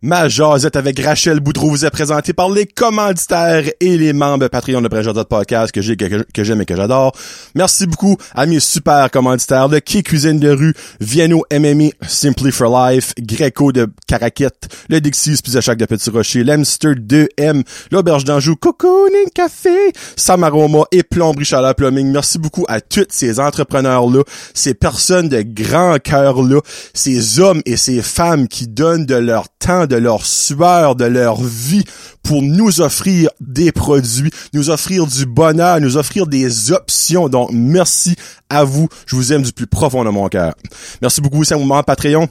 Ma jasette avec Rachel Boudreau vous est présentée par les commanditaires et les membres Patreon de Préjardin Podcast que j'ai, que, j'aime et que j'adore. Merci beaucoup à mes super commanditaires de Qui Cuisine de rue, Vienno MMI, Simply for Life, Greco de Caraquette, le Dixie's Pizza Shack de Petit Rocher, l'Amster 2M, l'Auberge d'Anjou, Cocooning Café, Samaroma et Plomberie Chaleur Plumbing. Merci beaucoup à tous ces entrepreneurs-là, ces personnes de grand cœur-là, ces hommes et ces femmes qui donnent de leur temps, de leur sueur, de leur vie pour nous offrir des produits, nous offrir du bonheur, nous offrir des options. Donc, merci à vous. Je vous aime du plus profond de mon cœur. Merci beaucoup mon membre Patreon.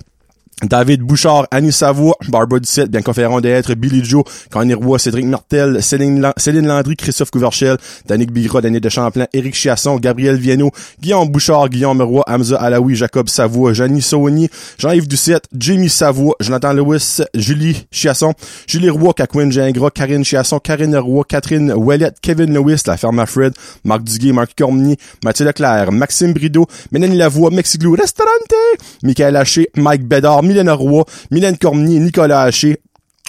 David Bouchard, Annie Savoie, Barbara Ducette, bien conférant d'être, Billy Joe, Connie Roy, Cédric Martel, Céline, Landry, Christophe Couverchel, Danick Bigra, Daniel de Champlain, Éric Chiasson, Gabriel Viano, Guillaume Bouchard, Guillaume Roy, Hamza Alaoui, Jacob Savoie, Janie Saunier, Jean-Yves Ducette, Jamie Savoie, Jonathan Lewis, Julie Chiasson, Julie Roy, Kakwin Gingras, Karine Chiasson, Karine Roy, Catherine Ouellette, Kevin Lewis, La Ferme Fred, Marc Duguay, Marc Cormier, Mathieu Leclerc, Maxime Brideau, Mélanie Lavoie, Mexiglou, Restaurante, Michael Haché, Mike Bédard, Mylène Roy, Mylène Cormier, Nicolas Haché,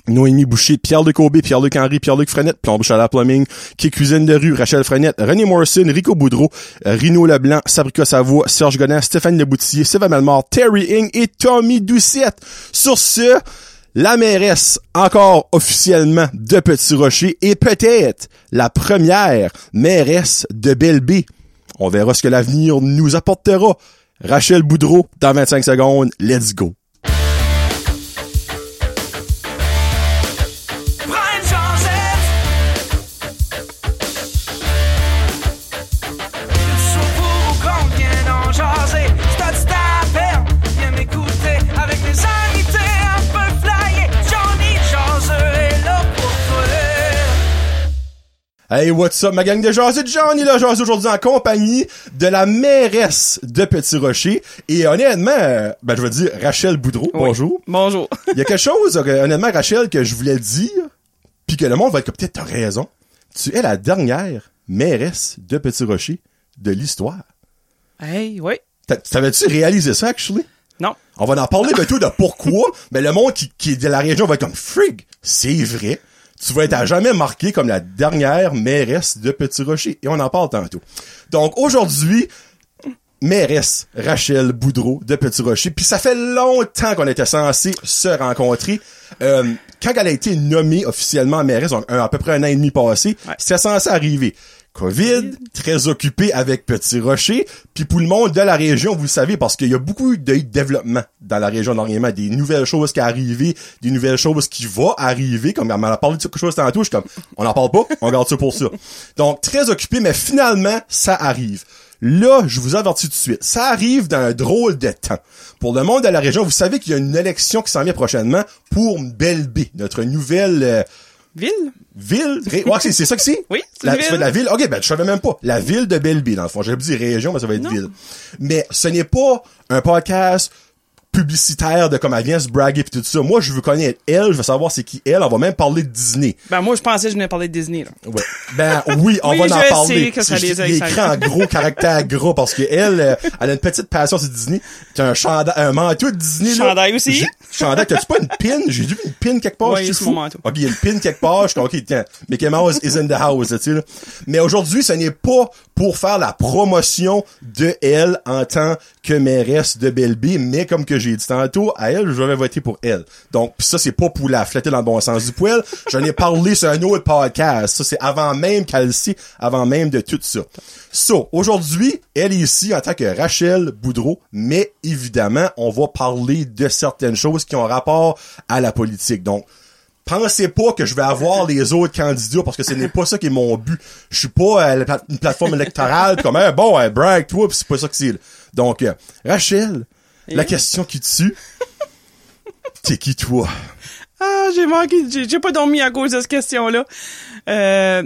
Noémie Boucher, Pierre de Pierre-Luc Henry, Pierre-Luc Frenette, Plombe la Plumbing, qui cuisine de rue, Rachel Frenette, René Morrison, Rico Boudreau, Rino Leblanc, Sabrica Savoie, Serge Godin, Stéphane Leboutillier, Sylvain Malmort, Terry Ing et Tommy Doucette. Sur ce, la mairesse, encore officiellement de Petit Rocher, et peut-être la première mairesse de Belle-B. On verra ce que l'avenir nous apportera. Rachel Boudreau, dans 25 secondes, let's go. Hey, what's up, ma gang de jaseux? Johnny là, jaseux aujourd'hui en compagnie de la mairesse de Petit Rocher. Et honnêtement, euh, ben, je veux dire, Rachel Boudreau, bonjour. Bonjour. Il y a quelque chose, euh, honnêtement, Rachel, que je voulais dire, puis que le monde va être comme, peut-être t'as raison. Tu es la dernière mairesse de Petit Rocher de l'histoire. Hey, oui. T'a- T'avais-tu réalisé ça, actually? Non. On va en parler bientôt de pourquoi, mais le monde qui, qui est de la région va être comme frig. C'est vrai. Tu vas être à jamais marqué comme la dernière mairesse de Petit Rocher. Et on en parle tantôt. Donc aujourd'hui, mairesse Rachel Boudreau de Petit Rocher. Puis ça fait longtemps qu'on était censé se rencontrer. Euh, quand elle a été nommée officiellement mairesse, donc un- à peu près un an et demi passé, Ouais. c'était censé arriver. COVID, très occupé avec Petit Rocher, puis pour le monde de la région, vous le savez, parce qu'il y a beaucoup de développement dans la région d'Orient, des nouvelles choses qui arrivent, des nouvelles choses qui vont arriver, comme elle m'a parlé de quelque chose tantôt, je suis comme, on n'en parle pas, on garde ça pour ça. Donc, très occupé, mais finalement, ça arrive. Là, je vous avertis tout de suite, ça arrive dans un drôle de temps. Pour le monde de la région, vous savez qu'il y a une élection qui s'en vient prochainement pour Belle B, notre nouvelle euh, Ville? ville? ré- Ouais, c'est c'est ça que c'est? Oui, c'est la, tu ville. fais de la ville? Ok, ben, je savais même pas. La ville de Belleville, dans le fond. J'avais dit région, mais ça va être Non. ville. Mais ce n'est pas un podcast publicitaire de comme elle vient se braguer pis tout ça. Moi, je veux connaître elle, je veux savoir c'est qui elle. On va même parler de Disney. Ben, moi, je pensais que je venais parler de Disney, là. Ouais. Ben oui, on Oui, va en parler. que ça les je- écrit en gros caractère gros parce que elle, euh, elle a une petite passion sur Disney. T'as un chandail, un manteau de Disney. là. Chandail aussi. Chandail, t'as-tu pas une pin? J'ai vu une pin quelque part. Ouais, je suis manteau. Ok, il y a une pin quelque part. Je suis ok, tiens, Mickey Mouse is in the house, tu sais, là. Mais aujourd'hui, ce n'est pas pour faire la promotion de elle en tant que mairesse de Belleville, mais comme que j'ai dit tantôt, à elle, je vais voter pour elle. Donc, pis ça, c'est pas pour la flatter dans le bon sens du poil. J'en ai parlé sur un autre podcast. Ça, c'est avant même qu'elle sait, avant même de tout ça. So, aujourd'hui, elle est ici en tant que Rachel Boudreau, mais évidemment, on va parler de certaines choses qui ont rapport à la politique. Donc, pensez pas que je vais avoir les autres candidats parce que ce n'est pas ça qui est mon but. Je suis pas euh, une plateforme électorale comme Hey, bon, hey, brag toi, c'est pas ça que c'est. Donc euh, Rachel, la question qui tue. T'es qui toi? Ah, j'ai manqué, j'ai j'ai pas dormi à cause de cette question-là. Euh,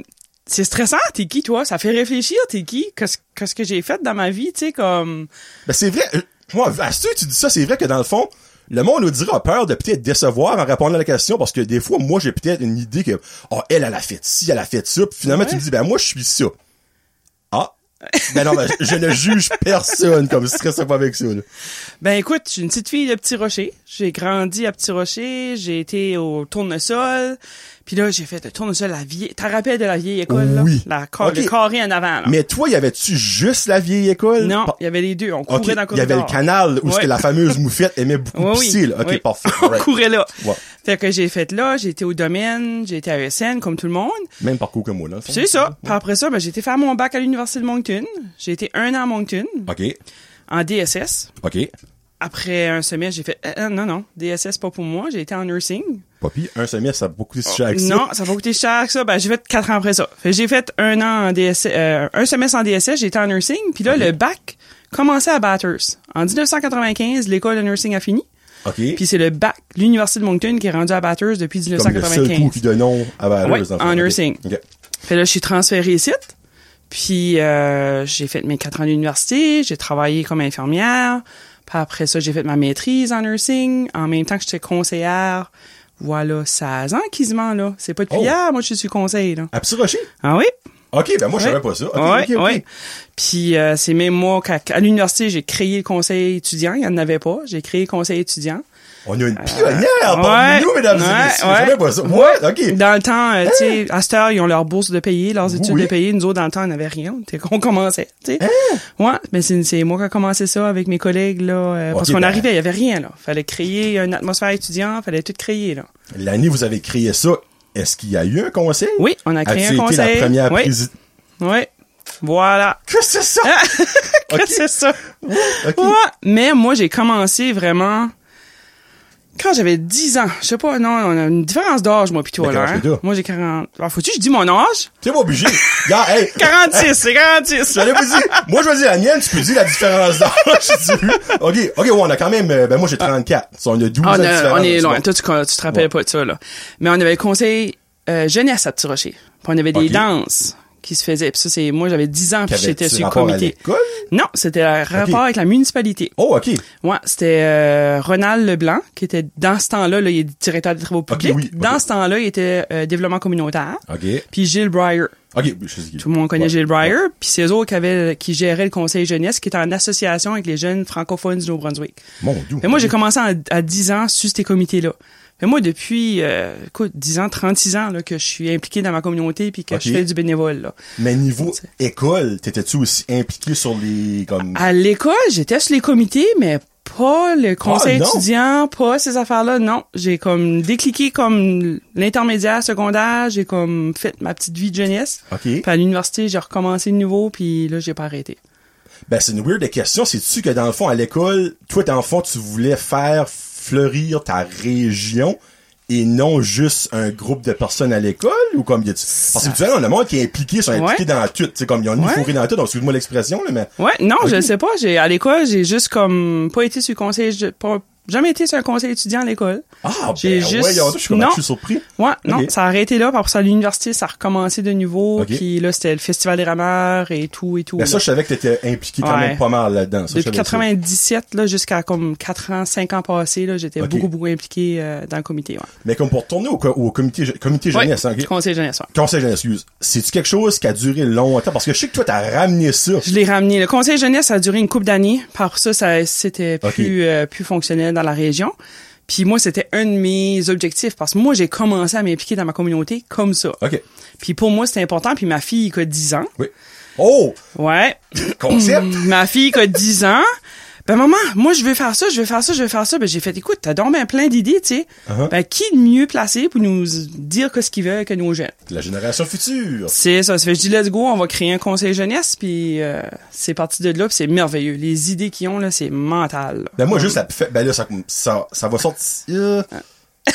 c'est stressant, t'es qui, toi? Ça fait réfléchir, t'es qui? Qu'est-ce que j'ai fait dans ma vie, tu sais, comme... Ben c'est vrai. euh, Moi, à ce que tu dis ça, c'est vrai que dans le fond, le monde nous dira peur de peut-être décevoir en répondant à la question parce que des fois, moi, j'ai peut-être une idée que oh, elle, elle a fait ci, elle a fait ça, puis finalement, Ouais. tu me dis ben moi, je suis ça. Ben non, ben, je, ne juge personne comme stresse pas avec ça, là. Ben écoute, je suis une petite fille de Petit Rocher. J'ai grandi à Petit Rocher. J'ai été au tournesol. Puis là, j'ai fait le tournesol la vieille... T'as rappelé de la vieille école, là? Oui. La, ca- Ok. Le carré en avant, là. Mais toi, y avait-tu juste la vieille école? Non, il y avait les deux. On courait dans le il y avait le corridor. canal où Ouais. la fameuse moufette aimait beaucoup oui. pisser, là. Ok, Oui. parfait. On courait là. Ouais. Fait que j'ai fait là, j'ai été au domaine, j'ai été à ESN, comme tout le monde. Même parcours que moi, là. C'est ça. Puis après ça, ben, j'ai été faire mon bac à l'Université de Moncton. J'ai été un an à Moncton, OK, en DSS. OK. Après un semestre, j'ai fait, euh, euh, non, non, DSS pas pour moi. J'ai été en nursing. Pas pire, un semestre, ça a beaucoup coûté si cher que ça. Non, ça va coûter cher que ça. Ben, j'ai fait quatre ans après ça. J'ai fait un an en DSS, euh, un semestre en DSS, j'ai été en nursing. Puis là, le bac commençait à Bathurst. En 1995, l'école de nursing a fini. OK. Puis c'est le bac, l'Université de Moncton qui est rendu à Bathurst depuis comme le seul coup 1995. qui donne nom à Valeurs. Ouais, en nursing. OK. Fait là, je suis transférée ici. Puis euh, j'ai fait mes quatre ans d'université, j'ai travaillé comme infirmière. Puis après ça, j'ai fait ma maîtrise en nursing. En même temps que j'étais conseillère, voilà, 16 ans quasiment, là. C'est pas depuis Oh. hier, moi, je suis conseil, là. À Petit Rocher? Ah oui? OK, ben moi, je savais pas ça. OK, ouais, OK, OK. ouais. Puis euh, c'est même moi qu'à à l'université, j'ai créé le conseil étudiant. Il n'y en avait pas. J'ai créé le conseil étudiant. On a une pionnière parmi Ouais, nous, mesdames et messieurs. ouais. Pas ça. Ouais, OK. Dans le temps, euh, tu sais, à cette heure, ils ont leur bourse de payer, leurs études Oui. de payer. Nous autres, dans le temps, on n'avait rien. On commençait, tu sais. Hein? Ouais, mais c'est moi qui ai commencé ça avec mes collègues, là. euh, parce qu'on ben- arrivait, il y avait rien, là. Fallait créer une atmosphère étudiante, fallait tout créer, là. L'année vous avez créé ça, est-ce qu'il y a eu un conseil? Oui, on a créé un été conseil. la première oui, oui. Voilà. Que c'est ça? Que Ok. c'est ça. OK. Ouais, mais moi, j'ai commencé vraiment quand j'avais 10 ans. Je sais pas, non, on a une différence d'âge, moi, pis toi, là. hein? Moi, j'ai 40... Ah, faut-tu que je dis mon âge? T'es pas obligé. Gars, hey. 46, c'est 46. J'allais vous dire, moi je vais dire la mienne, tu peux dire la différence d'âge. OK, OK, ouais, on a quand même, euh, ben moi j'ai 34. Ça, On a 12 Ah, ans on, de a- différence. on est loin. Toi, tu, tu te rappelles Ouais. pas de ça, là. Mais on avait le conseil euh, jeunesse à Petit Rocher. Puis on avait des danses qui se faisaient. Puis ça, c'est... Moi, j'avais 10 ans, puis j'étais sur le comité. Non, c'était un rapport avec la municipalité. Oh, OK. Ouais, c'était euh, Ronald Leblanc, qui était, dans ce temps-là, là, il est directeur des travaux publics. oui, Dans ce temps-là, il était euh, développement communautaire. OK. Puis Gilles Breyer. OK. Tout le monde connaît Ouais. Gilles Breyer. Puis c'est eux autres qui, avaient, qui géraient le conseil jeunesse, qui était en association avec les jeunes francophones du Nouveau-Brunswick. Mon Dieu. Mais moi, j'ai commencé à, à 10 ans sur ces comités-là. Mais moi, depuis, euh, écoute, 10 ans, 36 ans, là, que je suis impliqué dans ma communauté puis que je fais du bénévole, là. Mais niveau école, t'étais-tu aussi impliqué sur les, comme, À l'école, j'étais sur les comités, mais pas le conseil Ah, non? étudiant, pas ces affaires-là, non. J'ai comme décliqué comme l'intermédiaire secondaire, j'ai comme fait ma petite vie de jeunesse. OK. Puis à l'université, j'ai recommencé de nouveau, puis là, j'ai pas arrêté. Ben, c'est une weird question. C'est-tu que dans le fond, à l'école, toi, dans le fond, tu voulais faire fleurir ta région et non juste un groupe de personnes à l'école ou comme y a parce que tu vois, le monde qui est impliqué sont impliqués dans tout, c'est comme ils ont une Ouais. fourré dans tout, donc excuse-moi l'expression là, mais Ouais, non, je sais pas. J'ai à l'école, j'ai juste comme pas été sur le conseil, pas jamais été sur un conseil étudiant à l'école. ah J'ai ben juste- ouais, je suis non. je suis surpris. Ouais, non, ça a arrêté là. Après ça, à l'université, ça a recommencé de nouveau. Ok. Puis là, c'était le festival des rameurs et tout et tout. Ben là. ça je savais que t'étais impliqué quand Ouais. même pas mal là-dedans. Depuis savais ça. 97 là jusqu'à comme 4 ans, 5 ans passés là, j'étais beaucoup beaucoup impliqué euh, dans le comité. Ouais. Mais comme pour retourner au, co- au comité comité jeunesse, ok? Conseil jeunesse. ouais. Conseil jeunesse, excuse. C'est-tu quelque chose qui a duré longtemps? Parce que je sais que toi t'as ramené ça. Je l'ai ramené. Le conseil jeunesse ça a duré une couple d'années. Par ça, ça c'était plus euh, plus fonctionnel dans la région. Puis moi, c'était un de mes objectifs parce que moi, j'ai commencé à m'impliquer dans ma communauté comme ça. OK. Puis pour moi, c'était important. Puis ma fille qui a 10 ans. Oui. Oh, Ouais. concept. ma fille qui a 10 ans. Ben maman, moi je veux faire ça, je veux faire ça, je veux faire ça. Ben j'ai fait écoute, t'as donc ben plein d'idées, tu sais. Uh-huh. Ben qui de mieux placé pour nous dire que ce qu'ils veulent que nos jeunes? La génération future. C'est ça, ça fait je dis let's go, on va créer un conseil jeunesse puis euh, c'est parti de là, puis c'est merveilleux. Les idées qu'ils ont là, c'est mental. là. Ben moi juste ça fait ben là ça ça, ça va sortir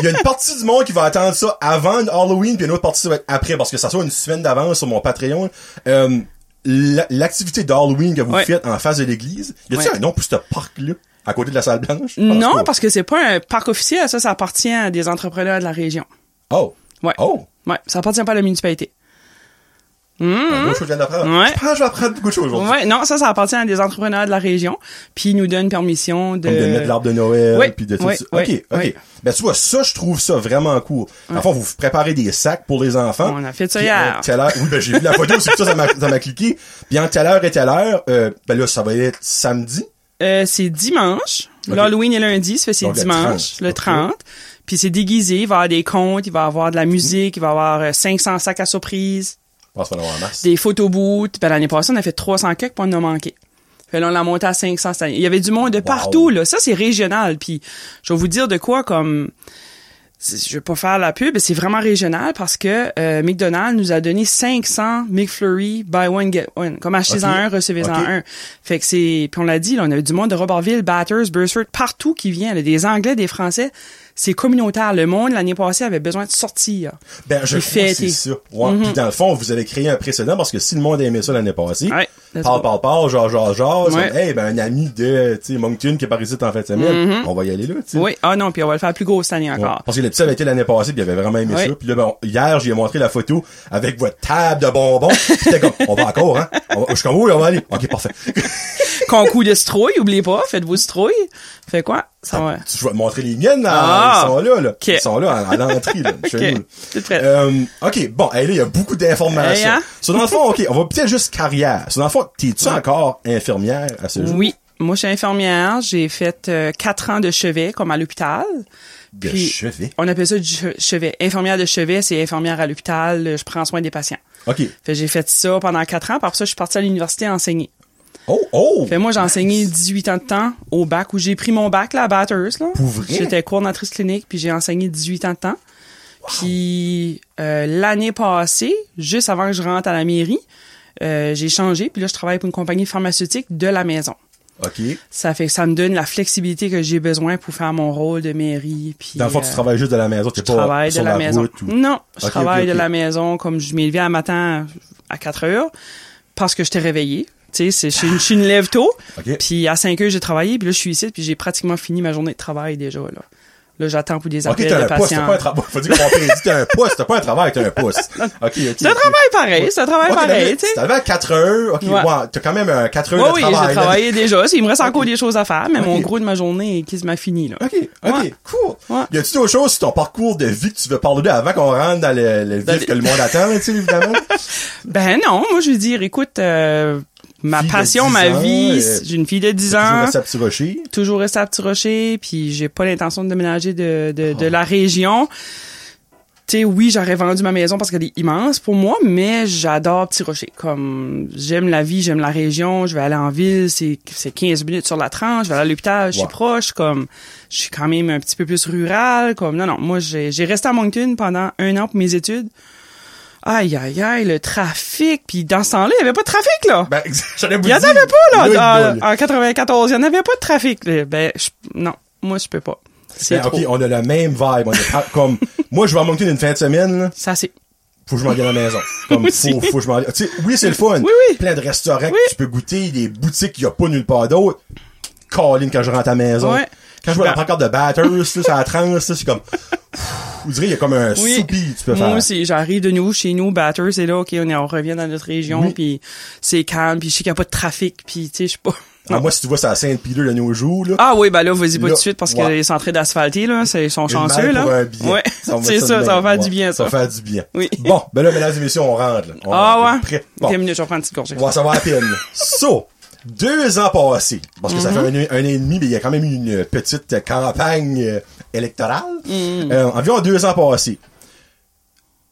Il y a une partie du monde qui va attendre ça avant Halloween, puis une autre partie ça va être après parce que ça soit une semaine d'avance sur mon Patreon. Euh, l'activité d'Halloween que vous Ouais. faites en face de l'église, y a-t-il Ouais. un nom pour ce parc là à côté de la salle blanche? Non, parce que c'est pas un parc officiel, ça ça appartient à des entrepreneurs de la région. Oh. Ouais. Oh. Ouais, ça appartient pas à la municipalité. Un que je viens d'apprendre. Ouais. Je pense que je vais apprendre beaucoup de choses aujourd'hui. Ouais, non, ça, ça appartient à des entrepreneurs de la région, puis ils nous donnent permission de... Comme de mettre l'arbre de Noël, Oui, puis de tout oui, ça. oui, ok, ok. Ben tu vois, ça, je trouve ça vraiment cool. En fait, vous préparez des sacs pour les enfants. On a fait ça Puis, hier. euh, telle heure, oui, ben j'ai vu la photo, c'est ça, ça m'a, ça m'a cliqué. Puis en telle heure et telle heure, euh, ben là, ça va être samedi. Euh, c'est dimanche. Ok. L'Halloween est lundi, ça fait c'est Donc, le dimanche, 30, le ok. 30. Puis c'est déguisé, il va y avoir des contes, il va y avoir de la musique, il va y avoir euh, 500 sacs à surprise, pense qu'on va en avoir en masse. des photobooths. Ben, l'année passée, on a fait 300 quelques, puis on en a manqué. Fait là, on l'a monté à 500 cette année. Il y avait du monde de partout, là. Ça, c'est régional. Puis je vais vous dire de quoi, comme... Je vais pas faire la pub, mais c'est vraiment régional parce que euh, McDonald's nous a donné 500 McFlurry buy one get one. Comme achetez-en un, recevez-en un. Fait que c'est puis on l'a dit, là, on avait du monde de Robertville, Batters, Burford, partout qui vient, là, des Anglais, des Français. C'est communautaire. Le monde l'année passée avait besoin de sortir. Ben, je crois c'est ça. Ouais. Puis dans le fond, vous avez créé un précédent parce que si le monde a aimé ça l'année passée, Ouais, parle, parle, parle, genre, genre, genre, Ouais. hey, ben, un ami de, tu sais, Moncton qui est par ici en fin de semaine, on va y aller là, tu sais. Oui, ah non, puis on va le faire plus gros cette année encore. Parce que le petit avait été l'année passée, puis il avait vraiment aimé ça. Puis là, ben, hier, j'ai montré la photo avec votre table de bonbons. Puis comme, on va encore, hein? On va- je suis comme, oui, on va aller. Ok, parfait. Concours de citrouilles, oubliez pas, faites vos citrouilles. Fait quoi? Ça. Je vais te montrer les miennes. Ah. Ils sont là, là. Ok. Ils sont là, à, à l'entrée, là. Chez Ok, nous. c'est prêt. Euh, ok, bon, hey, là, il y a beaucoup d'informations. Hey, hein? So, dans le fond, ok, on va peut-être juste carrière. So, dans le fond, t'es-tu encore infirmière à ce jour? Oui. Moi, je suis infirmière. J'ai fait euh, quatre ans de chevet, comme à l'hôpital. De Puis- chevet? On appelle ça du che- chevet. Infirmière de chevet, c'est infirmière à l'hôpital. Je prends soin des patients. Ok. J'ai fait ça pendant quatre ans. Ça, je suis partie à l'université enseigner. Oh, oh! Fait moi, j'ai enseigné 18 ans de temps au bac, où j'ai pris mon bac, là, à Batters, là. Pour vrai? J'étais coordinatrice clinique, puis j'ai enseigné 18 ans de temps. Puis euh, l'année passée, juste avant que je rentre à la mairie, euh, j'ai changé, puis là, je travaille pour une compagnie pharmaceutique de la maison. Ok. Ça fait que ça me donne la flexibilité que j'ai besoin pour faire mon rôle de mairie. Puis, Dans le fond, tu euh, travailles juste de la maison, tu pas travaille sur de la, maison. route ou... Non, je travaille de la maison comme je m'ai levé un matin à 4 heures parce que je t'ai réveillé. Tu sais, c'est- je suis une- je suis une lève tôt. Puis à 5 heures, j'ai travaillé. Puis là, je suis ici. Puis j'ai pratiquement fini ma journée de travail déjà. Là, là j'attends pour des appels t'as de t'as patients. pas un travail. Faut dire qu'on prédit, t'as un poste, t'as pas un travail, t'as un poste. Ok. C'est un travail pareil. C'est un travail pareil, t'avais- tu sais. T'avais 4 heures, ok, Ouais. ouais, t'as quand même un 4 heures Oui, de oui, travail. j'ai là. travaillé déjà. Il me reste encore des choses à faire, mais mon gros de ma journée est quasiment fini. Là. Ok, ok, Ouais. cool. Ouais. Y a-tu d'autres choses sur ton parcours de vie que tu veux parler de avant qu'on rentre dans le, le vif que le monde attend, là, tu sais, évidemment? Ben non, moi je veux dire, écoute, euh, ma passion, 10 ma ans, vie, euh, j'ai une fille de 10 Toujours ans. resté à Petit Rocher. toujours resté à Petit Rocher, puis j'ai pas l'intention de déménager de, de, Oh. de la région. Tu sais, oui, j'aurais vendu ma maison parce qu'elle est immense pour moi, mais j'adore Petit Rocher. Comme, j'aime la vie, j'aime la région, je vais aller en ville, c'est, c'est 15 minutes sur la tranche, je vais aller à l'hôpital, je suis proche, comme, je suis quand même un petit peu plus rural, comme, non, non, moi, j'ai, j'ai resté à Moncton pendant un an pour mes études. Aïe, aïe, aïe, le trafic, puis dans ce temps-là, il y avait pas de trafic, là. Ben, Il y en avait pas, là, en, en 94. Il y en avait pas de trafic. là. Ben, je- non, moi, je peux pas. C'est Ben, ok, on a le même vibe. On est comme, moi, je vais à Moncton une fin de semaine, là. Ça, c'est... faut que je m'en vienne à la maison. Comme, faut, faut que je m'en. Tu sais, oui, c'est le fun. Oui, oui. Plein de restaurants Oui. que tu peux goûter, des boutiques qu'il y a pas nulle part d'autre. Colline quand je rentre à la maison. Ouais. Quand je vois la Ben- pancarte de batters, là, sur la transe, c'est comme, vous direz, il y a comme un Oui. soupi que tu peux Moi faire. aussi, j'arrive de nous, chez nous, Batters, c'est là, OK, on, est- on revient dans notre région, Oui. puis c'est calme, puis je sais qu'il n'y a pas de trafic, puis tu sais, je sais pas... Ah, moi, si tu vois ça à Saint-Peter de nos jours, là. Ah oui, ben là, vas-y pas tout de suite, parce ouais. qu'ils sont en train d'asphalter, là, c'est- ils sont chanceux, là. pour un. Ouais, Ça, on c'est ça, ça va faire du Ouais, bien, ça. Ça va faire du bien. Oui. Bon, ben là, mesdames et messieurs, on rentre, là. On Ah rentre. ouais? Prêt. Bon. Minutes, je vais prendre une petite gorgée. On va savoir à peine. So, deux ans passés, parce que ça fait Mm-hmm. un, un an et demi, mais il y a quand même eu une petite campagne euh, électorale. Mm-hmm. Euh, environ deux ans passés.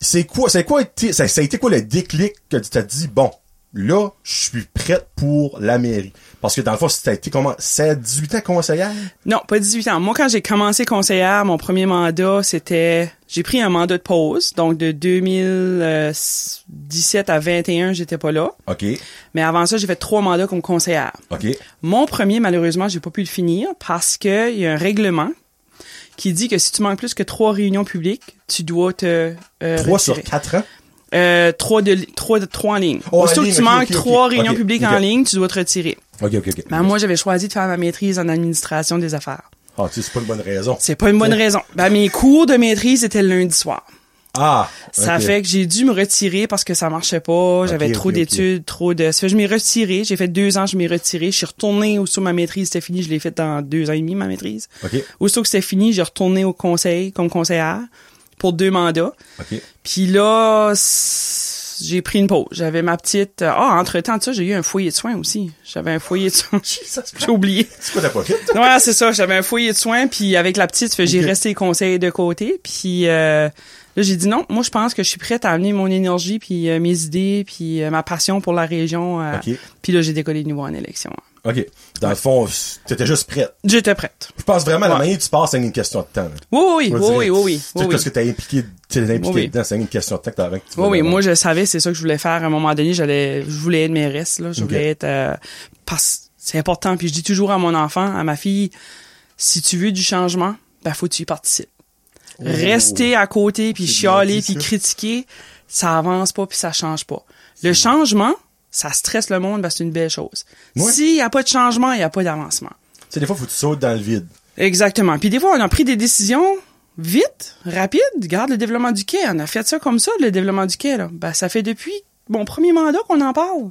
C'est quoi, c'est quoi, été- ça, ça a été quoi le déclic que tu t'as dit, bon, là, je suis prête pour la mairie? Parce que dans le fond, été comment, 7, 18 ans conseillère? Non, pas 18 ans. Moi, quand j'ai commencé conseillère, mon premier mandat, c'était... J'ai pris un mandat de pause. Donc, de 2017 à 21, j'étais pas là. OK, Mais avant ça, j'ai fait trois mandats comme conseillère. OK. Mon premier, malheureusement, j'ai pas pu le finir parce que il y a un règlement qui dit que si tu manques plus que trois réunions publiques, tu dois te euh, Trois sur quatre ans? Euh, trois de trois de trois en ligne. Oh, Aussitôt que tu manques trois réunions publiques en ligne, tu dois te retirer. OK, OK, OK. Ben, moi, j'avais choisi de faire ma maîtrise en administration des affaires. Ah, tu sais, c'est pas une bonne raison. C'est pas une bonne raison. Ben, mes cours de maîtrise étaient le lundi soir. Ah! Ça fait que j'ai dû me retirer parce que ça marchait pas. J'avais trop d'études, trop de. Ça fait que je m'ai retiré. J'ai fait deux ans, je m'ai retiré. Je suis retourné aussitôt ma maîtrise, c'était fini. Je l'ai fait dans deux ans et demi, ma maîtrise. OK. Aussitôt que c'était fini, j'ai retourné au conseil comme conseillère pour deux mandats. OK. Puis là, j'ai pris une pause. J'avais ma petite. Ah, entre temps de ça, j'ai eu un foyer de soins aussi. J'avais un foyer de soins. j'ai oublié. C'est quoi fait? Ouais, c'est ça. J'avais un foyer de soins, puis avec la petite, j'ai resté les conseils de côté. Puis euh, là, j'ai dit non. Moi, je pense que je suis prête à amener mon énergie, puis euh, mes idées, puis euh, ma passion pour la région. euh, OK. Puis là, j'ai décollé de nouveau en élection. OK. Dans le fond, t'étais juste prête. J'étais prête. Je pense vraiment, la manière que tu passes, c'est une question de temps. Oui, oui, oui, oui, oui, oui, Tout oui. ce que t'as impliqué, t'es impliqué dedans, c'est une question de temps que tu Oui, oui, moi je savais, c'est ça que je voulais faire. À un moment donné, j'allais, je voulais être mairesse, là. Je voulais être, euh, parce c'est important. Puis je dis toujours à mon enfant, à ma fille, si tu veux du changement, ben faut que tu y participes. Rester à côté puis chialer puis critiquer, ça avance pas puis ça change pas. Le changement, ça stresse le monde, ben c'est une belle chose. Ouais. S'il y a pas de changement, il y a pas d'avancement. Tu sais, des fois, faut que tu sautes dans le vide. Exactement. Puis des fois, on a pris des décisions vite, rapides. Regarde le développement du quai. On a fait ça comme ça, le développement du quai. Là. Ben, ça fait depuis mon premier mandat qu'on en parle.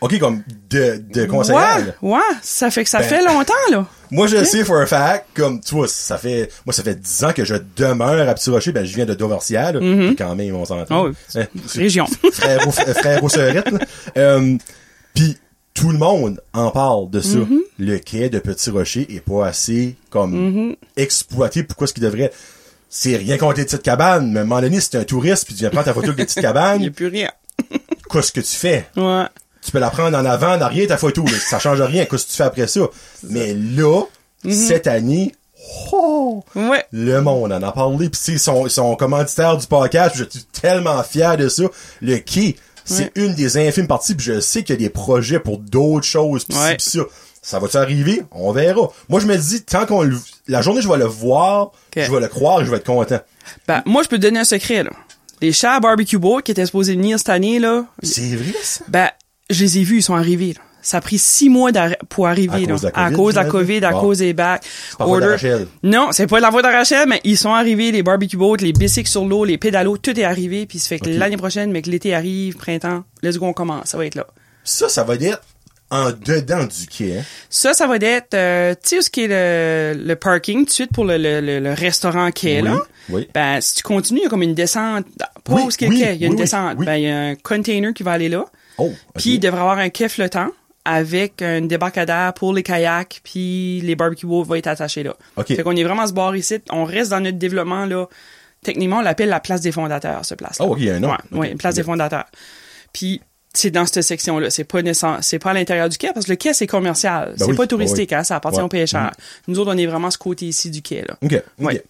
OK, comme de, de conseillère. Ouais, ouais. Ça fait que ça Ben- fait longtemps, là. Moi, je sais for a fact, comme, tu vois, ça fait, moi, ça fait 10 ans que je demeure à Petit Rocher, ben, je viens de Dovercial, là. Quand même, on s'entend. Oh, oui. C'est- Région. frère au, frère au sœurette, là. Euh, Puis tout le monde en parle de ça. Mm-hmm. Le quai de Petit Rocher est pas assez comme Mm-hmm. exploité. Pourquoi ce qu'il devrait C'est rien contre les petites cabanes, mais à un moment donné, si t'es un touriste puis tu viens prendre ta photo avec des petites Il n'y a cabanes, plus rien. qu'est-ce que tu fais? Ouais. Tu peux la prendre en avant, en arrière ta photo, là. ça change rien. Qu'est-ce que tu fais après ça? Mais là, Mm-hmm. cette année, oh, Ouais. le monde en a parlé, pis c'est son, son commanditaire du podcast, je suis tellement fier de ça. Le quai, c'est une des infimes parties, pis je sais qu'il y a des projets pour d'autres choses, pis Ouais. ça. Ça va-tu arriver? On verra. Moi, je me dis, tant qu'on le, la journée, je vais le voir, je vais le croire et je vais être content. Ben, moi, je peux te donner un secret, là. Les chats à barbecue boat qui étaient supposés venir cette année, là, C'est vrai, ça? ben, je les ai vus, ils sont arrivés, là. Ça a pris six mois pour arriver, À cause de la COVID, de à cause des bacs. Non, c'est pas la voie d'Arachel, mais ils sont arrivés, les barbecue boats, les bicycles sur l'eau, les pédalos, tout est arrivé, puis ça fait que l'année prochaine, mais que l'été arrive, printemps, let's go, on commence, ça va être là. Ça, ça va être en dedans du quai, hein? Ça, ça va être, euh, tu sais ce qui est le, le parking tout de suite pour le, le, le, le restaurant quai, Oui, là? oui. Ben, si tu continues, il y a comme une descente. Pas Oui, où ce qui est oui, le quai, il y a une descente. Ben, il y a un container qui va aller là. Oh. Puis il devrait avoir un quai flottant avec un débarcadère pour les kayaks, puis les barbecue boats vont être attachés là. OK. Fait qu'on est vraiment à ce bord ici. On reste dans notre développement là. Techniquement, on l'appelle la place des fondateurs, ce place-là. Oh, OK, il y a un nom. Ouais, OK. ouais, place des fondateurs. Puis c'est dans cette section-là. C'est pas c'est pas à l'intérieur du quai parce que le quai c'est commercial. c'est Ben oui, pas touristique, ben oui. hein, ça appartient Ouais. aux pêcheurs. Nous autres, on est vraiment ce côté ici du quai là. OK,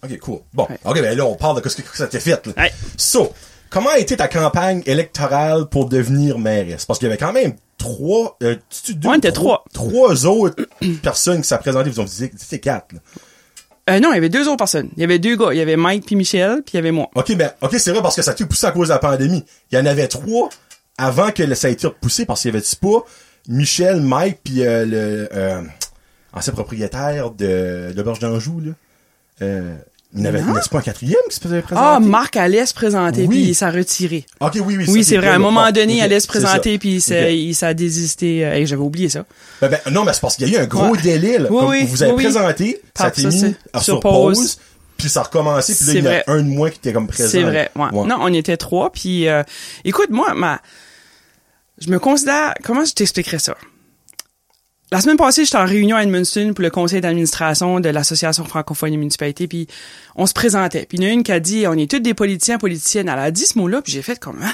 OK, cool. Bon. OK, ben là, on parle de ce que ça t'est fait. Là. So, comment a été ta campagne électorale pour devenir mairesse? Parce qu'il y avait quand même trois... Euh, tu, deux, Ouais, était trois. Trois autres personnes qui s'est présentées. Vous ont dit, c'était quatre. Là. Euh, non, il y avait deux autres personnes. Il y avait deux gars. Il y avait Mike puis Michel, puis il y avait moi. OK, ben, OK, c'est vrai parce que ça a été poussé à cause de la pandémie. Il y en avait trois avant que ça ait été repoussé parce qu'il y avait pas Michel, Mike, puis euh, le euh, ancien propriétaire de l'auberge d'Anjou, là. Euh, Non. pas un quatrième qui se faisait présenter? Ah, Marc allait se présenter, Oui. puis il s'est retiré. OK, oui, oui. Oui, c'est vrai. À un moment donné, il allait se présenter, puis il s'est, Ok. il s'est désisté. Euh, j'avais oublié ça. Ben, ben, non, mais c'est parce qu'il y a eu un gros Ouais. délai, là. Oui, Comme oui, vous avez présenté, ça a Par été ça, mis sur pause, puis ça a recommencé, puis là, il y a vrai. un de moins qui était comme présent. C'est vrai. Ouais. Ouais. Non, on était trois. Puis, euh, écoute, moi, ma, je me considère. Comment je t'expliquerais ça? La semaine passée, j'étais en réunion à Edmundston pour le conseil d'administration de l'association francophone des municipalités. Puis, on se présentait. Puis, il y en a une qui a dit, on est tous des politiciens, politiciennes. Elle a dit ce mot-là, puis j'ai fait comme. Hein?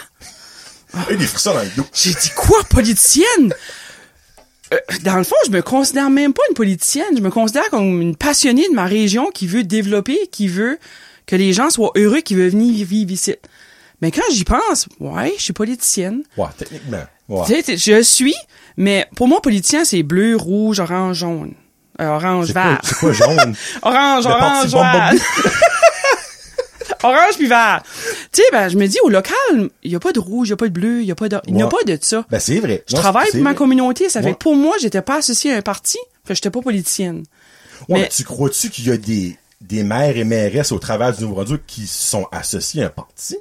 Il y a des frissons dans le dos. J'ai dit quoi, politicienne? Euh, dans le fond, je me considère même pas une politicienne. Je me considère comme une passionnée de ma région qui veut développer, qui veut que les gens soient heureux, qui veut venir vivre ici. Mais quand j'y pense, ouais, je suis politicienne. Ouais, techniquement. Ouais. Tu sais, t- je suis, mais pour moi, politicien, c'est bleu, rouge, orange, jaune. Euh, orange, vert. c'est quoi jaune? Orange, Le orange, vert. orange puis vert. Tu sais, ben, je me dis, au local, il y a pas de rouge, il y a pas de bleu, il y a pas de, il n'y a pas de ça. Ben, c'est vrai. Je Non, travaille pour ma communauté, ça fait Ouais. que pour moi, j'étais pas associée à un parti, fait que j'étais pas politicienne. Ouais, Mais- mais tu crois-tu qu'il y a des, des maires et mairesses au travers du Nouveau-Brunswick qui sont associés à un parti?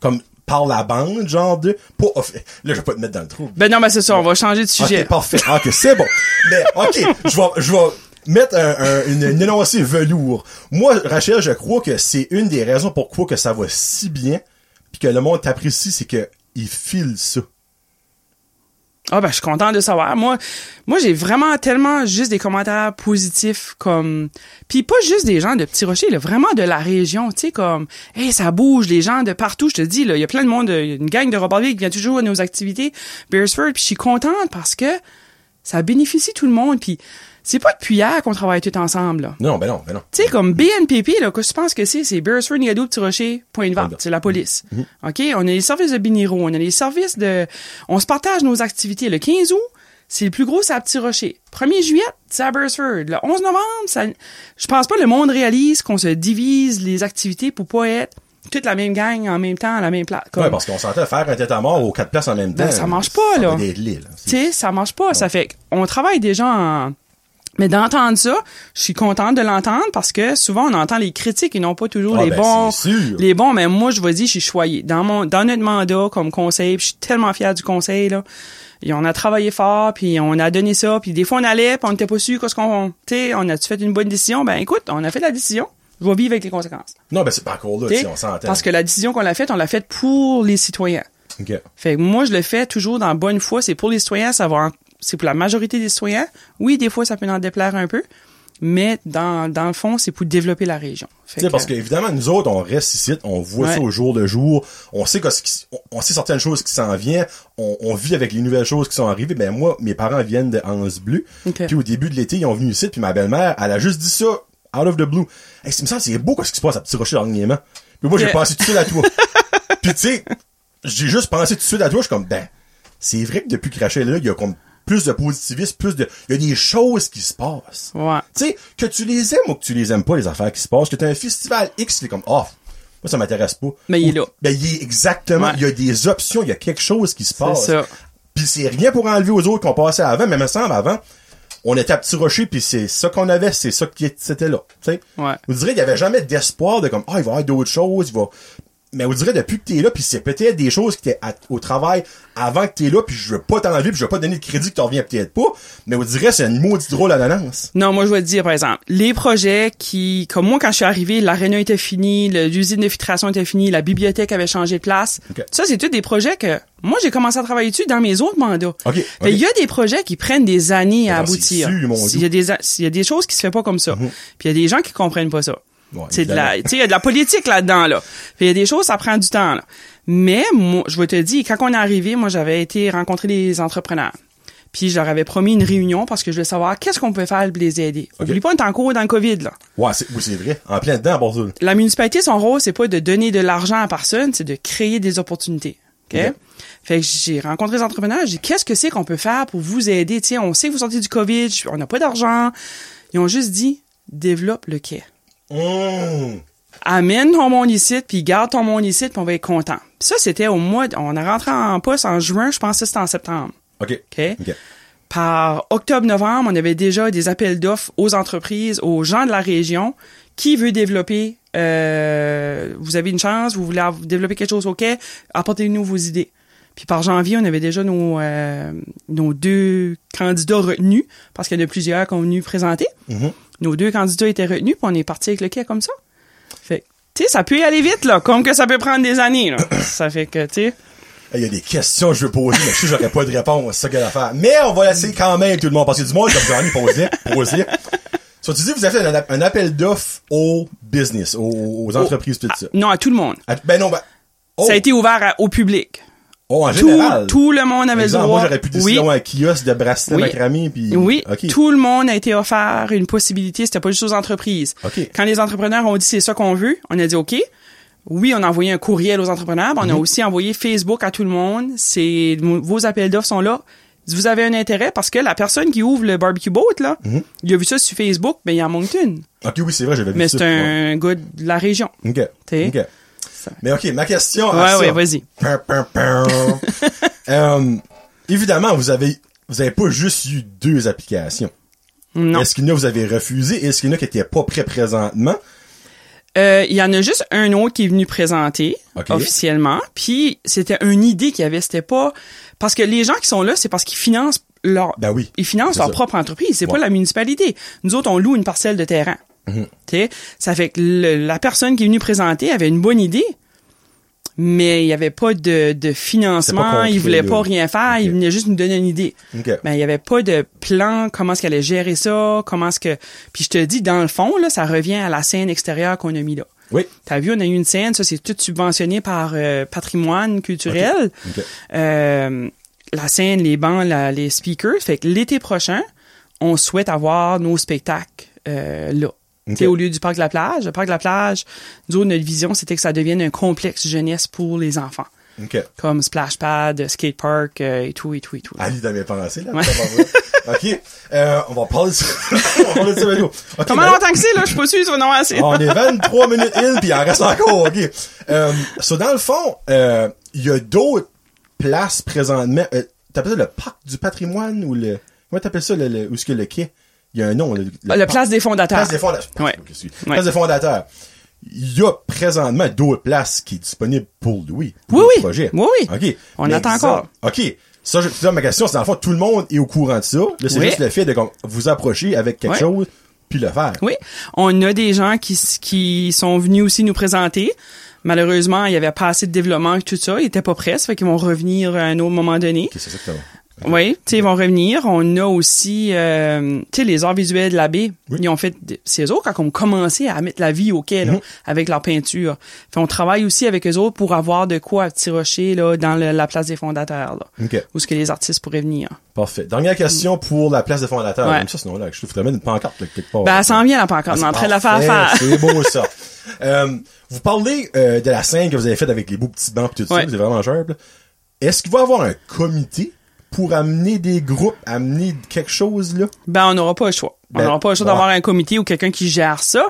comme par la bande, genre de... Off- Là, je vais pas te mettre dans le trou. Ben non, ben c'est ça, on va changer de sujet. Ok, parfait. Ok, c'est bon. Mais, ok, je vais, je vais mettre un, un- une, une énoncé velours. Moi, Rachel, je crois que c'est une des raisons pourquoi que ça va si bien, puis que le monde t'apprécie, c'est que il file ça. Ah ben je suis content de savoir. Moi, moi j'ai vraiment tellement juste des commentaires positifs comme puis pas juste des gens de Petit Rocher, là, vraiment de la région, tu sais comme hey ça bouge, les gens de partout, je te dis là, il y a plein de monde, une gang de Robertville qui vient toujours à nos activités Beresford, puis je suis contente parce que ça bénéficie tout le monde puis c'est pas depuis hier qu'on travaille tout ensemble là. Non, ben non, ben non. Tu sais, comme BNPP, là, que je pense que c'est, c'est Beresford, Nigadou, Petit Rocher, Point de vente. C'est la police. Mhm. OK? On a les services de Biniro, on a les services de, on se partage nos activités. Le 15 août, c'est le plus gros, c'est à Petit Rocher. 1er juillet, c'est à Beresford. Le 11 novembre, ça, je pense pas que le monde réalise qu'on se divise les activités pour pas être toute la même gang en même temps à la même place. Comme- Ouais, parce qu'on s'entend faire un tête à mort aux quatre places en même temps. Ben, ça marche pas, là. Tu sais, ça marche pas. Ça fait qu'on travaille déjà en... Mais d'entendre ça, je suis contente de l'entendre parce que souvent on entend les critiques et non pas toujours Ah, les ben, bons. Les bons, mais moi je vais dire, je suis choyée. Dans mon dans notre mandat comme conseil, je suis tellement fière du conseil là. Et on a travaillé fort, puis on a donné ça, puis des fois on allait, puis on n'était pas sûr qu'est-ce qu'on, tu on a-tu fait une bonne décision? Ben écoute, on a fait la décision. Je vais vivre avec les conséquences. Non, ben c'est pas encore là, tu Tu on s'entend. Parce que la décision qu'on a faite, on l'a faite pour les citoyens. Ok. Fait que moi, je le fais toujours dans bonne foi. C'est pour les citoyens, ça va en- c'est pour la majorité des citoyens. Oui, des fois, ça peut en déplaire un peu, mais dans, dans le fond, c'est pour développer la région. Fait Tu sais, que- parce que évidemment nous autres on reste ici, on voit Ouais. ça au jour le jour, on sait que ce qui- on, on sait certaines choses qui s'en viennent, on, on vit avec les nouvelles choses qui sont arrivées. Ben moi, mes parents viennent de Hans Bleu, puis au début de l'été ils ont venu ici, puis ma belle-mère, elle a juste dit ça out of the blue. Hey, c'est me semble c'est beau ce qui se passe à Petit Rocher dernièrement. Puis moi j'ai pensé tout de suite à toi. puis tu sais, j'ai juste pensé tout de suite à toi, je suis comme ben c'est vrai que depuis que Rachel est là, il y a comme plus de positivisme, plus de il y a des choses qui se passent. Ouais. Tu sais, que tu les aimes ou que tu les aimes pas, les affaires qui se passent, que t'as un festival X, c'est comme, oh, moi, ça m'intéresse pas. Mais il est là. Ben, il est exactement, Ouais. il y a des options, il y a quelque chose qui se passe. ça. Puis c'est rien pour enlever aux autres qu'on passait avant, mais il me semble, avant, on était à Petit Rocher, puis c'est ça qu'on avait, c'est ça qui c'était là, tu sais. Ouais. Vous direz, il y avait jamais d'espoir de comme, ah, il va y avoir d'autres choses, il va... Mais vous direz, depuis que t'es là, puis c'est peut-être des choses qui étaient au travail avant que t'es là, puis je veux pas t'enlever, puis je veux pas donner de crédit que t'en reviens peut-être pas, mais vous direz, c'est une maudite drôle à l'annonce. Non, moi, je vais te dire, par exemple, les projets qui, comme moi, quand je suis arrivé, l'aréna était fini, le- l'usine de filtration était finie, la bibliothèque avait changé de place. Ça, c'est tous des projets que, moi, j'ai commencé à travailler dessus dans mes autres mandats. Il y a des projets qui prennent des années à aboutir. Il y a des, il y a des choses qui se fait pas comme ça. Puis il y a des gens qui comprennent pas ça. Ouais, c'est de la, évidemment. tu sais, il y a de la politique là-dedans, là. Puis il y a des choses, ça prend du temps, là. Mais, moi, je vais te dire, quand on est arrivé, moi, j'avais été rencontrer les entrepreneurs. Puis je leur avais promis une réunion parce que je voulais savoir qu'est-ce qu'on peut faire pour les aider. Ok. Oublie pas, on est encore dans le COVID, là. Ouais, c'est, oui, c'est vrai. En plein dedans, à Bordeaux. La municipalité, son rôle, c'est pas de donner de l'argent à personne, c'est de créer des opportunités. OK? Fait que j'ai rencontré les entrepreneurs, j'ai dit, qu'est-ce que c'est qu'on peut faire pour vous aider? Tiens, on sait que vous sortez du COVID, on n'a pas d'argent. Ils ont juste dit, développe le quai. Mmh. Amène ton monde ici, puis garde ton monde ici, puis on va être content. Ça, c'était au mois, de- on a rentré en poste en juin, je pense que c'était en septembre. OK. OK? OK. Par octobre-novembre, on avait déjà des appels d'offres aux entreprises, aux gens de la région. Qui veut développer, euh, vous avez une chance, vous voulez développer quelque chose quai, apportez-nous vos idées. Puis par janvier, on avait déjà nos, euh, nos deux candidats retenus, parce qu'il y en a plusieurs qui ont venu présenter. Mhm. Nos deux candidats étaient retenus, puis on est parti avec le quai comme ça. Fait que, tu sais, ça peut y aller vite, là, comme que ça peut prendre des années, là. ça fait que, tu sais... Il y a des questions que je veux poser, mais je sais que j'aurais pas de réponse, c'est ça qu'il y a faire. Mais on va laisser quand même tout le monde, parce que du monde, comme ai posé, posé. So, tu dis, vous avez fait un, app- un appel d'offres au business, aux, aux entreprises, tout ça. Non, à tout le monde. Ah, Ben non, ben, oh, Ça a été ouvert à- au public. Oh, en Tout, général. tout le monde avait le Exemple, droit. moi, j'aurais pu décider oui, d'avoir un kiosque de bracelet Oui. macramé, puis... oui, OK. tout le monde a été offert une possibilité. C'était pas juste aux entreprises. OK. Quand les entrepreneurs ont dit c'est ça qu'on veut, on a dit OK. Oui, on a envoyé un courriel aux entrepreneurs, mais on a Mhm. aussi envoyé Facebook à tout le monde. C'est vos appels d'offres sont là. Vous avez un intérêt parce que la personne qui ouvre le barbecue boat là, Mhm. il a vu ça sur Facebook, ben il est à Moncton. OK, oui, c'est vrai, j'avais vu Mais ça. c'est Ouais. un gars de la région. OK. T'sais. Mais OK, ma question Ouais, ouais, vas-y. Euh, évidemment, vous avez, vous avez pas juste eu deux applications. Non. Est-ce qu'il y en a que vous avez refusé? Est-ce qu'il y en a qui étaient pas prêts présentement? Euh, Il y en a juste un autre qui est venu présenter officiellement. Puis c'était une idée qu'il y avait. C'était pas parce que les gens qui sont là, c'est parce qu'ils financent leur Ben oui. ils financent leur ça. propre entreprise. C'est Ouais. Pas la municipalité. Nous autres, on loue une parcelle de terrain. Sais, ça fait que le- la personne qui est venue présenter avait une bonne idée. Mais il n'y avait pas de, de financement, il voulait pas rien faire, il venait juste nous donner une idée. OK. Ben, il y avait pas de plan, comment est-ce qu'elle allait gérer ça, comment est-ce que... Puis je te dis, dans le fond, là, ça revient à la scène extérieure qu'on a mis là. Oui. T'as vu, on a eu une scène, ça, c'est tout subventionné par euh, patrimoine culturel. OK. Euh, la scène, les bancs, la- les speakers. Fait que l'été prochain, on souhaite avoir nos spectacles euh, là. Ok. Tu sais, Au lieu du parc de la plage. Le parc de la plage, nous autres, notre vision, c'était que ça devienne un complexe jeunesse pour les enfants. Comme splash pad, skate park euh, et tout, et tout, et tout. Ali dans mes pensées, là. Ouais. OK. Euh, on va parler de ça. on va parler de ça, Manu. OK, Comment ben là- longtemps que c'est, là? Je suis pas non assez. on est 23 minutes in, puis il en reste encore, OK. Euh, so, dans le fond, euh, il y a d'autres places présentement. Euh, t'appelles ça le parc du patrimoine ou le... Comment t'appelles ça, le, le- où est-ce que le quai? Il y a un nom, le, le Ah, le place des fondateurs. Place des fondateurs. Ouais. Place des fondateurs. Il y a présentement d'autres places qui sont disponibles pour pour Oui, le oui. Projet. Oui, oui. OK. On Mais attend disons- encore. OK. Ça, je, ma question, c'est dans le fond, tout le monde est au courant de ça. Là, c'est Oui. juste le fait de comme, vous approcher avec quelque chose, puis le faire. Oui, on a des gens qui, qui sont venus aussi nous présenter. Malheureusement, il y avait pas assez de développement et tout ça. Ils étaient pas prêts, ça fait qu'ils vont revenir à un autre moment donné. OK, c'est ça. Oui, tu sais, ils vont revenir. On a aussi, euh, tu sais, les arts visuels de la baie. Oui. Ils ont fait, c'est eux autres quand ont commencé à mettre la vie au quai, là, Mhm. avec leur peinture. Fait, on travaille aussi avec eux autres pour avoir de quoi à petit rocher, là, dans le- la place des fondateurs, là. OK. Où est-ce que les artistes pourraient venir. Parfait. Dernière question pour la place des fondateurs. Ouais. Comme ça, sinon, là, je trouve vraiment une pancarte, là, quelque part. Ben, elle s'en vient, la pancarte. On est en train de la faire faire. C'est beau, ça. Euh, vous parlez euh, de la scène que vous avez faite avec les beaux petits bancs et tout Ouais. ça, c'est vraiment là. Est-ce qu'il va y avoir un comité pour amener des groupes, amener quelque chose, là? Ben, on n'aura pas le choix. Ben, on n'aura pas le choix d'avoir un comité ou quelqu'un qui gère ça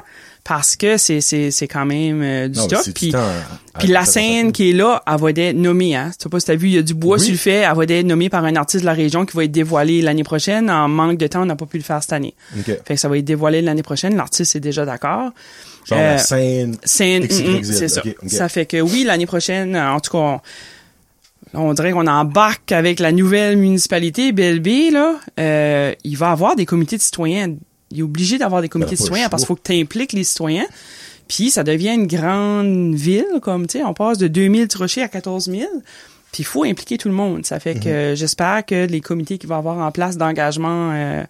parce que c'est, c'est, c'est quand même euh, du Non, stock. Puis, la scène qui est là, elle va être nommée. Hein. Tu sais pas si t'as vu, il y a du bois Oui. sur le fait. Elle va être nommée par un artiste de la région qui va être dévoilé l'année prochaine. En manque de temps, on n'a pas pu le faire cette année. OK. Fait que ça va être dévoilé l'année prochaine. L'artiste est déjà d'accord. Genre Euh, la scène. C'est XYZ, mm, mm, c'est ça. Ça fait que oui, l'année prochaine, en tout cas, on, on dirait qu'on embarque avec la nouvelle municipalité BLB là. Euh, il va avoir des comités de citoyens. Il est obligé d'avoir des comités Ben, de citoyens parce qu'il faut que tu impliques les citoyens. Puis ça devient une grande ville, comme tu sais, on passe de 2000 rochers à 14 000. Puis il faut impliquer tout le monde. Ça fait Mhm. que j'espère que les comités qui vont avoir en place d'engagement euh,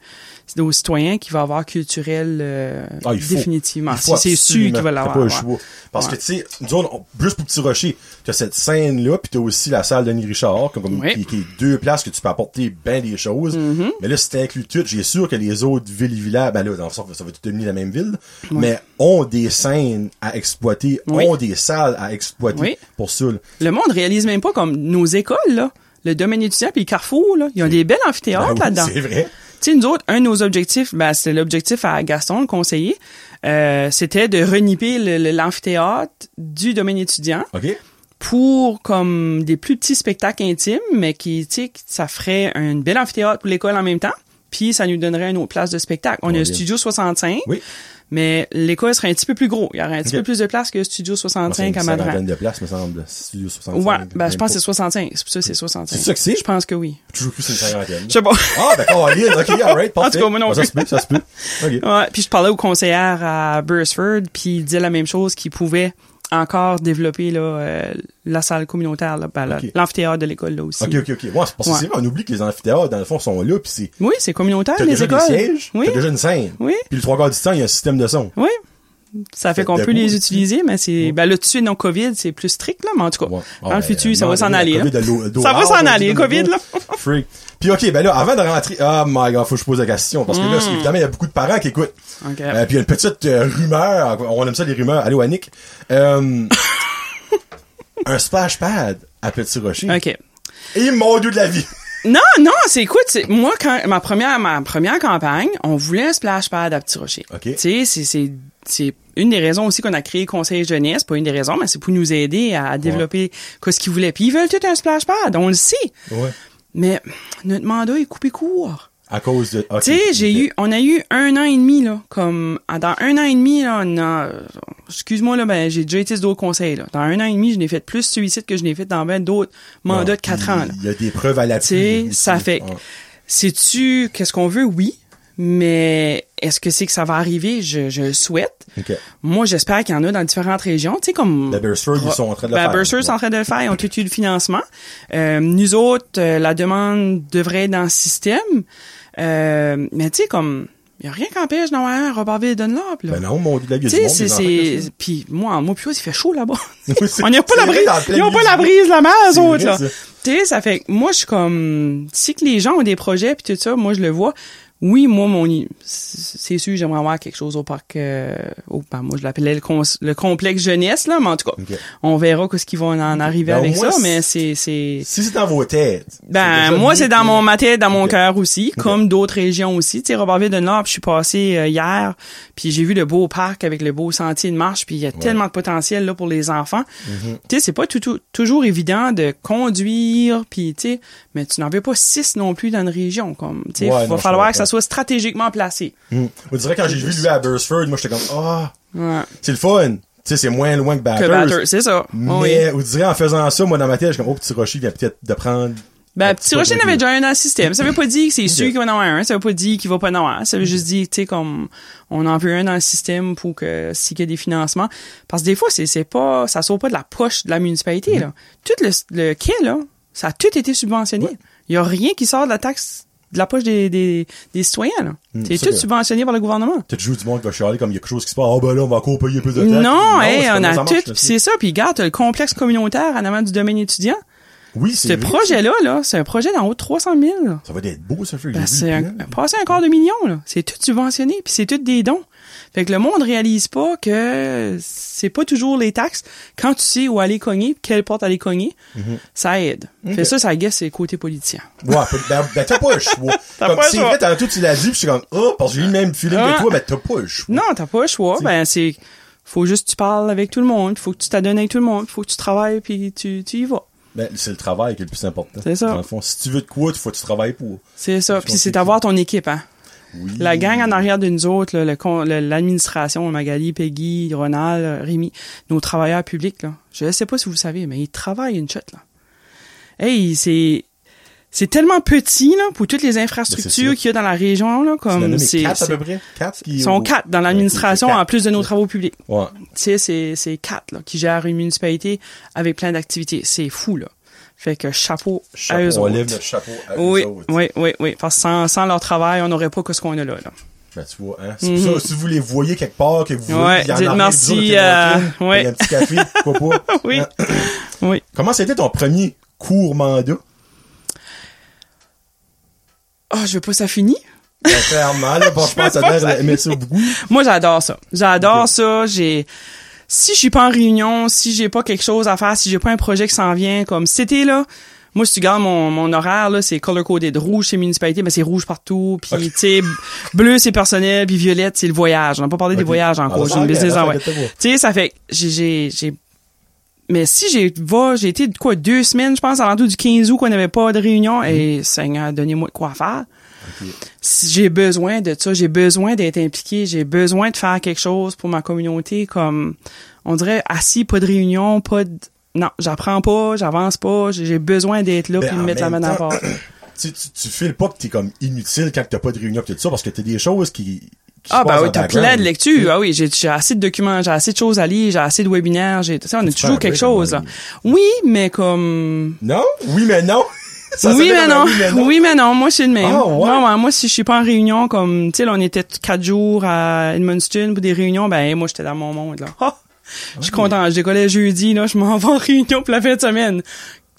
aux citoyens, qui va avoir culturel euh, Ah, il faut. définitivement. C'est sûr qu'il va l'avoir. pas choix. Parce Ouais. que, tu sais, nous autres, on- juste pour Petit Rocher, t'as cette scène-là, puis t'as aussi la salle Denis Richard, comme, comme- Oui. qui, qui est deux places que tu peux apporter bien des choses. Mm-hmm. Mais là, si t'inclus tout, j'ai sûr que les autres villes et villages, ben là, dans le sens, ça va tout devenir la même ville, mais ont des scènes à exploiter, Oui. ont des salles à exploiter pour ça. là. Le monde réalise même pas comme nos écoles, là. Le domaine étudiant puis le Carrefour, là. Ils ont des belles amphithéâtres Ben oui, là-dedans. C'est vrai. Sais, nous autres, un de nos objectifs, ben, c'était l'objectif à Gaston, le conseiller, euh, c'était de reniper l'amphithéâtre du domaine étudiant OK? pour comme des plus petits spectacles intimes, mais qui, tu sais, ça ferait un bel amphithéâtre pour l'école en même temps. Puis ça nous donnerait une autre place de spectacle. On a bien. studio 65, Oui. Mais l'école serait un petit peu plus gros. Il y aurait un petit Ok. peu plus de place que Studio Moi, c'est 65 une à Madran. cinquantaine de places, me semble. Studio 65. Ouais, ben, je pense que c'est pas. 65. C'est pour ça que c'est 65. C'est ça que c'est? Je pense que oui. Toujours plus une cinquantaine. Je sais pas. Ah, d'accord, Aline, ok, alright, parfait. En tout cas, moi non Ah, Ça plus. se peut, ça se peut. Ok. Ouais, puis je parlais au conseillère à Bursford, puis il disait la même chose, qu'il pouvait encore développer là, euh, la salle communautaire, là, ben, l'amphithéâtre de l'école là aussi. Ok, ok, ok. Ouais, c'est parce que Ouais. c'est vrai, on oublie que les amphithéâtres, dans le fond, sont là, c'est, Oui, c'est communautaire, les déjà écoles. des sièges, Oui, t'as déjà une scène. oui, Puis le trois quarts du temps, il y a un système de son. oui. Ça fait qu'on peut les utiliser, mais c'est, ben là, tout de suite, non COVID, c'est plus strict, là, mais en tout cas, Ouais. dans Ah, le ben, futur, ça non, va s'en aller. COVID Ça va s'en aller, COVID, ça. là. Freak. Puis ok, ben là, avant de rentrer, oh my god, faut que je pose la question, parce que là, c'est- évidemment, il y a beaucoup de parents qui écoutent. Ok. Euh, puis il y a une petite euh, rumeur, on aime ça les rumeurs, allô Annick, euh, un splash pad à Petit Rocher. OK. Et mon dieu de la vie. Non, non, c'est écoute, c'est moi quand ma première ma première campagne, on voulait un splash pad à Petit Rocher. OK. Tu sais, c'est c'est c'est une des raisons aussi qu'on a créé Conseil jeunesse, pas une des raisons, mais c'est pour nous aider à développer quoi ce qu'ils voulaient. Puis ils veulent tout un splash pad, on le sait. Ouais. Mais notre mandat est coupé court. À cause de... Tu sais, j'ai eu, on a eu un an et demi, là, comme, ah, dans un an et demi, là, on a, excuse-moi, là, ben, j'ai déjà été d'autres conseils, là. Dans un an et demi, je n'ai fait plus suicide que je n'ai fait dans ben d'autres mandats de quatre ans. Il y a des preuves à l'appui. Tu sais, ça fait, Ouais. sais-tu qu'est-ce qu'on veut? Oui. Mais est-ce que c'est que ça va arriver? Je, je le souhaite. Ok. Moi, j'espère qu'il y en a dans différentes régions. Tu sais, comme... La Beresford, ils sont en train de le Ben, faire. Bursars sont en train de le faire. Ils ont tout eu le financement. Euh, nous autres, euh, la demande devrait être dans le système. Euh, mais tu sais, comme... Il n'y a rien qui empêche d'avoir un Robertville Dunlop, là. Ben non, mon il y a Tu du c'est, puis moi, moi, puis il fait chaud là-bas. Oui, On n'a pas la brise, ils ont pas la brise la mer, eux autres, là. Tu sais, ça fait que moi, je suis comme, si que les gens ont des projets puis tout ça, moi, je le vois. Oui, moi, mon, c'est sûr, j'aimerais avoir quelque chose au parc, euh, au, ben, moi, je l'appelais le, cons- le complexe jeunesse, là, mais en tout cas, on verra qu'est-ce qu'ils vont en arriver Ben, avec ça, mais c'est, c'est, Si c'est dans vos têtes. ben, moi, c'est dans mon ma tête, dans mon cœur aussi, comme d'autres régions aussi. Tu sais, Robertville de Nord, je suis passé euh, hier, puis j'ai vu le beau parc avec le beau sentier de marche, puis il y a tellement de potentiel là pour les enfants. Mm-hmm. Tu sais, c'est pas tout, tout- toujours évident de conduire, puis tu sais, mais tu n'en veux pas six non plus dans une région, comme Ouais, va falloir que ça soit stratégiquement placé. Hmm. On dirait quand j'ai vu lui à Bursford, moi, j'étais comme, ah, Ouais. c'est le fun. Tu sais, c'est moins loin que Que Batters. Batter, c'est ça. Mais, Oui. on dirait en faisant ça, moi, dans ma tête, je suis comme, oh, petit Rocher vient peut-être de prendre. Ben, Petit Rocher de avait recul. déjà un dans le système. Ça veut pas dire que c'est sûr qu'il va en avoir un. Ça veut pas dire qu'il va pas en avoir. Ça veut juste dire, tu sais, comme, on en veut un dans le système pour que, s'il y a des financements. Parce que des fois, c'est, c'est pas, ça sort pas de la poche de la municipalité, Mhm. là. Tout le, le quai, là, ça a tout été subventionné. Ouais. Il y a rien qui sort de la taxe de la poche des, des, des citoyens, là. Mm, c'est tout subventionné par le gouvernement. Peut-être juste du monde qui va chialer comme il y a quelque chose qui se passe. Ah, ben là, on va encore payer plus de taxes. Non, hey, c'est on a tout, c'est ça, puis regarde, t'as le complexe communautaire en avant du domaine étudiant. Oui, c'est Ce projet-là, là, c'est un projet d'en haut de 300 000, là. Ça va être beau, ça fait. Ben, c'est un, passer un quart de million, là. C'est tout subventionné, puis c'est tout des dons. Fait que le monde réalise pas que c'est pas toujours les taxes. Quand tu sais où aller cogner, quelle porte aller cogner, ça aide. Fait ça, ça guesse c'est côté politicien. Ouais, ben, ben, t'as pas le choix. T'as pas choix. vrai, tantôt, tu l'as dit, je suis comme, oh, parce que j'ai eu le même feeling Ah. que toi, mais t'as pas le choix. Non, t'as pas le choix. Ben, c'est, faut juste que tu parles avec tout le monde, faut que tu t'adonnes avec tout le monde, faut que tu travailles, puis tu, tu y vas. Ben, c'est le travail qui est le plus important. C'est ça. Dans le fond, si tu veux de quoi, il faut que tu travailles pour. C'est ça. Puis c'est d'avoir ton équipe, hein. Oui. La gang en arrière de nous autres, l'administration, Magali, Peggy, Ronald, Rémi, nos travailleurs publics, là. Je sais pas si vous savez, mais ils travaillent une shot, là. Hey, c'est, c'est tellement petit, là, pour toutes les Ben, infrastructures qu'il y a dans la région, là, comme c'est, quatre à peu près? Quatre qui. sont quatre dans l'administration, en plus de nos travaux publics. Ouais. Tu sais, c'est, c'est quatre, là, qui gèrent une municipalité avec plein d'activités. C'est fou, là. Fait que chapeau, à Chapeau, eux on autres. lève chapeau à Oui, eux autres. oui, oui, oui. Parce que sans, sans leur travail, on n'aurait pas que ce qu'on a là, là. Ben, tu vois, hein? C'est pour ça, si vous les voyez quelque part, que vous Mhm. Ouais, y en dites merci, euh, ouais. y a un petit café, pourquoi pas? Oui. Hein? Oui. Comment c'était ton premier court mandat? Oh, je veux pas ça finit? Ben, clairement, là, bon, je pense que mère aimait ça beaucoup. Moi, j'adore ça. J'adore ça. J'ai, si je suis pas en réunion, si j'ai pas quelque chose à faire, si j'ai pas un projet qui s'en vient, comme c'était là, moi, si tu regardes mon, mon horaire, là, c'est color-coded. Rouge, c'est municipalité, mais c'est rouge partout. Puis, tu sais, bleu, c'est personnel. Puis violette, c'est le voyage. On n'a pas parlé des voyages encore. Ah, J'ai une business en ouais. Tu sais, ça fait, j'ai, j'ai, j'ai, mais si j'ai, va, j'ai été, quoi, deux semaines, je pense, à l'entour du 15 août qu'on n'avait pas de réunion, et Seigneur, donnez-moi de quoi faire. Si j'ai besoin de ça, j'ai besoin d'être impliqué, j'ai besoin de faire quelque chose pour ma communauté, comme, on dirait, assis, pas de réunion, pas de, non, j'apprends pas, j'avance pas, j'ai besoin d'être là Ben, puis de mettre la main temps, porte. Tu, tu, tu files pas que t'es comme inutile quand t'as pas de réunion pis tout ça, parce que t'as des choses qui, Ah, bah oui, t'as plein de lectures. Ah oui, j'ai assez de documents, j'ai assez de choses à lire, j'ai assez de webinaires, j'ai, on a toujours quelque à chose, Oui, mais comme, Non? Oui, mais non! Ça oui, mais non. oui, mais non. Oui, mais non. Moi, c'est le même. Ah, ouais? Moi, ouais, moi, si je suis pas en réunion, comme, tu sais, on était quatre jours à Edmundston pour des réunions, ben, moi, j'étais dans mon monde, là. Ah! Je suis content. Je décollais jeudi, là, je m'en vais en réunion pour la fin de semaine.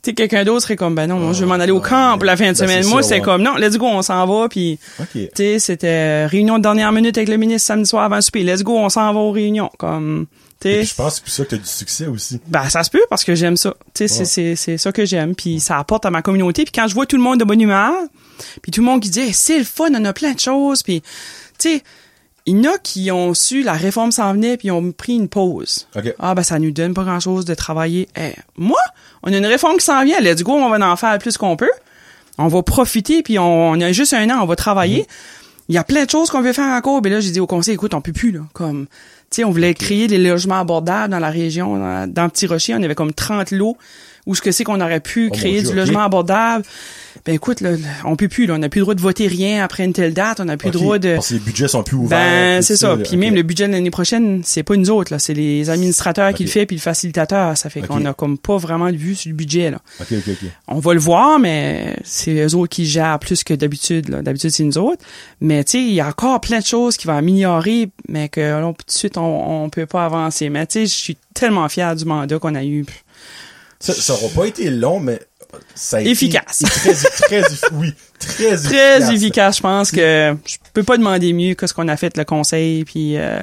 Tu sais, quelqu'un d'autre serait comme, ben non, moi, je vais m'en aller au Ah, camp pour la fin de ben, semaine. c'est Moi, ouais. comme, non, let's go, on s'en va, puis, Ok. tu sais, c'était réunion de dernière minute avec le ministre samedi soir avant le souper. Let's go, on s'en va aux réunions. Comme, tu je pense que c'est pour ça que t'as du succès aussi. Ben, ça se peut parce que j'aime ça. Tu sais, c'est- Ouais. c'est, c'est ça que j'aime. Puis ça apporte à ma communauté. Puis quand je vois tout le monde de bonne humeur, puis tout le monde qui dit Hey, c'est le fun, on a plein de choses. Puis, tu sais, il y en a qui ont su la réforme s'en venait puis ils ont pris une pause. Ok. Ah, ben ça nous donne pas grand-chose de travailler. Eh, moi, on a une réforme qui s'en vient. Let's go, on va en faire le plus qu'on peut. On va profiter, puis on, on a juste un an, on va travailler. Il y a plein de choses qu'on veut faire encore. Mais là, j'ai dit au conseil, écoute, on peut plus, là. Comme, tu sais, on voulait créer des logements abordables dans la région, dans, dans Petit Rocher. On avait comme 30 lots. Où ce que c'est qu'on aurait pu Oh, créer Dieu, du logement abordable? Ben écoute, là, on peut plus, là. On n'a plus le droit de voter rien après une telle date. On n'a plus le droit de... Parce que les budgets sont plus ouverts. Ben, c'est ça. Puis même le budget de l'année prochaine, c'est pas nous autres, là. C'est les administrateurs qui le fait, puis le facilitateur. Ça fait qu'on a comme pas vraiment de vue sur le budget, là. On va le voir, mais c'est eux autres qui gèrent plus que d'habitude, là. D'habitude, c'est nous autres. Mais, tu sais, il y a encore plein de choses qui vont améliorer, mais que, là, tout de suite, on, on peut pas avancer. Mais, tu sais, je suis tellement fier du mandat qu'on a eu. Ça, ça aura pas été long, mais ça a été Efficace. très, très, oui, très, Très efficace, je pense que je peux pas demander mieux que ce qu'on a fait le conseil, puis euh,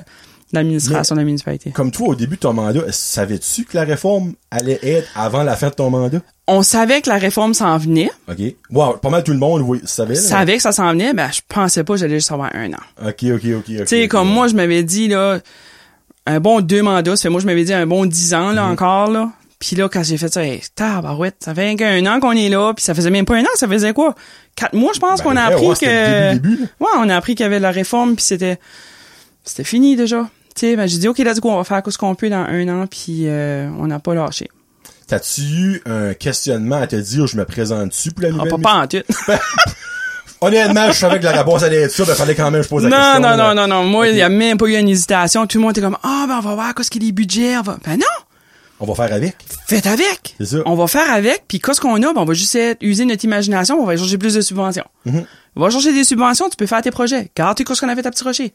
l'administration de la municipalité. Comme toi, au début de ton mandat, savais-tu que la réforme allait être avant la fin de ton mandat? On savait que la réforme s'en venait. OK. Wow, pas mal tout le monde, oui, savait. là. savais que ça s'en venait, ben je pensais pas que j'allais juste avoir un an. OK, OK, OK, OK. Tu sais, comme moi, je m'avais dit, là, un bon deux mandats, ça fait moi, je m'avais dit un bon dix ans, Mhm. là, encore, là. Puis là, quand j'ai fait ça, hey, tabarouette, ça fait qu'un an qu'on est là, puis ça faisait même pas un an, ça faisait quoi? Quatre mois, je pense Ben, qu'on a appris ouais, que... début, début, là. Ouais, on a appris qu'il y avait la réforme, puis c'était... C'était fini, déjà. Tu sais, ben, j'ai dit, OK, let's go, on va faire ce qu'on peut dans un an, puis euh, on n'a pas lâché. T'as-tu eu un questionnement à te dire, je me présente dessus pour la Ah, nouvelle? pas, pas en tout. Honnêtement, je savais que la réponse allait être ça, mais fallait quand même que je pose la Non, question. non, là. non, non, non. Moi, il Ok. y a même pas eu une hésitation. Tout le monde était comme, ah, ben, on va voir qu'est-ce qu'il y a des budgets. on va- Ben non! On va faire avec. Faites avec. C'est ça. On va faire avec, puis qu'est-ce qu'on a? Ben, on va juste être- user notre imagination, on va chercher plus de subventions. Mhm. On va chercher des subventions, tu peux faire tes projets. Regarde tout ce qu'on a fait à Petit Rocher.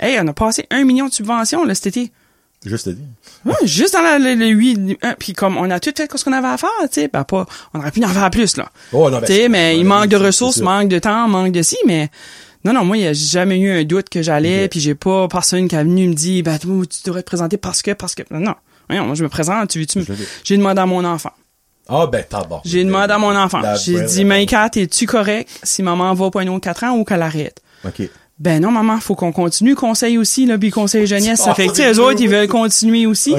Hey, on a passé un million de subventions, là, cet été. Juste te dire. Ouais, juste dans la- le, un, puis comme on a tout fait ce qu'on avait à faire, tu sais, ben pas, on aurait pu en faire plus, là. Oh, non, ben, tu sais, mais il manque de ressources, manque de temps, manque de ci, mais non, non, moi, il y a jamais eu un doute que j'allais, Ok. puis j'ai pas personne qui est venu me dire, ben, tu devrais te présenter parce que, parce que, non, non. Voyons, moi, je me présente, tu veux-tu me-. J'ai demandé à mon enfant. Ah, ben, t'as bon. J'ai demandé à mon enfant. J'ai dit. Maïka, es-tu correct si maman va pas un autre 4 ans ou qu'elle arrête? OK. Ben non, maman, faut qu'on continue. Conseil aussi, là, puis conseil jeunesse. Ça Ah, fait que, tu sais, c'est eux autres, ils veulent continuer aussi.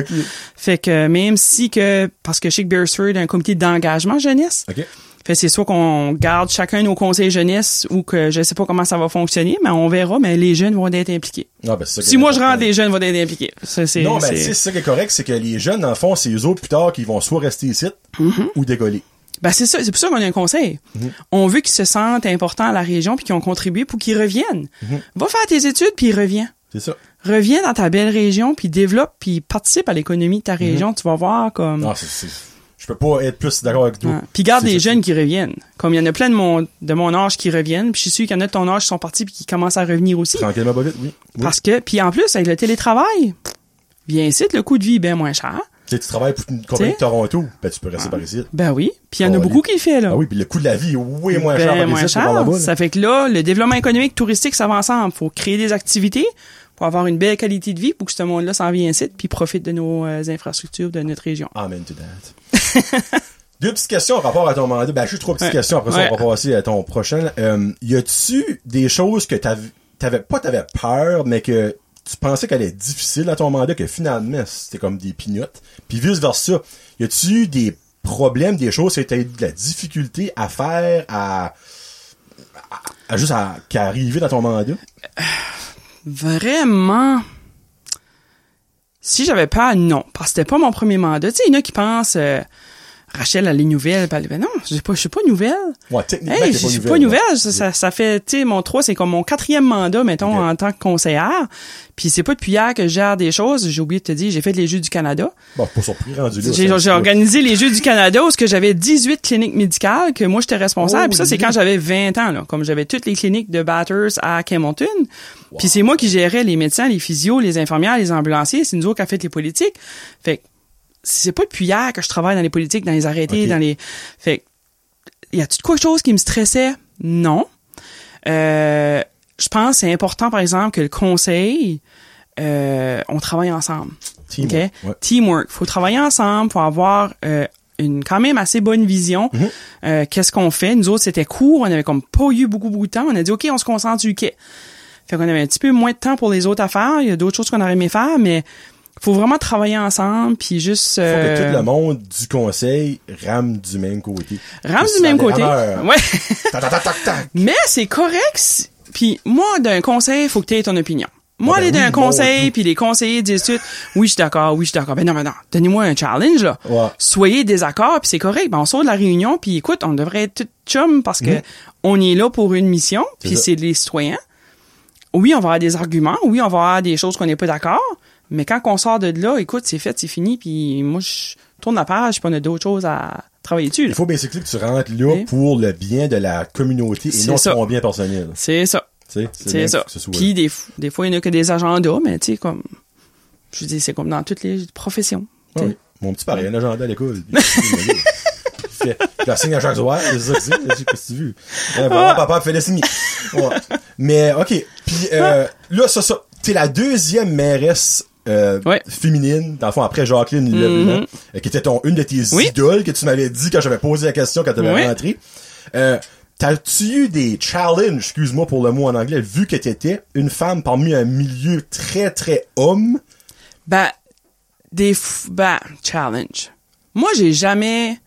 Fait que même si que, parce que je sais que Beresford a un comité d'engagement jeunesse, OK. Fait c'est soit qu'on garde chacun nos conseils jeunesse ou que je sais pas comment ça va fonctionner, mais on verra, mais les jeunes vont être impliqués. Ah, ben, ça Si moi je rentre, les jeunes vont être impliqués. Ça, Non, ben, c'est- ça qui est correct, c'est que les jeunes, dans le fond, c'est eux autres plus tard qui vont soit rester ici Mm-hmm. ou décoller. Ben c'est ça, c'est pour ça qu'on a un conseil. Mhm. On veut qu'ils se sentent importants à la région puis qu'ils ont contribué pour qu'ils reviennent. Mhm. Va faire tes études puis reviens. C'est ça. Reviens dans ta belle région puis développe puis participe à l'économie de ta région. Tu vas voir comme. Ah, c'est, c'est, je peux pas être plus d'accord avec toi. Puis garde des jeunes qui reviennent. Comme il y en a plein de mon de mon âge qui reviennent, puis je suis sûr qu'il y en a de ton âge qui sont partis puis qui commencent à revenir aussi. Tranquillement, pas vite, oui. oui. Parce que puis en plus avec le télétravail, viens ici, le coût de vie est bien moins cher. Tu tu travailles pour une compagnie de Toronto, ben, tu peux rester par ici. Ben oui, puis il y en a Oh, beaucoup qui le fait là. Ah oui, puis le coût de la vie est way moins Ben, cher par moins ici là. Ça fait que là, le développement économique, touristique, ça va ensemble. Faut créer des activités pour avoir une belle qualité de vie pour que ce monde-là s'en vienne ici puis profite de nos euh, infrastructures de notre région. Amen to that. Deux petites questions en rapport à ton mandat. Ben, juste trois petites Ouais. questions. Après ça, Ouais. on va passer à ton prochain. Euh, y a-tu des choses que t'avais, t'avais pas t'avais peur, mais que tu pensais qu'elle est difficile à ton mandat, que finalement, c'était comme des pignottes? Puis vice versa. Y a-tu des problèmes, des choses que t'as eu de la difficulté à faire, à, à, à juste à, arrivé dans ton mandat? Vraiment? Si j'avais pas, non. Parce que c'était pas mon premier mandat. Tu sais, il y en a qui pensent, euh, Rachel, elle est nouvelle. puis elle- Ben non, je suis pas, je suis pas nouvelle. Ouais, techniquement, Hey, je suis pas nouvelle. Ça, ouais. ça, ça fait, tu sais, mon 3, c'est comme mon quatrième mandat, mettons, en tant que conseillère. Puis c'est pas depuis hier que je gère des choses. J'ai oublié de te dire, j'ai fait les Jeux du Canada. Bon, pas surpris rendu là. J'ai organisé les Jeux du Canada où que j'avais 18 cliniques médicales que moi j'étais responsable. Oh, Puis ça c'est quand j'avais 20 ans là, comme j'avais toutes les cliniques de Batters à Campbellton. Puis c'est moi qui gérais les médecins, les physios, les infirmières, les ambulanciers, c'est nous autres qui a fait les politiques. Fait que c'est pas depuis hier que je travaille dans les politiques, dans les arrêtés, dans les fait que, y a-tu quoi chose qui me stressait? Non. Euh, je pense que c'est important par exemple que le conseil euh, on travaille ensemble. Teamwork, ouais. Teamwork. Faut travailler ensemble pour avoir euh, une quand même assez bonne vision. Mhm. Euh, Qu'est-ce qu'on fait? Nous autres, c'était court. On avait comme pas eu beaucoup, beaucoup de temps. On a dit, OK, on se concentre le quai. Fait qu'on avait un petit peu moins de temps pour les autres affaires. Il y a d'autres choses qu'on aurait aimé faire, mais faut vraiment travailler ensemble, puis juste... Faut euh, que tout le monde du conseil rame du même côté. rame du même côté. rameur. Ouais. Tac, tac, tac, tac, tac. Mais c'est correct. Puis moi, d'un conseil, faut que tu aies ton opinion. Moi, Ah ben aller d'un oui, conseil, bon, puis les conseillers disent tout, oui, je suis d'accord, oui, je suis d'accord. Ben non, ben non, donnez-moi un challenge, là. Ouais. Soyez désaccord, puis c'est correct. Ben, on sort de la réunion, puis écoute, on devrait être tout chum parce que on est là pour une mission, puis c'est les citoyens. Oui, on va avoir des arguments, oui, on va avoir des choses qu'on n'est pas d'accord, mais quand on sort de là, écoute, c'est fait, c'est fini, puis moi, je tourne la page, puis on a d'autres choses à travailler dessus, là. Il faut basically que tu rentres là pour le bien de la communauté et C'est non ça. ton bien personnel. C'est ça. Tu C'est ça. Puis des, des fois, il n'y en a que des agendas, mais tu sais, comme. Je dis, c'est comme dans toutes les professions. Ah tu oui. Mon petit pareil, un agenda à l'école. Il fait, il fait signe à chaque soir, c'est ça que c'est. Qu'est-ce que tu veux? Euh, voilà, papa fait le signe. Ouais. Mais, ok. Puis, euh, là, ça, ça, t'es la deuxième mairesse, euh, Ouais. féminine, dans le fond, après Jacqueline Leblanc, euh, qui était ton, une de tes Oui. idoles, que tu m'avais dit quand j'avais posé la question quand t'avais Oui. rentré. Euh, T'as-tu eu des challenges, excuse-moi pour le mot en anglais, vu que t'étais une femme parmi un milieu très, très homme? Ben, des. f- Ben, challenge. Moi, j'ai jamais.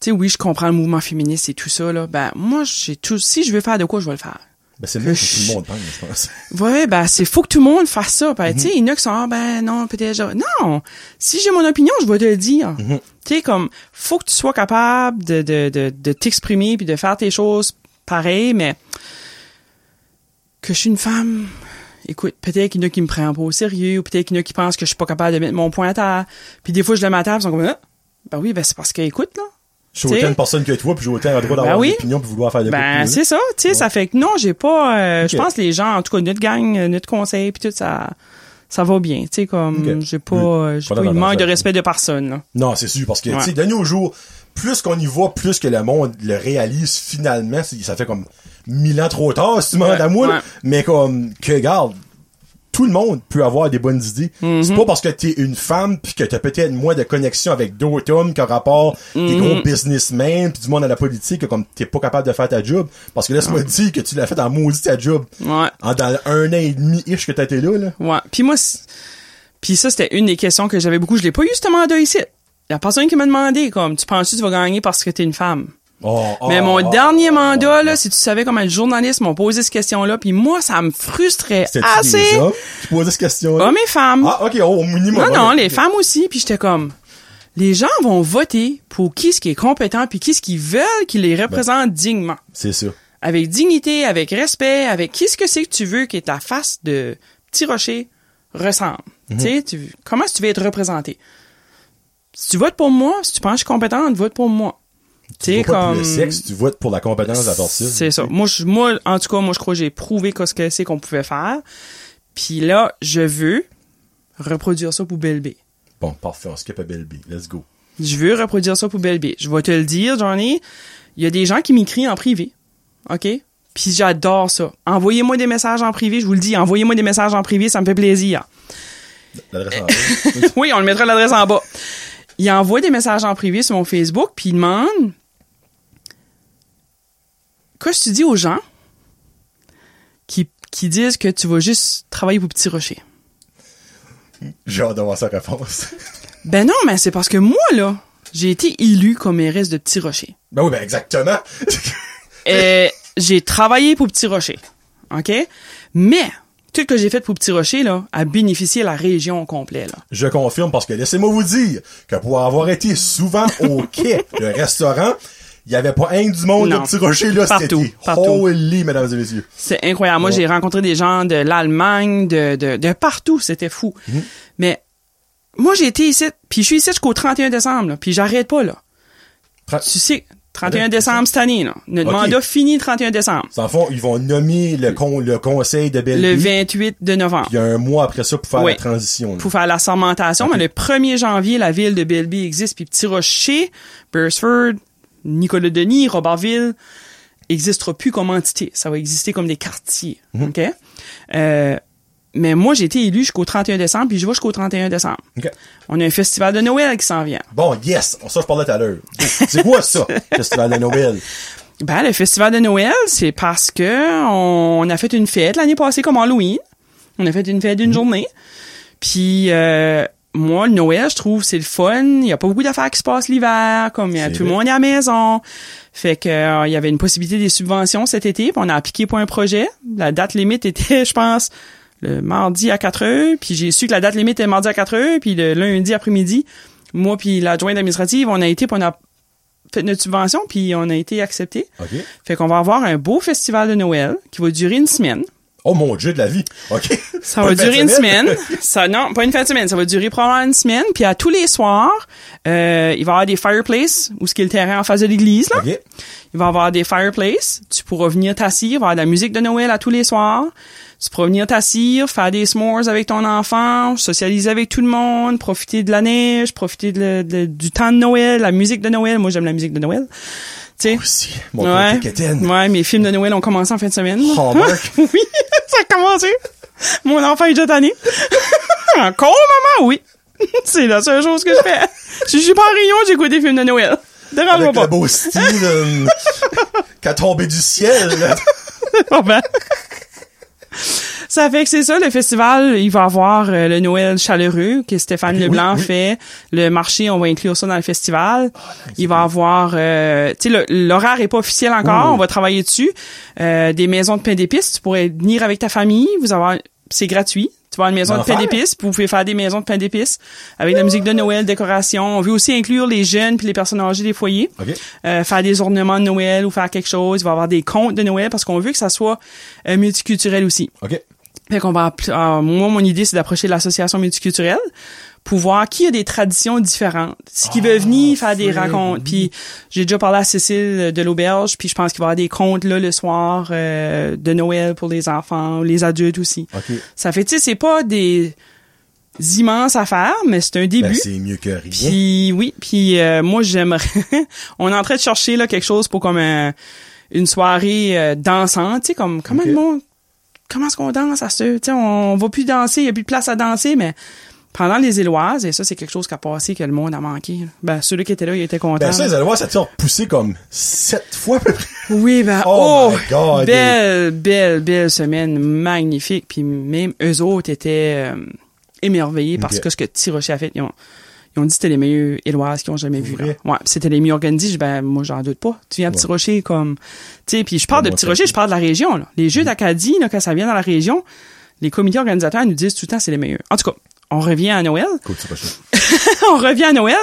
Tu sais, oui, je comprends le mouvement féministe et tout ça, là. Ben, moi, j'ai tout. Si je veux faire de quoi, je vais le faire. Ben, c'est le même que tout le monde pense, je pense. Ouais, ben, c'est faut que tout le monde fasse ça. Ben, Mhm. tu sais, il y en a qui sont, ah, ben, non, peut-être, je- non. Si j'ai mon opinion, je vais te le dire. Mhm. Tu sais, comme, faut que tu sois capable de, de, de, de t'exprimer puis de faire tes choses pareil, mais que je suis une femme. Écoute, peut-être qu'il y en a qui me prennent pas au sérieux, ou peut-être qu'il y en a qui pensent que je suis pas capable de mettre mon point à terre. Puis des fois, je le mets à terre, ils sont comme, ah, ben oui, ben c'est parce que, écoute, là. Je suis T'sais? autant une personne que toi, puis j'ai autant le droit d'avoir Ben oui. une opinion puis vouloir faire des Ben, de c'est ça, tu sais, ça fait que non, j'ai pas, euh, je pense que les gens, en tout cas, notre gang, euh, notre conseil, puis tout, ça, ça va bien, tu sais, comme, j'ai pas, Oui. euh, j'ai Pas pas eu de d'avantage. manque de respect de personne, là. Non, c'est sûr, parce que, Ouais. tu sais, de nos jours, plus qu'on y va, plus que le monde le réalise finalement, ça fait comme mille ans trop tard, si tu demandes Ouais, à moi, là. ouais. mais comme, que, regarde, tout le monde peut avoir des bonnes idées. Mm-hmm. C'est pas parce que t'es une femme puis que t'as peut-être moins de connexion avec d'autres hommes qu'en rapport des gros businessmen puis du monde à la politique que comme t'es pas capable de faire ta job. Parce que laisse-moi dire que tu l'as fait en maudit ta job. Ouais. En, dans un an et demi-ish que t'as été là, là. Ouais. Puis moi, puis ça, c'était une des questions que j'avais beaucoup. Je l'ai pas eu, ce mandat ici. Il y a personne qui m'a demandé, comme, tu penses que tu vas gagner parce que t'es une femme? Oh, oh, Mais mon oh, dernier oh, mandat, oh, là, si tu savais comment les journalistes m'ont posé cette question-là, puis moi, ça me frustrait assez. qui posaient cette question-là? Hommes et femmes. Ah, ok, oh, au minimum. non, non, les femmes aussi. Puis j'étais comme, les gens vont voter pour qui ce qui est compétent, puis qui ce qu'ils veulent qui les représente dignement. C'est sûr. Avec dignité, avec respect, avec qui ce que c'est que tu veux que ta face de petit rocher ressemble. Mhm. Tu sais, tu, comment est-ce que tu veux être représenté? Si tu votes pour moi, si tu penses que je suis compétente, vote pour moi. Tu pas pour comme... le sexe, tu votes pour la compétence personne. C'est ça. Moi, je, moi, en tout cas, moi, je crois que j'ai prouvé ce que c'est qu'on pouvait faire. Puis là, je veux reproduire ça pour Belle B. Bon, parfait, on skip à Belle B. Let's go. Je veux reproduire ça pour Belle B. Je vais te le dire, Johnny. Il y a des gens qui m'écrivent en privé. OK? Puis j'adore ça. Envoyez-moi des messages en privé, je vous le dis. Envoyez-moi des messages en privé, ça me fait plaisir. L'adresse en bas. oui, on le mettra l'adresse en bas. Il envoie des messages en privé sur mon Facebook, puis il demande Qu'est-ce que tu dis aux gens qui, qui disent que tu vas juste travailler pour Petit Rocher? J'ai hâte d'avoir sa réponse. Ben non, mais c'est parce que moi, là, j'ai été élu comme mairesse de Petit Rocher. ben oui, ben exactement. Et j'ai travaillé pour Petit Rocher. OK? Mais, tout ce que j'ai fait pour Petit Rocher, là, a bénéficié la région au complet, là. Je confirme parce que laissez-moi vous dire que pour avoir été souvent au quai, le restaurant, il y avait pas un du monde de petit rocher là, Partout, c'était partout. holy, mesdames et messieurs. C'est incroyable. Moi, Ouais. j'ai rencontré des gens de l'Allemagne, de, de, de partout. C'était fou. Mhm. Mais moi, j'ai été ici, puis je suis ici jusqu'au 31 décembre, puis j'arrête pas, là. Tu sais, 31 Ouais. décembre cette année, là. Notre mandat finit le 31 décembre. Dans le fond, ils vont nommer le, con, le conseil de Belle Le Vie, 28 de novembre. puis il y a un mois après ça pour faire Oui. la transition. là. Pour faire la sermentation, mais le 1er janvier, la ville de Belleville existe, puis Petit Rocher, Beresford, Nicolas Denis, Robertville, existera plus comme entité. Ça va exister comme des quartiers. Mhm. OK? Euh, mais moi, j'ai été élu jusqu'au 31 décembre, puis je vais jusqu'au 31 décembre. On a un festival de Noël qui s'en vient. Bon, yes! Ça, je parlais tout à l'heure. C'est quoi ça, festival de Noël? Ben, le festival de Noël, c'est parce que on a fait une fête l'année passée comme Halloween. On a fait une fête d'une journée. Puis euh, moi, le Noël, je trouve, c'est le fun. Il y a pas beaucoup d'affaires qui se passent l'hiver, comme il y a C'est tout le monde est à la maison. Fait que euh, il y avait une possibilité des subventions cet été, on a appliqué pour un projet. La date limite était, je pense, le mardi à 4 heures, puis j'ai su que la date limite était mardi à 4 heures, puis le lundi après-midi, moi puis l'adjointe administrative, on a été, puis on a fait notre subvention, puis on a été accepté. OK. Fait qu'on va avoir un beau festival de Noël qui va durer une semaine. Oh mon dieu de la vie. OK. Ça va durer une semaine. Ça, non, pas une fin de semaine. Ça va durer probablement une semaine. Puis à tous les soirs, euh, il va y avoir des fireplaces, où ce qui est le terrain en face de l'église, là. OK. Il va y avoir des fireplaces. Tu pourras venir t'asseoir. Il va y avoir de la musique de Noël à tous les soirs. Tu pourras venir t'asseoir, faire des s'mores avec ton enfant, socialiser avec tout le monde, profiter de la neige, profiter de- de- du temps de Noël, la musique de Noël. Moi, j'aime la musique de Noël. Sais. Aussi. Mon Ouais. ouais, mes films de Noël ont commencé en fin de semaine. Hallmark. oui, ça a commencé. Mon enfant est déjà tanné. Encore, maman? Oui. C'est la seule chose que je fais. Si je suis pas en réunion, j'écoute des films de Noël. Dérange-moi Avec pas. le beau style euh, qui a tombé du ciel. là. Ça fait que c'est ça, le festival, il va avoir euh, le Noël chaleureux que Stéphane Leblanc oui, oui. fait. Le marché, on va inclure ça dans le festival. il va avoir, euh, tu sais, l'horaire est pas officiel encore, Oui. on va travailler dessus. Euh, des maisons de pain d'épices, tu pourrais venir avec ta famille, vous avoir, c'est gratuit. Tu vas avoir une maison de pain d'épices, vous pouvez faire des maisons de pain d'épices avec la musique de Noël, décoration. On veut aussi inclure les jeunes puis les personnes âgées des foyers OK. euh, faire des ornements de Noël ou faire quelque chose. Il va y avoir des contes de Noël parce qu'on veut que ça soit euh, multiculturel aussi. OK. Fait qu'on va, euh, moi, mon idée, c'est d'approcher l'association multiculturelle pour voir qui a des traditions différentes. Ce qui veut venir faire des rencontres. Puis j'ai déjà parlé à Cécile de l'auberge, puis je pense qu'il va y avoir des contes là le soir euh, de Noël pour les enfants, les adultes aussi. OK. Ça fait, tu sais, c'est pas des immenses affaires, mais c'est un début. Ben, c'est mieux que rien. Puis oui, puis euh, moi j'aimerais on est en train de chercher là quelque chose pour comme un- une soirée euh, dansante, tu sais comme comment le monde comment est-ce qu'on danse? À ce tu on va plus danser, il y a plus de place à danser mais pendant les Éloises et ça c'est quelque chose qui a passé que le monde a manqué. Ben ceux qui étaient là, ils étaient contents. Ben ça, les voir, ça t'a repoussé comme sept fois à peu près. Oui, ben, Oh oh, my God. belle, belle, belle semaine, magnifique. Puis même eux autres étaient euh, émerveillés parce que ce que Tirocher a fait, ils ont, ils ont dit que c'était les meilleurs Éloises qu'ils ont jamais vus. Ouais, c'était les mieux organisés. Je dis, ben, moi, j'en doute pas. Tu viens de Ouais. Tirocher comme, tu sais, puis je parle de moi, Tirocher, ça- je parle de la région, là. Les. Jeux d'Acadie, là, quand ça vient dans la région, les comités organisateurs nous disent tout le temps c'est les meilleurs. En tout cas, on revient à Noël. Cool, on revient à Noël.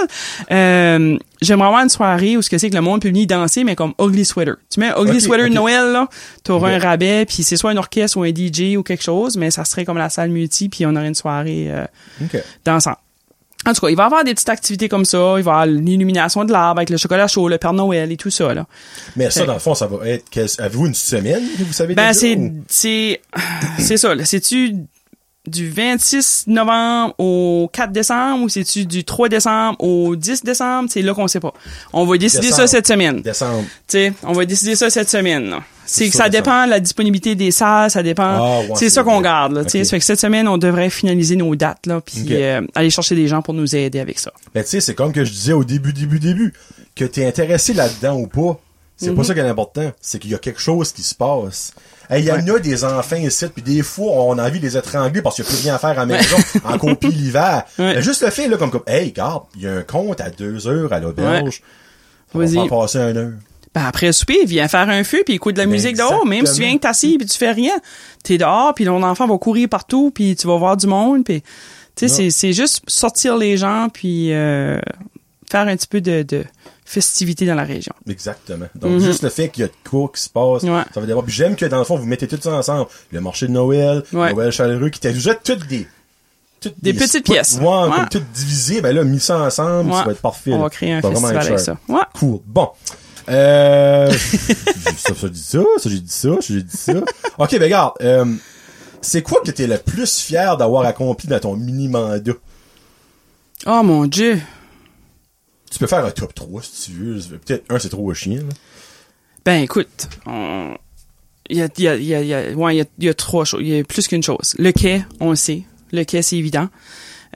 Euh, J'aimerais avoir une soirée où ce que c'est que le monde peut venir danser, mais comme Ugly Sweater. Tu mets Ugly Sweater Noël, là, t'auras un rabais, puis c'est soit un orchestre ou un DJ ou quelque chose, mais ça serait comme la salle multi, puis on aurait une soirée euh, dansante. En tout cas, il va y avoir des petites activités comme ça. Il va y avoir l'illumination de l'arbre avec le chocolat chaud, le Père Noël et tout ça, là. Mais ça, dans le fond, ça va être... Avez-vous une semaine vous savez Ben, c'est, ou- c'est, c'est ça, là. C'est-tu du 26 novembre au 4 décembre ou c'est-tu du 3 décembre au 10 décembre? C'est là qu'on sait pas. On va décider Décembre. ça cette semaine. Décembre. Tu sais, on va décider ça cette semaine. là. C'est que ça dépend de la disponibilité des salles, ça dépend. Ah, ouais, c'est ça qu'on garde, là. tu sais. Ok. Ça fait que cette semaine, on devrait finaliser nos dates, là, puis euh, aller chercher des gens pour nous aider avec ça. Ben, tu sais, c'est comme que je disais au début, début, début, que t'es intéressé là-dedans ou pas. C'est Mhm. pas ça qui est important. C'est qu'il y a quelque chose qui se passe. Il y en a des enfants ici, puis des fois, on a envie de les étrangler parce qu'il n'y a plus rien à faire à la maison, en copie l'hiver. Ouais. Juste le fait, là, comme, comme, hey, regarde, il y a un compte à deux heures à l'auberge. On va passer un heure. Ben après le souper, viens faire un feu puis écoute de la Ben, musique dehors. Même si tu viens que t'assis puis tu fais rien, t'es dehors puis ton enfant va courir partout puis tu vas voir du monde puis tu sais c'est juste sortir les gens puis euh, faire un petit peu de, de festivité dans la région. Exactement. Donc, juste le fait qu'il y a de quoi qui se passe, Mhm. Ouais. ça va d'abord. Puis j'aime que, dans le fond, vous mettez tout ça ensemble. Le marché de Noël, Ouais. Noël chaleureux, qui t'ajoute toutes des... Toutes Des petites spots, pièces. Ouais, Ouais. comme toutes divisées. Ben là, mis ça ensemble, ça va être parfait. On là. va créer un festival avec ça. Cool. Bon. Euh, ça, ça, j'ai dit ça, ça, j'ai dit ça, ça, j'ai dit ça. OK, ben regarde, euh, c'est quoi que t'es le plus fier d'avoir accompli dans ton mini-mandat? Oh mon dieu. Tu peux faire un top 3 si tu veux. Peut-être un, c'est trop chien, là. Ben écoute, on- il y a, il y a, il y a, ouais, il y trois choses. Il y a plus qu'une chose. Le quai, on le sait. Le quai, c'est évident.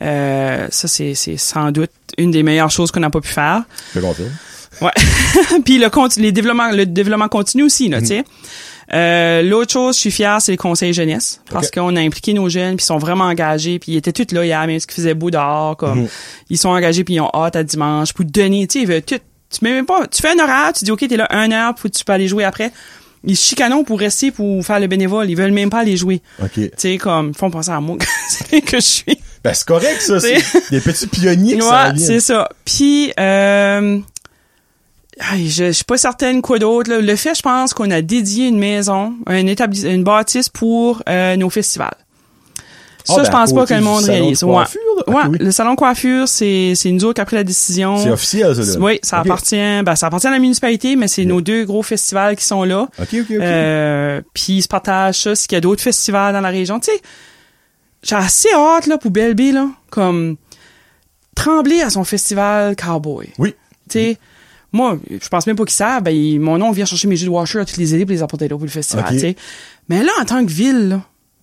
Euh, ça, c'est, c'est sans doute une des meilleures choses qu'on n'a pas pu faire. Je confirme. Puis le les développements, le développement continu aussi, là, tu sais. Euh, L'autre chose, je suis fière, c'est le conseil jeunesse. Parce qu'on a impliqué nos jeunes, puis ils sont vraiment engagés, puis ils étaient tous là hier, même ce qui faisait beau dehors, comme Mhm. ils sont engagés, puis ils ont hâte à dimanche pour te donner, tu sais, ils veulent tout. Tu mets même pas, tu fais un horaire, tu dis ok, t'es là un heure, puis tu peux aller jouer après. Ils se chicanent pour rester pour faire le bénévole, ils veulent même pas aller jouer. OK. Tu sais, comme, ils font penser à moi que je suis. Ben, c'est correct, ça. C'est- C'est des petits pionniers que Ouais, c'est ça. Puis, euh, je, je suis pas certaine quoi d'autre. Le fait, je pense qu'on a dédié une maison, un établi- une bâtisse pour euh, nos festivals. Ça, Ah, ben, je pense à pas que le monde réalise. Ouais. Ouais, oui. le salon de coiffure, c'est c'est nous autres qui a pris la décision. C'est officiel, ça, là. Oui, ça appartient, ben, ça appartient à la municipalité, mais c'est nos deux gros festivals qui sont là. OK, OK, OK. Euh, puis ils se partagent ça, s'il y a d'autres festivals dans la région. Tu sais, j'ai assez hâte, là, pour Belle B, là, comme trembler à son festival Cowboy. Oui. Tu sais, moi, je pense même pas qu'ils savent, ben, mon nom vient chercher mes jus de washer à toutes les aider pour les apporter là pour le festival, tu sais. Mais là, en tant que ville, là,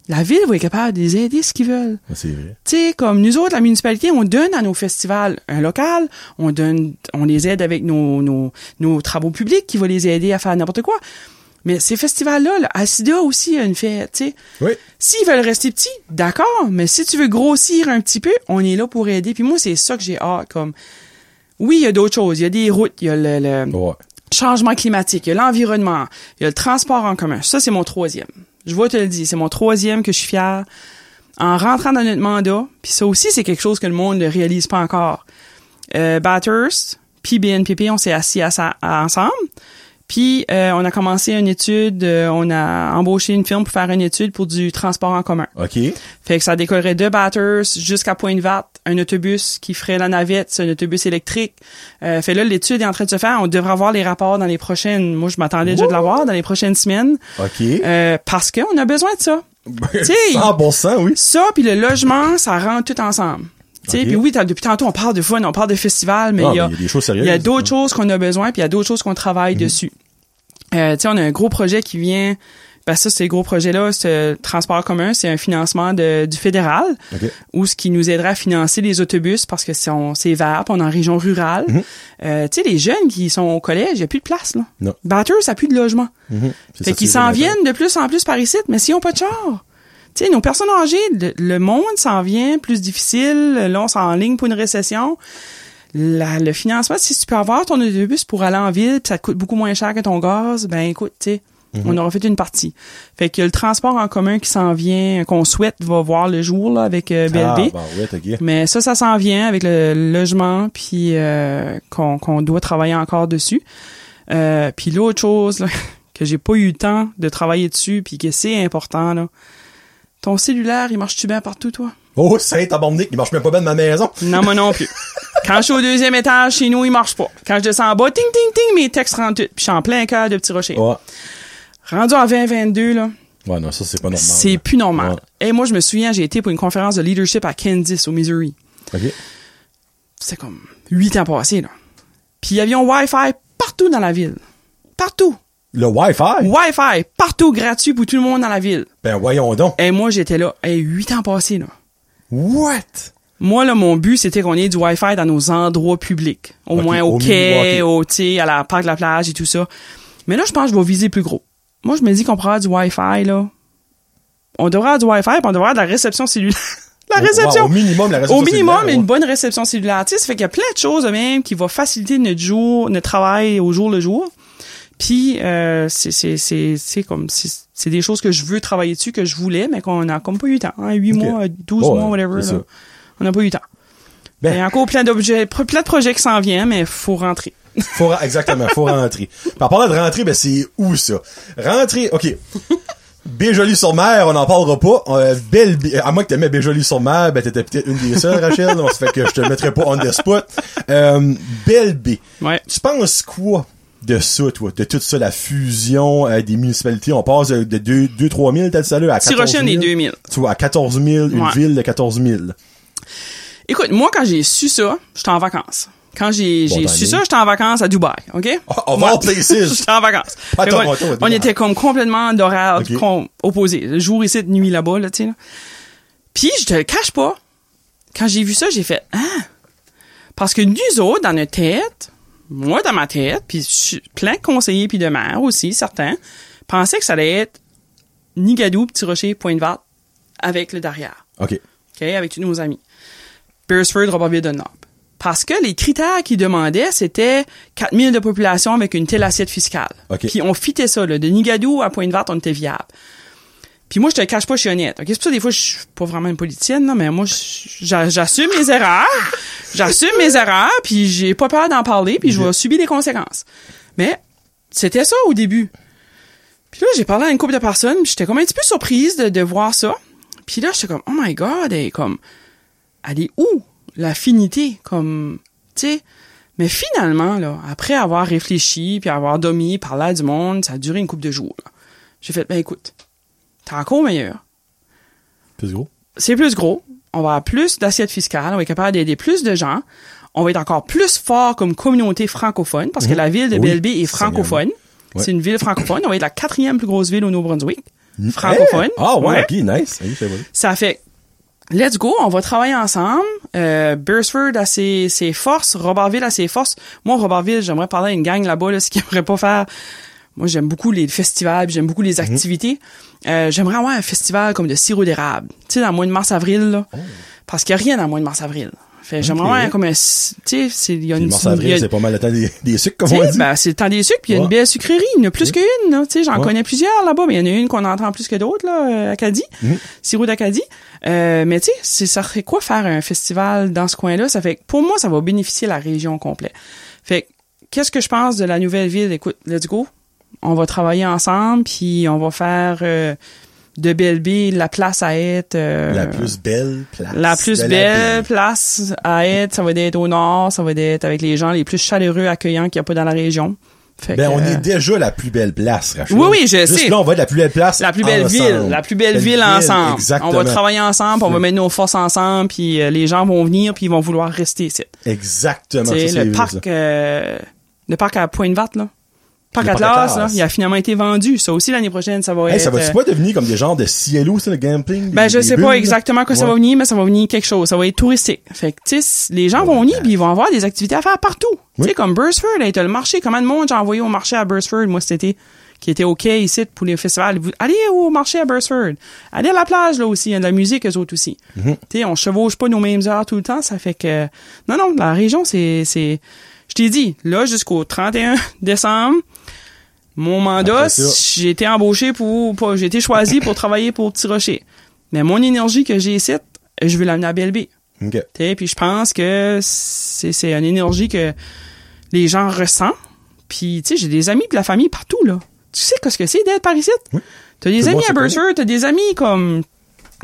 la ville va être capable de les aider ce qu'ils veulent. C'est vrai. Tu sais, comme nous autres, la municipalité, on donne à nos festivals un local, on donne, on les aide avec nos, nos, nos travaux publics qui vont les aider à faire n'importe quoi. Mais ces festivals-là, là, Acida aussi a une fête, tu sais. Oui. S'ils veulent rester petits, d'accord, mais si tu veux grossir un petit peu, on est là pour aider. Puis moi, c'est ça que j'ai hâte, comme... Oui, il y a d'autres choses. Il y a des routes, il y a le, le Ouais. changement climatique, il y a l'environnement, il y a le transport en commun. Ça, c'est mon troisième. Je vois te le dire, c'est mon troisième que je suis fier. En rentrant dans notre mandat, puis ça aussi, c'est quelque chose que le monde ne réalise pas encore. Euh, Bathurst, puis BNPP, on s'est assis à ça, à- ensemble. Puis euh, on a commencé une étude, euh, on a embauché une firme pour faire une étude pour du transport en commun. OK. Fait que ça décollerait de Bathurst jusqu'à Pointe-Verte, un autobus qui ferait la navette, c'est un autobus électrique. Euh, fait là, l'étude est en train de se faire. On devrait avoir les rapports dans les prochaines... Moi, je m'attendais déjà de l'avoir dans les prochaines semaines. OK. Euh, parce qu'on a besoin de ça. sais, 100%, oui. Ça, puis le logement, ça rentre tout ensemble. Tu sais, Ok. Puis oui, depuis tantôt, on parle de fun, on parle de festival, mais Ah, il y a, mais il y a d'autres choses qu'on a besoin, puis il y a d'autres choses qu'on travaille Mhm. dessus. Euh, tu sais, on a un gros projet qui vient... Ben ça, ces gros projets-là, ce transport commun, c'est un financement de, du fédéral, OK. ou ce qui nous aidera à financer les autobus parce que c'est on- c'est vert, puis on est en région rurale. Mhm. Euh, tu sais, les jeunes qui sont au collège, il n'y a plus de place, là. Non. Batters, ça n'a plus de logement. C'est Fait qu'ils s'en viennent de plus en plus par ici, mais s'ils n'ont pas de char. Tu sais, nos personnes âgées, le, le monde s'en vient plus difficile. Là, on s'en ligne pour une récession. La- le financement, si tu peux avoir ton autobus pour aller en ville, puis ça te coûte beaucoup moins cher que ton gaz, ben écoute, tu sais, on aura fait une partie. Fait que le transport en commun qui s'en vient, qu'on souhaite, va voir le jour là, avec euh, Ah, BLB. bah ouais, OK. Mais ça, ça s'en vient avec le logement, puis euh, qu'on qu'on doit travailler encore dessus. Euh, puis l'autre chose là, que j'ai pas eu le temps de travailler dessus, puis que c'est important, là, ton cellulaire, il marche-tu bien partout, toi? Oh, Saint-Abandonique, il marche même pas bien de ma maison. Non, moi non plus. Quand je suis au deuxième étage, chez nous, il marche pas. Quand je descends en bas, ting, ting, ting, mes textes rentrent tout. Puis je suis en plein cœur de Petit Rocher. Ouais. Rendu en 2022, là, Ouais, non, ça, c'est pas normal. c'est plus normal. Ouais. Et moi, je me souviens, j'ai été pour une conférence de leadership à Kansas, au Missouri. OK. c'est comme huit ans passés, là. Puis il y avait un Wi-Fi partout dans la ville. Partout. Le Wi-Fi? Wi-Fi, partout gratuit pour tout le monde dans la ville. Ben, voyons donc. Et moi, j'étais là. Et huit ans passés, là. What? Moi, là, mon but, c'était qu'on ait du Wi-Fi dans nos endroits publics. Au moins au au quai, au, sais, à la parc de la plage et tout ça. Mais là, je pense que je vais viser plus gros. Moi, je me dis qu'on pourra du Wi-Fi, là. On devrait avoir du Wi-Fi, puis on devrait avoir de la réception cellulaire. la réception! Au minimum, la réception Au minimum, cellulaire, une ouais. bonne réception cellulaire. Tu sais, ça fait qu'il y a plein de choses même qui vont faciliter notre jour, notre travail au jour le jour. Puis euh, c'est comme c'est des choses que je veux travailler dessus que je voulais mais qu'on a comme pas eu le temps. Hein, 8 Ok. mois, 12 Bon, mois whatever. là. On n'a pas eu le temps. Ben- Il y a encore plein d'objets, plein de projets qui s'en viennent mais faut rentrer. Faut, exactement, faut rentrer. En parlant de rentrer, ben c'est où ça? Rentrer, ok. Béjolie-sur-Mer, on n'en parlera pas. Euh, belle, à moins que t'aimais Béjolie-sur-Mer, ben t'étais peut-être une des seules, Rachel. Donc, ça fait que je te mettrai pas on the spot. Euh, belle B. Ouais. Tu penses quoi de ça, toi? De tout ça, la fusion euh, des municipalités? On passe de 2-3 000, t'as dit ça là, à 14 000? Tirochine est 2000. Tu vois, à 14 000, une Ouais. ville de 14 000. Écoute, moi quand j'ai su ça, j'étais en vacances. Quand j'ai Bon su ça, j'étais en vacances à Dubaï, OK? All places. j'étais en vacances. Pas à Toronto, on Dubaï. était comme complètement d'horaire OK. com- opposés. Le jour ici, de nuit là-bas, là, tu sais. là. Puis, je te le cache pas, quand j'ai vu ça, j'ai fait « Ah! » Parce que nous autres, dans notre tête, moi dans ma tête, puis plein de conseillers puis de maires aussi, certains, pensais que ça allait être Nigadou, Petit Rocher, Pointe-Verte, avec le derrière. OK. OK, avec tous nos amis. Beresford, Robertville, Dunlop. Parce que les critères qu'ils demandaient, c'était 4000 de population avec une telle assiette fiscale. OK. Puis on fitait ça, là. De Nigadou à Pointe-Verte, on était viable. Puis moi, je te cache pas, je suis honnête. OK? C'est pour ça, des fois, je suis pas vraiment une politicienne, non, mais moi, j'assume mes erreurs. J'assume mes erreurs, puis j'ai pas peur d'en parler, puis je vais subir les conséquences. Mais c'était ça au début. Puis là, j'ai parlé à une couple de personnes, puis j'étais comme un petit peu surprise de, de voir ça. Puis là, j'étais comme, oh my god, elle est comme, elle est où l'affinité, comme, tu sais. Mais finalement, là, après avoir réfléchi, puis avoir dormi, parlé à du monde, ça a duré une couple de jours. là. J'ai fait, ben écoute, t'es encore meilleur. Plus gros. C'est plus gros. On va avoir plus d'assiettes fiscales. On va être capable d'aider plus de gens. On va être encore plus fort comme communauté francophone parce que la ville de Mhm. Oui, BLB est francophone. Ouais. C'est une ville francophone. On va être la quatrième plus grosse ville au Nouveau-Brunswick. Francophone. Hey! Ah, ouais, nice. C'est. Ça fait, let's go, on va travailler ensemble. Euh, Beresford a ses, ses forces, Robertville a ses forces. Moi, Robertville, j'aimerais parler à une gang là-bas, là, ce qu'ils n'aimeraient pas faire. Moi, j'aime beaucoup les festivals, j'aime beaucoup les activités. Euh, j'aimerais avoir un festival comme de sirop d'érable. Tu sais, dans le mois de mars-avril, là. Parce qu'il n'y a rien dans le mois de mars-avril. Fait, j'aimerais avoir comme un, tu sais, il y a une, mars il y avril, a- c'est pas mal le temps des, des sucres, comme on dit. ben, c'est le temps des sucres, puis il y a Ouais. une belle sucrerie. Il y en a plus qu'une. Tu sais, j'en Ouais. connais plusieurs là-bas, mais il y en a une qu'on entend plus que d'autres, là, euh, Acadie. Mhm. Sirop d'Acadie. Euh, mais tu sais, ça serait quoi faire un festival dans ce coin-là? Ça fait que, pour moi, ça va bénéficier la région au complet. Fait que, qu'est-ce que je pense de la nouvelle ville? Écoute, let's go. On va travailler ensemble, puis on va faire euh, de BLB la place à être... euh, la plus belle place. la plus la belle place à être, ça va être au nord, ça va être avec les gens les plus chaleureux, accueillants qu'il n'y a pas dans la région. Fait Ben, que, on euh, est déjà la plus belle place, Rachel. Oui, oui, je Juste sais. là, on va être la plus belle place la plus belle ensemble. ville, la plus belle, ville, ensemble. Exactement. On va travailler ensemble, on va mettre nos forces ensemble, puis euh, les gens vont venir, puis ils vont vouloir rester ici. Exactement. C'est le parc, euh, le parc à Pointe-Verte, là. Parc Le parc Atlas, Atlas. là, il a finalement été vendu. Ça aussi, l'année prochaine, ça va Hey, être... ça va-tu euh, pas devenir comme des genres de cielo, ça, le gambling? Ben, des- je sais bulles, pas exactement quoi ça va venir, mais ça va venir quelque chose. Ça va être touristique. Fait que, tu les gens vont venir puis ils vont avoir des activités à faire partout. Tu sais, comme Bursford, là, t'as le marché. Comment de monde j'ai envoyé au marché à Bursford, moi, cet été, qui était OK ici pour les festivals. Vous- Allez au marché à Bursford. Allez à la plage, là, aussi. Il y a de la musique, eux autres aussi. Mm-hmm. Tu sais, on chevauche pas nos mêmes heures tout le temps. Ça fait que, non, non, la région, c'est, c'est, je t'ai dit, là, jusqu'au 31 décembre, mon mandat, j'ai été embauché pour, pour- j'ai été choisi pour travailler pour Petit Rocher. Mais mon énergie que j'ai ici, je veux l'amener à BLB. OK. Tu sais, Puis je pense que c'est, une énergie que les gens ressentent. Puis, tu sais, j'ai des amis de la famille partout, là. Tu sais ce que c'est d'être par ici? Oui. T'as des amis à. Bursford, t'as des amis comme...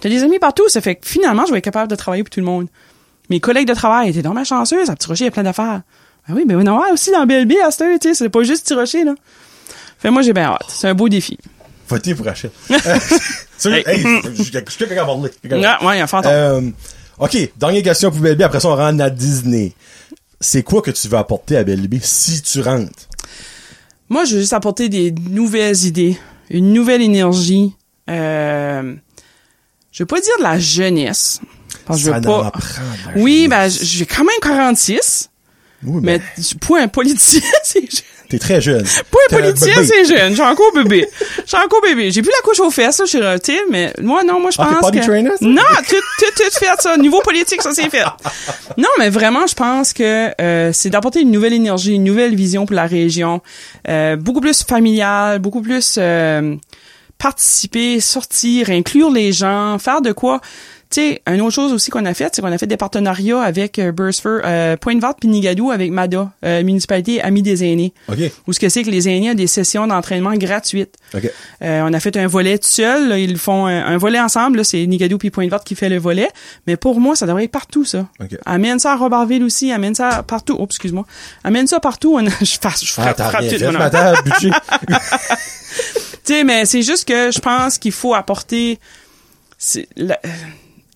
T'as des amis partout. Ça fait que finalement, je vais être capable de travailler pour tout le monde. Mes collègues de travail étaient dans ma chanceuse. À Petit Rocher, il y a plein d'affaires. Ben oui, mais on en a aussi dans BLB à cette heure, tu sais. C'est pas juste Petit Rocher, là. Fait moi, j'ai bien hâte. C'est un beau défi. Votez pour Rachel. Euh, Sérieux, Hey. je suis quelqu'un à parler. Ah, ouais, il y a un fantôme. Euh, OK, dernière question pour Belle après ça on rentre à Disney. C'est quoi que tu vas apporter à Belle si tu rentres? Moi, je veux juste apporter des nouvelles idées, une nouvelle énergie. Euh, je veux pas dire de la jeunesse. Parce que je veux pas. Oui, ben, jeunesse. j'ai quand même 46, Oui, mais ben, pour un politicien, c'est jeune. t'es très jeune. Pour un politicien, c'est jeune. J'ai encore bébé. J'ai encore bébé. J'ai plus la couche aux fesses, là, chez Rotil, mais moi, non, moi, je Ah, pense que... trainer? Non, tout, tout, tout fait, ça. Niveau politique, ça, c'est fait. Non, mais vraiment, je pense que euh, c'est d'apporter une nouvelle énergie, une nouvelle vision pour la région. Euh, beaucoup plus familiale, beaucoup plus euh, participer, sortir, inclure les gens, faire de quoi... Tu sais, une autre chose aussi qu'on a fait, c'est qu'on a fait des partenariats avec euh, euh, Pointe-Verte puis Nigadou avec MADA, euh, municipalité Amis des aînés. OK, Où ce que c'est que les aînés ont des sessions d'entraînement gratuites. OK. Euh, on a fait un volet tout seul. là, ils font un, un volet ensemble. là, C'est Nigadou puis Pointe-Verte qui fait le volet. Mais pour moi, ça devrait être partout, ça. OK. Amène ça à Robertville aussi. Amène ça partout. Oh, excuse-moi. Amène ça partout. On a- je fasse, je Ah, frappe, tout, budget. Tu sais, mais c'est juste que je pense qu'il faut apporter... c'est- la-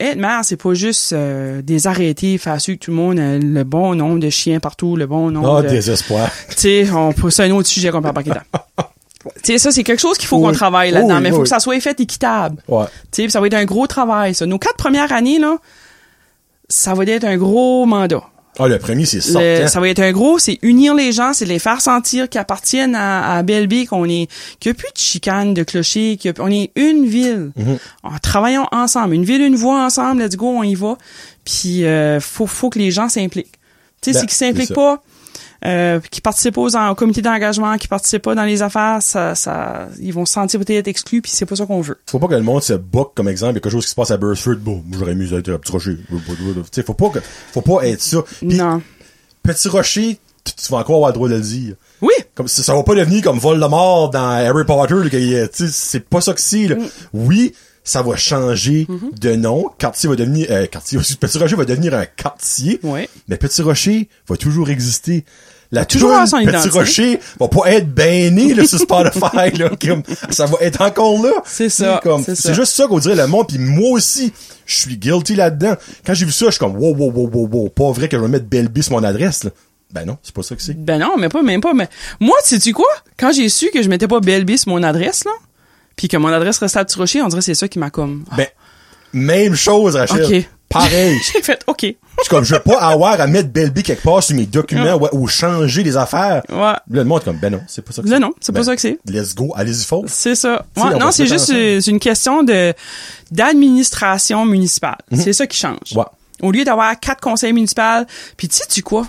être maire, c'est pas juste euh, des arrêtés, faire sûr que tout le monde a le bon nombre de chiens partout, le bon nombre Oh, de... désespoir. Tu sais, on c'est un autre sujet qu'on peut pas quitter. Tu sais, ça, c'est quelque chose qu'il faut Oui. qu'on travaille là-dedans, Oui, mais il faut oui. que ça soit fait équitable. Ouais. Tu ça va être un gros travail, ça. Nos quatre premières années, là, ça va être un gros mandat. Ah, le premier, c'est ça. Le- ça va être un gros, c'est unir les gens, c'est les faire sentir qu'ils appartiennent à, à BLB, qu'on est, qu'il n'y a plus de chicane, de clocher, qu'il y a- on est une ville. Mhm. En travaillons ensemble. Une ville, une voix ensemble, let's go, on y va. Puis, euh, faut, faut que les gens s'impliquent. Tu sais, Ben, c'est qu'ils s'impliquent pas, euh, qui participent pas aux en- au comité d'engagement, qui participent pas dans les affaires, ça, ça, ils vont se sentir peut-être exclus, puis c'est pas ça qu'on veut. Faut pas que le monde se boque, comme exemple, il y a quelque chose qui se passe à Burstford, bon, j'aurais mieux être à Petit Rocher. Tu sais, faut pas que, faut pas être ça. Non. Petit Rocher, tu, tu vas encore avoir le droit de le dire. Oui! Comme, ça, ça va pas devenir comme Voldemort dans Harry Potter, c'est pas ça que c'est. Oui, ça va changer Mm-hmm. de nom. Quartier va devenir, euh, quartier, Petit Rocher va devenir un quartier. Ouais. Mais Petit Rocher va toujours exister. La toujours toune Petit. Rocher va pas être banné là, sur Spotify là, comme, ça va être encore là. C'est ça, c'est juste ça qu'on dirait le monde puis moi aussi, je suis guilty là-dedans. Quand j'ai vu ça, je suis comme wow wow wow wow wow, pas vrai que je vais mettre Belby sur mon adresse là. Ben non, c'est pas ça que c'est. Ben non, mais pas, même pas. Mais moi, sais-tu quoi? Quand j'ai su que je mettais pas BLB sur mon adresse, là, puis que mon adresse restait à Petit Rocher, on dirait que c'est ça qui m'a comme... Ben même chose Rachel. Ok. Pareil. J'ai fait, OK. Je suis comme je veux pas avoir à mettre Belby quelque part sur mes documents ouais, ou changer les affaires. Ouais. Là, le monde est comme ben non, c'est pas ça que Là, c'est. non, c'est pas Ben, ça que c'est. Let's go, allez-y fort. C'est ça. Ouais, non, c'est juste une question de d'administration municipale. C'est ça qui change. Mhm. Ouais. Au lieu d'avoir quatre conseils municipaux, puis tu sais tu quoi?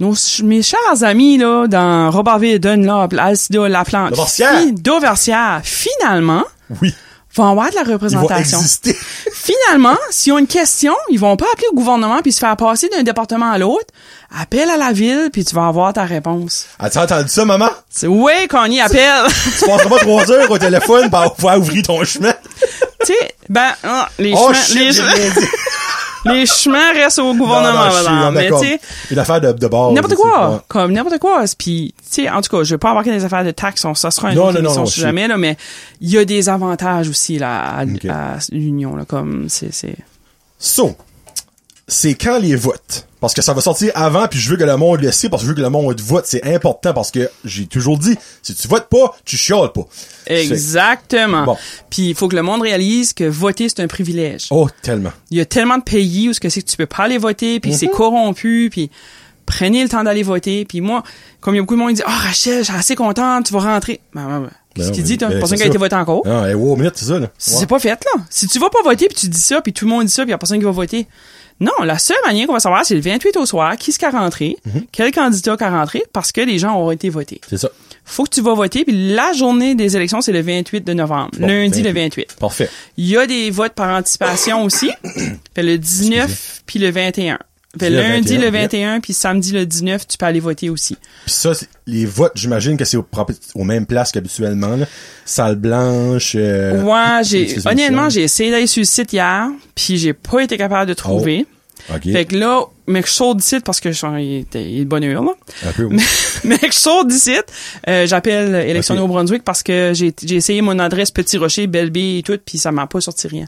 Nos, mes chers amis là dans Robertville, Dunlop, Alcida, Laplante, Dauversière. fi- Dauversière, finalement Oui, vont avoir de la représentation. Finalement, s'ils ont une question, ils vont pas appeler au gouvernement puis se faire passer d'un département à l'autre. Appelle à la ville puis tu vas avoir ta réponse. As-tu entendu ça, maman? C'est ouais qu'on y appelle. Tu passeras pas trois heures au téléphone pour pouvoir ouvrir ton chemin. tu sais, ben ah, les Oh chemins, shit, les, les chemins restent au gouvernement, Non, non, je suis- Mais tu sais, Une affaire de, de base. n'importe quoi, ouais. comme n'importe quoi. Puis, tu sais, en tout cas, je vais pas embarquer dans les affaires de taxes, on- ça sera une Non, autre émission si jamais là, mais il y a des avantages aussi là à, à l'union là, comme c'est c'est. So, c'est quand les votes? Parce que ça va sortir avant, puis je veux que le monde le sait, parce que je veux que le monde vote. C'est important, parce que j'ai toujours dit, si tu votes pas, tu chiales pas. Exactement. Bon. Puis il faut que le monde réalise que voter c'est un privilège. Oh, tellement. Il y a tellement de pays où ce que c'est que tu peux pas aller voter, puis Mhm. c'est corrompu, puis prenez le temps d'aller voter. Puis moi, comme il y a beaucoup de monde qui dit, oh Rachel, je suis assez contente, tu vas rentrer. Ben, ben, ben. Qu'est-ce Ben qu'il non, dit, toi? ben, Personne qui a été voté encore. Ah, et wow, c'est ça, là. C'est pas fait, là. Si tu vas pas voter, puis tu dis ça, puis tout le monde dit ça, puis il y a personne qui va voter. Non, la seule manière qu'on va savoir, c'est le 28 au soir, qui est rentré, Mhm. quel candidat qui a rentré, parce que les gens auront été votés. C'est ça. Faut que tu vas voter, puis la journée des élections, c'est le 28 de novembre. Bon, lundi, le 28. 28. Parfait. Il y a des votes par anticipation aussi. Fait le 19 puis le 21. Fait Le lundi 21, le yep. 21 puis samedi le 19, tu peux aller voter aussi. Puis ça, les votes, j'imagine que c'est au, aux mêmes places qu'habituellement. Salle blanche, euh, Ouais, j'ai honnêtement, j'ai essayé d'aller sur le site hier, puis j'ai pas été capable de trouver. OK. Fait que là, mais du site parce que je suis il était- il est de bonne heure là. Un peu, oui. mais sors du site, euh, j'appelle Élection Ok. Nouveau-Brunswick parce que j'ai j'ai essayé mon adresse Petit Rocher, Belby et tout, puis ça m'a pas sorti rien.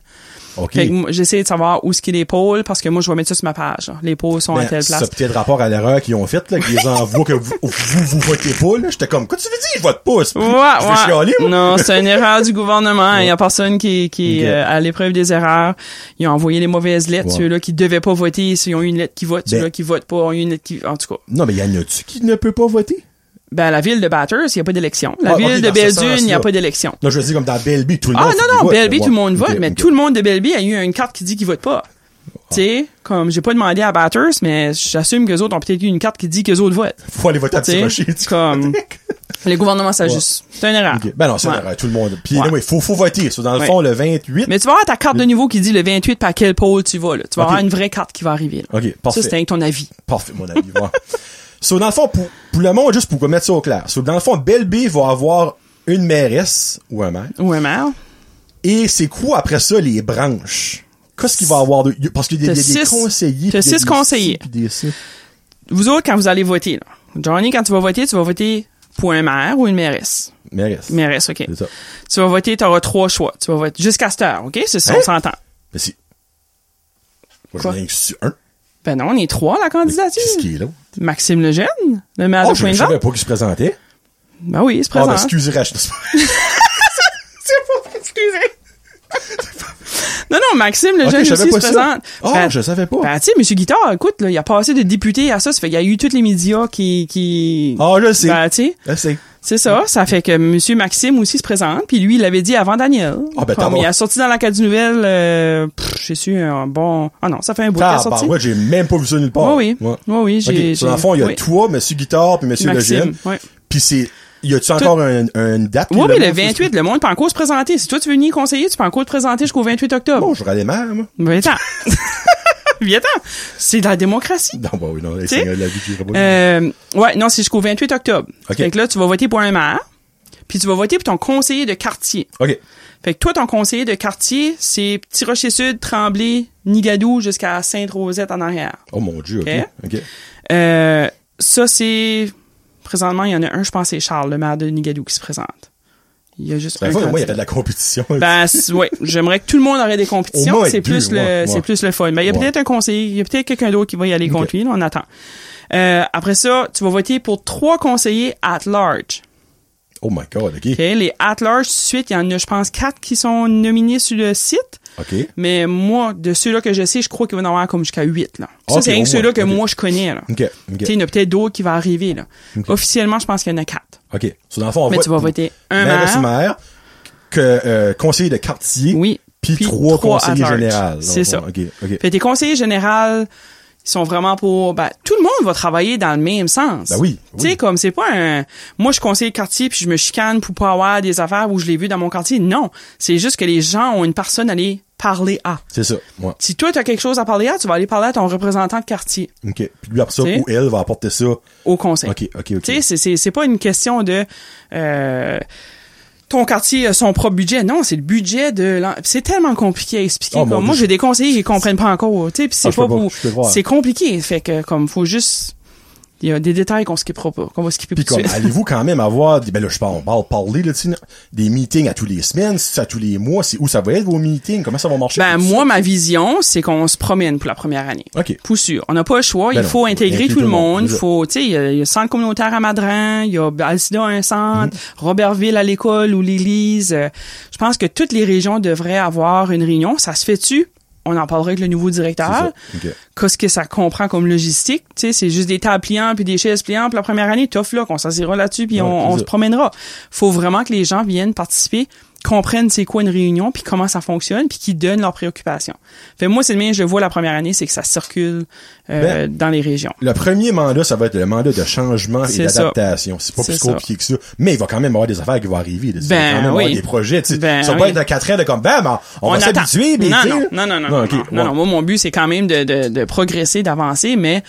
OK. Fait que moi, j'essaie de savoir où ce qu'il est les pôles parce que moi je vais mettre ça sur ma page. là. Les pôles sont à Ben, telle ça place. a peut-être rapport à l'erreur qu'ils ont faite, là, qu'ils les envoient que vous, vous, vous votez pas, là. J'étais comme, quoi tu veux dire, votent pas? C'est- Ouais, je vais ouais. chialer, moi. Non, c'est une erreur du gouvernement. Il y a personne qui, qui euh, à l'épreuve des erreurs. Ils ont envoyé les mauvaises lettres. Ceux-là qui devaient pas voter, ils ont eu une lettre qui vote. Ben- Ceux-là qui votent pas qui... En tout cas, Non, mais y en a-tu qui ne peut pas voter? ben, à la ville de Batters, il n'y a pas d'élection. La Ah, ville ok, de Belleville, il n'y a pas d'élection. Non, je veux dire, comme dans Belleville, tout le Ah monde. faut non, non, là. tout le monde vote, mais tout le monde de Belleville a eu une carte qui dit qu'il vote pas. Tu sais, comme j'ai pas demandé à Batters, mais j'assume qu'eux autres ont peut-être eu une carte qui dit qu'eux autres votent. Faut aller voter à Petit Rocher, comme le gouvernement s'ajuste. C'est une erreur. Ben non, c'est Ouais. vrai, tout le monde. Puis, Ouais. il faut, faut voter. So, dans le fond, le 28. Mais tu vas avoir ta carte de niveau qui dit le 28 par quel pôle tu vas, là. Tu vas avoir une vraie carte qui va arriver, là. OK, Ça, parfait. c'était avec ton avis. Parfait, mon avis. Ouais. so, dans le fond, pour, pour le monde, juste pour mettre ça au clair. So, dans le fond, Belleville va avoir une mairesse ou un maire. Ou un maire. Et c'est quoi, après ça, les branches? Qu'est-ce qu'il va y avoir de... Parce qu'il y y a des six- conseillers. t'as puis il y a six conseillers. des ci. Vous autres, quand vous allez voter, là. Johnny, quand tu vas voter, tu vas voter pour un maire ou une mairesse? Mairesse. Mairesse, OK. C'est ça. Tu vas voter, tu auras trois choix. Tu vas voter jusqu'à cette heure, OK? C'est ça, Hein? on s'entend. Mais si. Moi, Quoi? je su un. Ben non, on est trois, la candidature. Qu'est-ce qui est là? Maxime Lejeune, le maire Oh, de je, je savais pas qu'il se présentait. Ben oui, il se Ah, ben, présente. excusez, Rachel. C'est pas excusez. Non, non, Maxime, le Ok, jeune je aussi, se présente. Ah, Ben, je savais pas. Ben, tu sais, Monsieur Guitard, écoute, là, il a passé de député à ça, ça fait qu'il y a eu tous les médias qui, qui, Ah, je le sais. ben, tu sais, Je c'est ça. Ça fait que Monsieur Maxime aussi se présente, puis lui, il l'avait dit avant Daniel. Ah, ben, Comme il a sorti dans la carte du nouvelle, euh, j'ai su un bon, ah non, ça fait un bout Ah, sorti. bah, ouais, j'ai même pas vu ça nulle part. Oui, oui. Ouais. Oui, oui, j'ai, sur le fond, il y a oui. toi, Monsieur Guitare, puis Monsieur Maxime, Lejeune. Puis c'est, y a-tu encore un, une date? Oui, oui, le monde, ça, 28, le monde peut encore se présenter. Si toi, tu veux venir conseiller, tu peux encore te présenter jusqu'au 28 octobre. Bon, je aller mal, moi. Viens-t'en. Viens-t'en. C'est de la démocratie. Non, bah oui, non, c'est la vie qui. Euh, ouais, non, c'est jusqu'au 28 octobre. OK. Fait que là, tu vas voter pour un maire, puis tu vas voter pour ton conseiller de quartier. OK. Fait que toi, ton conseiller de quartier, c'est Petit Rocher Sud, Tremblay, Nigadou jusqu'à Sainte-Rosette en arrière. Oh mon dieu, OK. Ok? OK. Euh, ça, c'est... Présentement, il y en a un, je pense, c'est Charles, le maire de Nigadou, qui se présente. Il y a juste Ben, un moi, il y avait de la compétition. Ben, ouais, j'aimerais que tout le monde aurait des compétitions. C'est plus le, c'est plus le fun. Ben, il y a peut-être un conseiller, il y a peut-être quelqu'un d'autre qui va y aller contre Ok. lui, là, on attend. Euh, après ça, tu vas voter pour trois conseillers at large. Oh my god, OK. OK? Les at large, tout de suite, il y en a, je pense, quatre qui sont nominés sur le site. Mais moi, de ceux-là que je sais, je crois qu'il va y en avoir comme jusqu'à huit, là. Ça, Ok, c'est rien que ceux-là que moi, je connais, là. Il y en a peut-être d'autres qui vont arriver, là. Officiellement, je pense qu'il y en a quatre. OK. So, dans le fond, on Mais vote tu vas voter un maire, maire. que, euh, conseiller de quartier, Oui. puis trois conseillers généraux. C'est ça. OK. OK. Fait tes conseillers généraux, ils sont vraiment pour ben tout le monde va travailler dans le même sens. Ben oui, Tu sais comme c'est pas un moi je conseille le quartier puis je me chicane pour pas avoir des affaires où je l'ai vu dans mon quartier. Non, c'est juste que les gens ont une personne à aller parler à. C'est ça. Ouais. Si toi tu as quelque chose à parler à, tu vas aller parler à ton représentant de quartier OK. Puis lui, après ça, ou elle va apporter ça. au conseil. OK, OK, OK. Tu sais, c'est- c'est c'est pas une question de euh, ton quartier a son propre budget. Non, c'est le budget de C'est tellement compliqué à expliquer. Oh, comme moi, j'ai des conseillers qui comprennent pas encore. Tu sais, c'est Ah, pas croire. C'est compliqué. Fait que comme faut juste. Il y a des détails qu'on skippera pas, qu'on va skipper Puis comme, allez-vous quand même avoir, des- ben là, je parle, on parle parler, là, des meetings à tous les semaines, à tous les mois, c'est où ça va être vos meetings, comment ça va marcher? Ben moi, ça? ma vision, c'est qu'on se promène pour la première année. OK. Pour sûr. On n'a pas le choix. Ben il non, faut intégrer tout le monde. ça. faut, tu sais, il y, a- il le centre communautaire à Madran, il y a Alcida un centre, Mhm. Robertville à l'école ou l'église. Euh, Je pense que toutes les régions devraient avoir une réunion. Ça se fait-tu? On en parlera avec le nouveau directeur. Qu'est-ce que ça comprend comme logistique? Tu sais, c'est juste des tables pliantes puis des chaises pliantes. Puis la première année, tough là, qu'on s'assira là-dessus puis Ouais, on, on se promènera. Faut vraiment que les gens viennent participer, comprennent c'est quoi une réunion puis comment ça fonctionne puis qu'ils donnent leurs préoccupations. Fait moi, c'est le mien, je vois la première année, c'est que ça circule euh, dans les régions. Le premier mandat, ça va être le mandat de changement et d'adaptation. C'est pas plus ça. compliqué que ça. Mais il va quand même avoir des affaires qui vont arriver. là. Il va Ben quand même avoir des projets. Ben ça va pas oui. être à quatre ans de comme, ben, ben, on, va attend. s'habituer, non, non, non, non, non, Non, non, non, ouais. non. Moi, mon but, c'est quand même de, de, de progresser, d'avancer, mais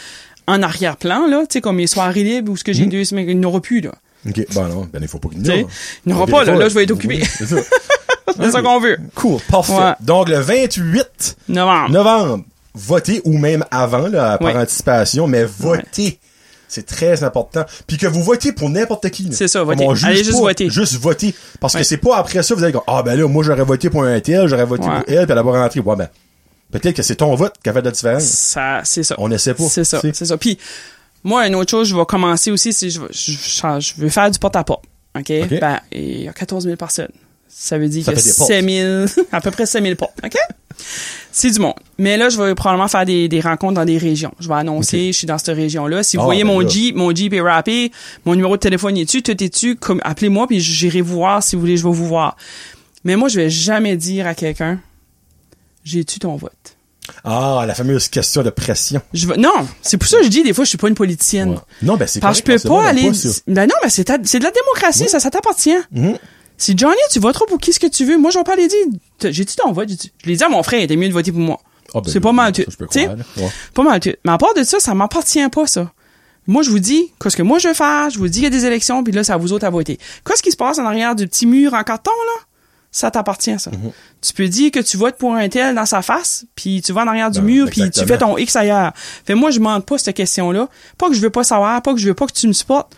en arrière-plan, là, tu sais, comme mes soirées libres où ce que j'ai deux semaines, il n'y aura plus, là. OK. Ben non, ben il faut pas qu'il là. il n'y en aura Des pas, là. fois, Là, je vais être occupé. c'est ça. C'est ça qu'on veut. Cool. Parfait. Ouais. Donc, le 28 Novembre. novembre, votez ou même avant, là, par anticipation, mais votez. C'est très important. Puis que vous votez pour n'importe qui. C'est ça, votez. Allez juste voter. Juste voter. Parce que Ouais. c'est pas après ça, vous allez dire, ah ben là, moi j'aurais voté pour un tel, j'aurais voté pour elle, puis elle va rentrer. Ouais, ben, peut-être que c'est ton vote qui a fait la différence. Ça, c'est ça. On essaie pas. C'est ça, c'est ça. Puis, moi, une autre chose, je vais commencer aussi, c'est je, je, je, je veux faire du porte-à-porte. OK? Ben, il y a 14 000 personnes. Ça veut dire Ça que fait des portes. 7 000, à peu près 7 000 portes. OK? C'est du monde. Mais là, je vais probablement faire des, des rencontres dans des régions. Je vais annoncer, je suis dans cette région-là. Si vous Ah, voyez ben mon là. Jeep, mon Jeep est rappé, mon numéro de téléphone est dessus, tout est dessus, comme, appelez-moi puis j'irai vous voir si vous voulez, je vais vous voir. Mais moi, je vais jamais dire à quelqu'un, j'ai-tu ton vote? Ah, la fameuse question de pression. Je non, c'est pour ça que je dis, des fois, je suis pas une politicienne. Ouais. Non, ben c'est Parce que je peux pas aller. ben non, mais c'est ta- de la démocratie, ça, ça t'appartient. Mhm. Si Johnny, tu voteras pour qui ce que tu veux, moi je vais pas aller dire. t'as- J'ai-tu ton vote? Je l'ai dit à mon frère, il était mieux de voter pour moi. Ah, ben, c'est pas mal je peux Tu sais? Pas mal. Mais à part de ça, ça m'appartient pas, ça. Moi, je vous dis, qu'est-ce que moi je veux faire, je vous dis qu'il y a des élections, puis là, c'est à vous autres à voter. Qu'est-ce qui se passe en arrière du petit mur en carton, là? Ça t'appartient, ça. Mhm. Tu peux dire que tu votes pour un tel dans sa face, puis tu vas en arrière du Ben, mur, puis tu fais ton X ailleurs. Fait moi, je demande pas cette question-là. Pas que je veux pas savoir, pas que je veux pas que tu me supportes.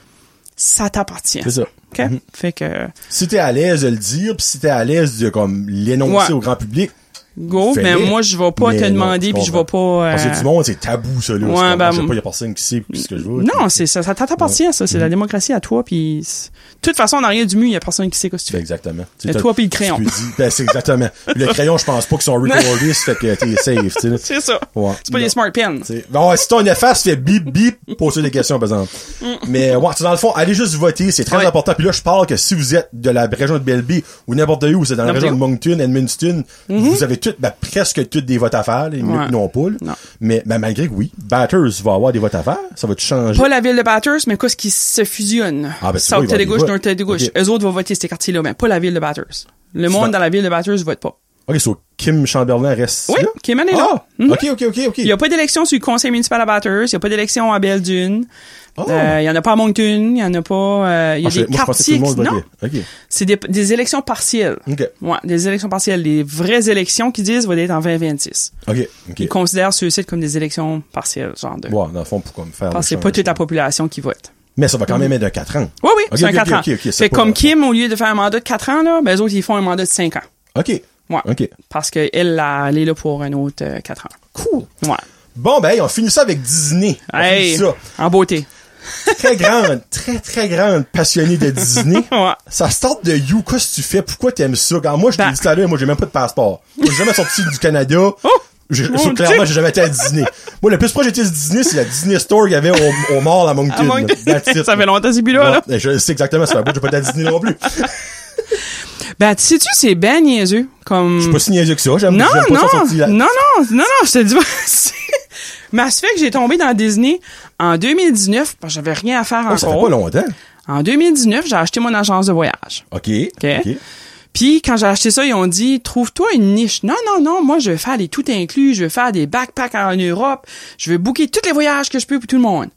Ça t'appartient. C'est ça. OK? Mhm. Fait que, Si t'es à l'aise de le dire, puis si t'es à l'aise de comme l'énoncer Ouais. au grand public, go, mais moi, je vais pas Mais te non, demander, puis je vais pas... Parce que euh, du monde, c'est tabou, ça, là. Ouais, C'est ben, je sais pas, y a personne qui sait ce que je veux. Non, c'est ça, ça t'appartient, ça. C'est la démocratie à toi, puis... c'est- De toute façon, dans rien du mur, il y a personne qui sait ce que tu fais. exactement. Sais, toi puis le crayon. Ben, c'est exactement. Le crayon, je pense pas qu'ils sont recordés, fait que t'es safe, tu sais. là. C'est ça. Ouais. C'est pas des smart pens. Bon, si ton efface fait bip bip, posez des questions, par exemple. Mais ouais, dans le fond, allez juste voter, c'est très important. Puis là, je parle que si vous êtes de la région de Belleville ou n'importe où, vous êtes dans la région de. Moncton, Edmundston, vous avez toutes, ben, presque toutes des votes à faire, les Ouais. non pas. Non. Mais ben, malgré que oui, Batters va avoir des votes à faire, ça va te changer? Pas la ville de Batters, mais qu'est-ce qui se fusionne? Ah, ben, South de gauche, Nord de gauche. Ok. Eux autres vont voter ces quartiers-là, mais pas la ville de Batters. Le monde dans la ville de Batters vote pas. Ok, so Kim Chamberlain reste Oui, là? Kim est là. Ah, Mhm. ok, ok, ok, ok. Il y a pas d'élection sur le conseil municipal à Batters, il y a pas d'élection à Belle-Dune. Oh. Euh, il y en a pas à Moncton, il y en a pas, euh, il y a Ah, des moi, quartiers. Non, c'est des, des élections partielles. Ok. Ouais, des élections partielles. Les vraies élections qui disent vont être en 2026. Ok. Ok. Ils considèrent ceux-ci comme des élections partielles, genre de. Ouais, dans le fond, pourquoi me faire Parce que c'est pas toute la population qui vote. Mais ça va quand même être de 4 ans. Oui, oui, c'est un ok, 4 ok, ans. c'est comme Kim, au lieu de faire un mandat de 4 ans, là, ben, eux autres, ils font un mandat de 5 ans. Ok. Ouais. Ok. Parce qu'elle, elle est là pour un autre euh, 4 ans. Cool. Ouais. Bon, ben, hey, on finit ça avec Disney. On Hey, finit ça. en beauté. Très grande, très, très grande passionnée de Disney. Ouais. Ça start de You, qu'est-ce que tu fais? Pourquoi t'aimes ça? Quand moi, je t'ai Ben- dit tout à l'heure, moi, j'ai même pas de passeport. J'ai jamais sorti du Canada. Oh! Clairement, j'ai jamais été à Disney. Moi, le plus proche j'étais à Disney, c'est la Disney Store qu'il y avait au, au mall à Moncton. À Moncton. Ça fait longtemps, c'est plus là, je sais exactement, ça fait pas, j'ai pas été à Disney non plus. Ben, tu sais-tu, c'est ben niaiseux. Comme. Je suis pas si niaiseux que ça, j'aime, Non, pas non, ça sorti là. non, non, non, non, je te dis pas. Mais ça fait que j'ai tombé dans Disney en 2019, parce que j'avais rien à faire Oh, ça fait encore. pas longtemps. En 2019, j'ai acheté mon agence de voyage. OK. OK. Puis quand j'ai acheté ça, ils ont dit trouve-toi une niche. Non non non, moi je vais faire des tout inclus, je vais faire des backpacks en Europe, je vais booker tous les voyages que je peux pour tout le monde.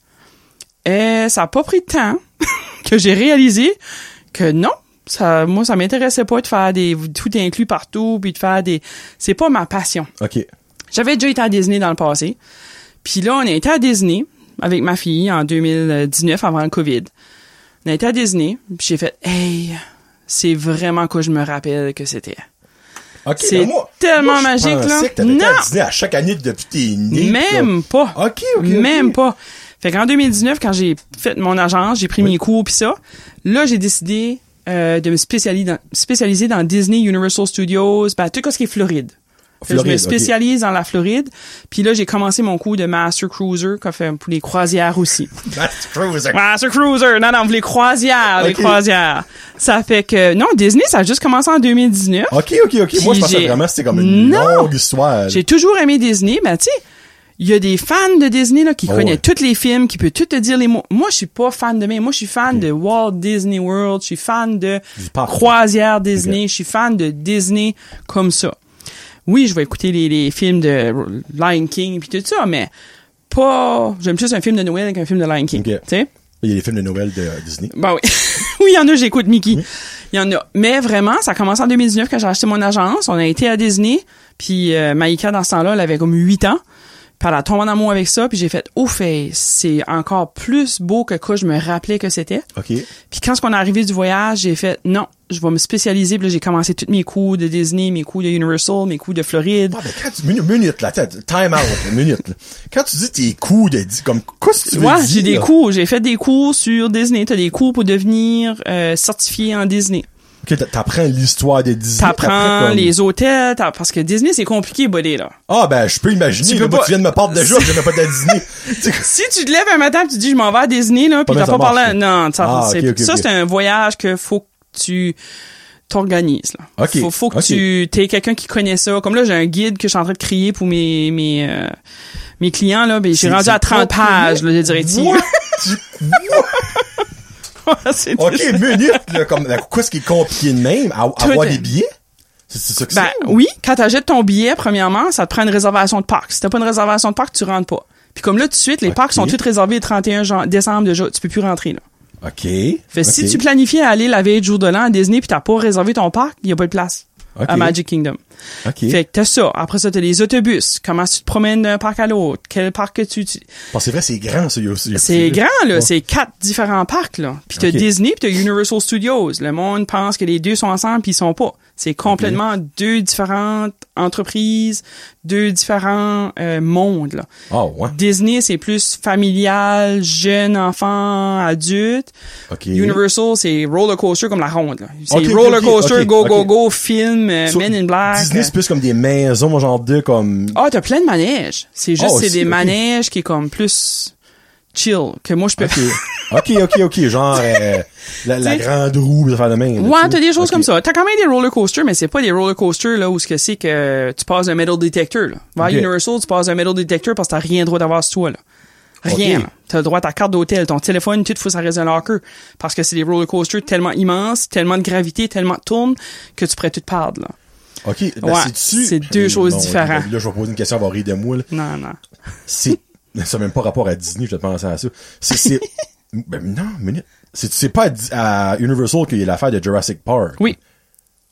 Et ça a pas pris de temps que j'ai réalisé que non, ça moi ça m'intéressait pas de faire des tout inclus partout puis de faire des c'est pas ma passion. OK. J'avais déjà été à Disney dans le passé. Puis là, on a été à Disney avec ma fille en 2019 avant le COVID. On a été à Disney, puis j'ai fait hey, c'est vraiment quoi je me rappelle que c'était. OK, C'est ben tellement moi, magique, là. que été à Non. Disney à chaque année depuis tes nés. Même pas. OK, OK. Même pas. Fait qu'en 2019, quand j'ai fait mon agence, j'ai pris Oui. mes cours pis ça, là, j'ai décidé euh, de me spécialiser dans, spécialiser dans Disney Universal Studios, ben, tout ce qui est Floride. Je me spécialise dans la Floride. Puis là, j'ai commencé mon cours de Master Cruiser, qu'on fait pour les croisières aussi. That's cruising. Master Cruiser, non, non, les croisières, les croisières. Ça fait que, non, Disney, ça a juste commencé en 2019. OK, OK, OK. Moi, je pensais vraiment que c'était comme une Non. longue histoire. J'ai toujours aimé Disney, mais tu sais, il y a des fans de Disney là qui Oh, connaissent ouais. tous les films, qui peut tout te dire les mots. Moi, je suis pas fan de mais moi je suis fan de Walt Disney World, je suis fan de croisière Disney, je suis fan de Disney comme ça. Oui, je vais écouter les, les films de Lion King puis tout ça, mais pas j'aime plus un film de Noël qu'un film de Lion King, Ok. tu sais. Il y a les films de Noël de Disney. Ben oui. oui, il y en a, j'écoute Mickey. Il y en a. Mais vraiment, ça a commencé en 2019 quand j'ai acheté mon agence. On a été à Disney. Puis euh, Maïka, dans ce temps-là, elle avait comme 8 ans. A tombé en amour avec ça. Puis j'ai fait, ouf, c'est encore plus beau que quoi je me rappelais que c'était. OK. Puis quand on est arrivé du voyage, j'ai fait, non, je vais me spécialiser. Puis là, j'ai commencé tous mes cours de Disney, mes cours de Universal, mes cours de Floride. Ouais, mais quand tu, minute, minute, là, time out, minute, là. Quand tu dis tes coups de, comme, qu'est-ce que tu veux Ouais, j'ai des cours. J'ai fait des cours sur Disney. T'as des cours pour devenir euh, certifié en Disney. Ok, t'apprends l'histoire de Disney. T'apprends comme- les hôtels, t'as- parce que Disney, c'est compliqué, buddy, là. Ah, ben, je peux imaginer, Tu là, peux moi, pas- tu viens de me parler déjà que j'aimais pas de Disney. Tu sais, Si tu te lèves un matin et tu dis, je m'en vais à Disney, là, pis t'as pas parlé, marche, non, ça, Ah, c'est, ok, ok, ça, c'est un voyage que faut que tu t'organises, là. Ok, Faut, faut que tu, t'aies quelqu'un qui connaît ça. Comme là, j'ai un guide que je suis en train de crier pour mes, mes, euh, mes clients, là, ben, j'ai rendu à 30 pas- pages, là, de directives. C'est- ok, minute, là, comme, là, quoi, ce qui est compliqué de même? À, avoir des billets? C'est ça que Ben oui, quand t'achètes ton billet, premièrement, ça te prend une réservation de parc. Si t'as pas une réservation de parc, tu rentres pas. Puis comme là, tout de suite, les parcs sont tous réservés le 31 jan- décembre déjà. Tu peux plus rentrer, là. OK. Fait si tu planifies à aller la veille de jour de l'an à Disney puis t'as pas réservé ton parc, il y a pas de place À Magic Kingdom. OK. Fait que t'as ça. Après ça, t'as les autobus. Comment tu te promènes d'un parc à l'autre? Quel parc que tu... que c'est vrai, c'est grand, ça. C'est grand, là. Ouais. C'est quatre différents parcs, là. Puis t'as. Disney puis t'as Universal Studios. Le monde pense que les deux sont ensemble puis ils sont pas. C'est complètement deux différentes entreprises, deux différents euh, mondes. Là. Oh, ouais. Disney, c'est plus familial, jeune enfant, adulte. Universal, c'est roller coaster comme la ronde. là. C'est Ok, ok, roller coaster, go, go, go, film, euh, So, Men in Black. Disney, c'est plus comme des maisons, genre de, comme... Ah, t'as plein de manèges. C'est juste, Ah, c'est des manèges qui est comme plus chill, que moi je peux OK, OK, OK, OK, genre euh, la, la grande roue, ça fait de main. Ouais, t'as des choses comme ça. T'as quand même des roller coasters, mais c'est pas des roller coasters là où ce que c'est que tu passes un metal detector. Là. Ok. Universal, tu passes un metal detector parce que t'as rien droit d'avoir sur toi là. Rien. Ok. là. T'as le droit à ta carte d'hôtel, ton téléphone, tout faut ça reste un locker parce que c'est des roller coasters tellement immenses, tellement de gravité, tellement de tourne que tu pourrais tout perdre là. OK, ben Ouais, c'est-tu... c'est deux choses Bon, différentes. Là, je vais poser une question, on va rire de moi, là. Non, non. C'est... Ça n'a même pas rapport à Disney, je te penser à ça. C'est... c'est... ben non, minute. C'est, pas à, Universal qu'il y a l'affaire de Jurassic Park. Oui.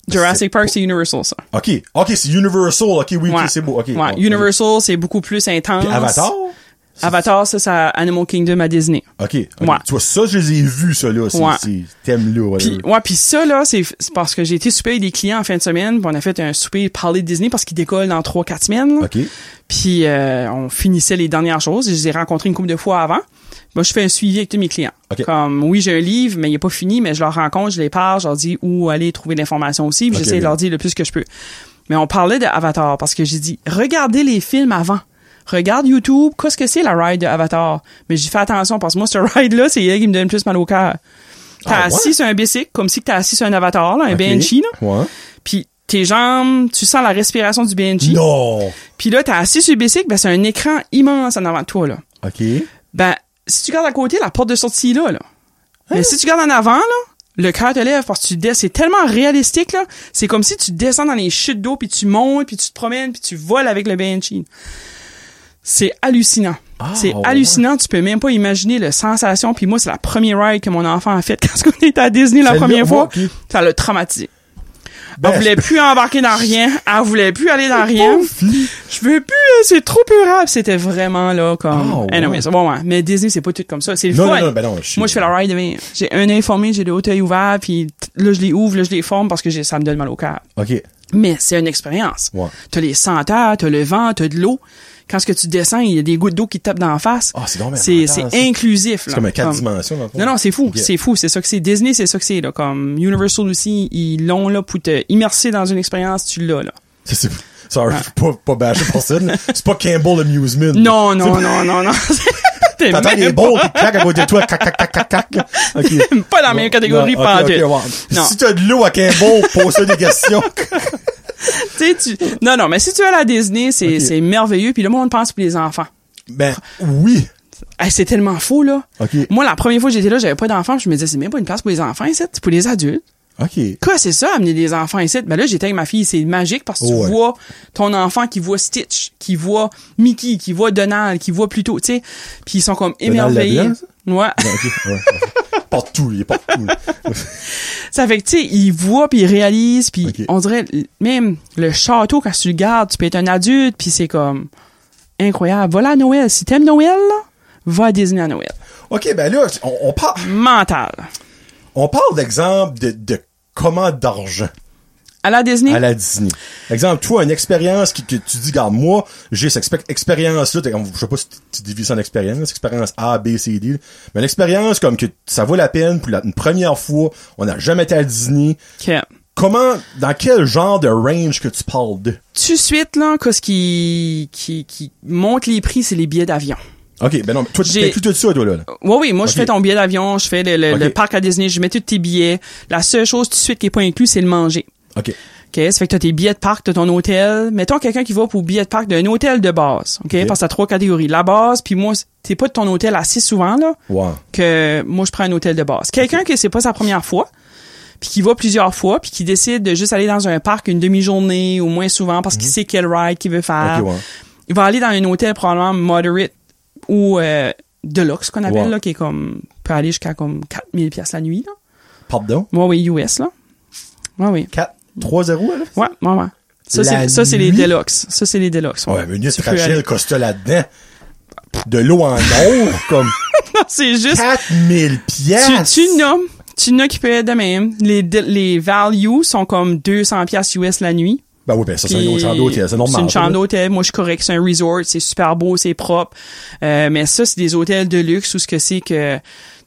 Jurassic Park, c'est Universal ça. OK, OK, c'est Universal. OK, oui, Ouais. C'est beau. OK. Ouais, Universal, c'est beaucoup plus intense. Puis Avatar? Avatar, ça, c'est Animal Kingdom à Disney. OK. ok. Ouais. Tu vois, ça, je les ai vus, ça, là. Ces, Ouais. ces thèmes-là. Puis, ouais, puis ça, là, c'est parce que j'ai été souper avec des clients en fin de semaine, puis on a fait un souper parler de Disney parce qu'il décolle dans 3-4 semaines. là. OK. Puis euh, on finissait les dernières choses. Je les ai rencontrés une couple de fois avant. Moi, je fais un suivi avec tous mes clients. Ok. Comme, oui, j'ai un livre, mais il est pas fini, mais je leur rencontre, je les parle, je leur dis où aller trouver l'information aussi, puis Ok, j'essaie de leur dire le plus que je peux. Mais on parlait de Avatar parce que j'ai dit, regardez les films avant. Regarde YouTube, qu'est-ce que c'est la ride de Avatar? Mais j'ai fait attention parce que moi, ce ride-là, c'est elle qui me donne plus mal au cœur. T'es Ah, assis ouais? sur un bicycle, comme si t'es assis sur un avatar, là, un OK. Banshee, là. Ouais. Puis tes jambes, tu sens la respiration du Banshee. Non! Puis là, t'es assis sur le bicycle, ben c'est un écran immense en avant de toi, là. OK. Ben, si tu gardes à côté, la porte de sortie est là, là. Hein? Mais si tu gardes en avant, là, le cœur te lève parce que tu c'est tellement réalistique, là. C'est comme si tu descends dans les chutes d'eau, puis tu montes, puis tu te promènes, puis tu voles avec le Banshee. C'est hallucinant. Ah, c'est ouais. hallucinant. Tu peux même pas imaginer la sensation. Puis moi, c'est la première ride que mon enfant a faite quand on était à Disney la première fois. Ça l'a traumatisé. Ben, Elle voulait plus embarquer dans rien. Elle voulait plus aller dans rien. Je veux plus, c'est trop purable. C'était vraiment là comme. Ouais. Anyway, c'est bon, ouais. Mais Disney, c'est pas tout comme ça. C'est le Non, fun. non, non, ben non, je suis- Moi, je fais la ride de J'ai un œil formé, j'ai le haut œil ouvert, puis là, je les ouvre, là, je les forme parce que j'ai- ça me donne mal au cœur. OK. Mais c'est une expérience. Ouais. T'as les senteurs, t'as le vent, t'as de l'eau. Quand ce que tu descends, il y a des gouttes d'eau qui te tapent dans la face. Ah, c'est c'est inclusif. C'est comme un 4 Comme- dimensions, non, non, c'est fou. C'est fou. C'est ça que c'est. Disney, c'est ça que c'est, là. Comme Universal aussi, ils l'ont, là, pour te immerser dans une expérience, tu l'as, là. C'est, sorry, suis pas, pas bâché pour ça. C'est pas Campbell Amusement. Non, non, non, non, non. T'entends des balles qui claquent à côté de toi, cac, cac, cac, cac, cac. Pas dans la même catégorie, Non, pas ok, en tout. ok, ouais. Non. Si t'as de l'eau à Campbell, pose des questions. Tu sais, tu... Non, non, mais si tu vas à la Disney, c'est merveilleux. Puis le monde pense pour les enfants. ben, oui. Hey, c'est tellement faux, là. Moi, la première fois que j'étais là, j'avais pas d'enfants. Je me disais, c'est même pas une place pour les enfants c'est pour les adultes. OK. Quoi, c'est ça, amener des enfants ici? Ben là, j'étais avec ma fille, c'est magique parce que tu Ouais. vois ton enfant qui voit Stitch, qui voit Mickey, qui voit Donald, qui voit Pluto, tu sais. Puis ils sont comme émerveillés. Ouais. OK. Ouais. Partout, il est partout. Ça fait que, tu sais, ils voient puis ils réalisent puis on dirait, même le château, quand tu le gardes, tu peux être un adulte puis c'est comme incroyable. Voilà à Noël. Si t'aimes Noël, là, va à Disney à Noël. OK, ben là, on, on parle, Mental. on parle d'exemple de, de comment d'argent À la Disney? à la Disney. Exemple, toi, une expérience qui, que tu dis, regarde, moi, j'ai cette expé- expérience-là, je sais pas si tu divises ça en expérience, expérience A, B, C, D, mais une expérience comme que ça vaut la peine pour la, une première fois, on n'a jamais été à Disney. Ok. Comment, dans quel genre de range que tu parles de? Tout de suite, là, qu'est-ce qui, qui, qui monte les prix, c'est les billets d'avion. OK, ben non, toi, tu inclus tout ça, toi, là. Oui, oui, moi, je fais ton billet d'avion, je fais le, le, le parc à Disney, je mets tous tes billets. La seule chose tout de suite qui est pas inclus, c'est le manger. OK. OK, ça fait que t'as tes billets de parc, t'as ton hôtel. Mettons quelqu'un qui va pour billet de parc d'un hôtel de base, OK? Ok. Parce que t'as trois catégories. La base, puis moi, t'es pas de ton hôtel assez souvent, là, Wow. que moi, je prends un hôtel de base. Quelqu'un que c'est pas sa première fois, puis qui va plusieurs fois, puis qui décide de juste aller dans un parc une demi-journée ou moins souvent parce qu'il sait quel ride qu'il veut faire. Mhm. OK, ouais. Il va aller dans un hôtel probablement moderate ou euh, deluxe qu'on appelle, là, qui est comme, peut aller jusqu'à comme 4000 pièces la nuit, là. Pardon? Ouais, oui, US, là. Ouais, oui. 4, 3, 0, là? Ouais, ouais, ouais. Ça, c'est, ça, c'est les deluxe. Ça, c'est les deluxe. Ouais, mais une Tu Rachel. Costa là-dedans. De l'eau en or, comme c'est juste, 4000 tu, piastres. tu nommes, Tu n'as qui peut être de même. Les, les values sont comme 200 pièces US la nuit. Ben oui, ben ça, c'est une chambre d'hôtel. C'est normal. C'est une chambre d'hôtel. Moi, je suis correct. C'est un resort. C'est super beau. C'est propre. Euh, mais ça, c'est des hôtels de luxe où ce que c'est que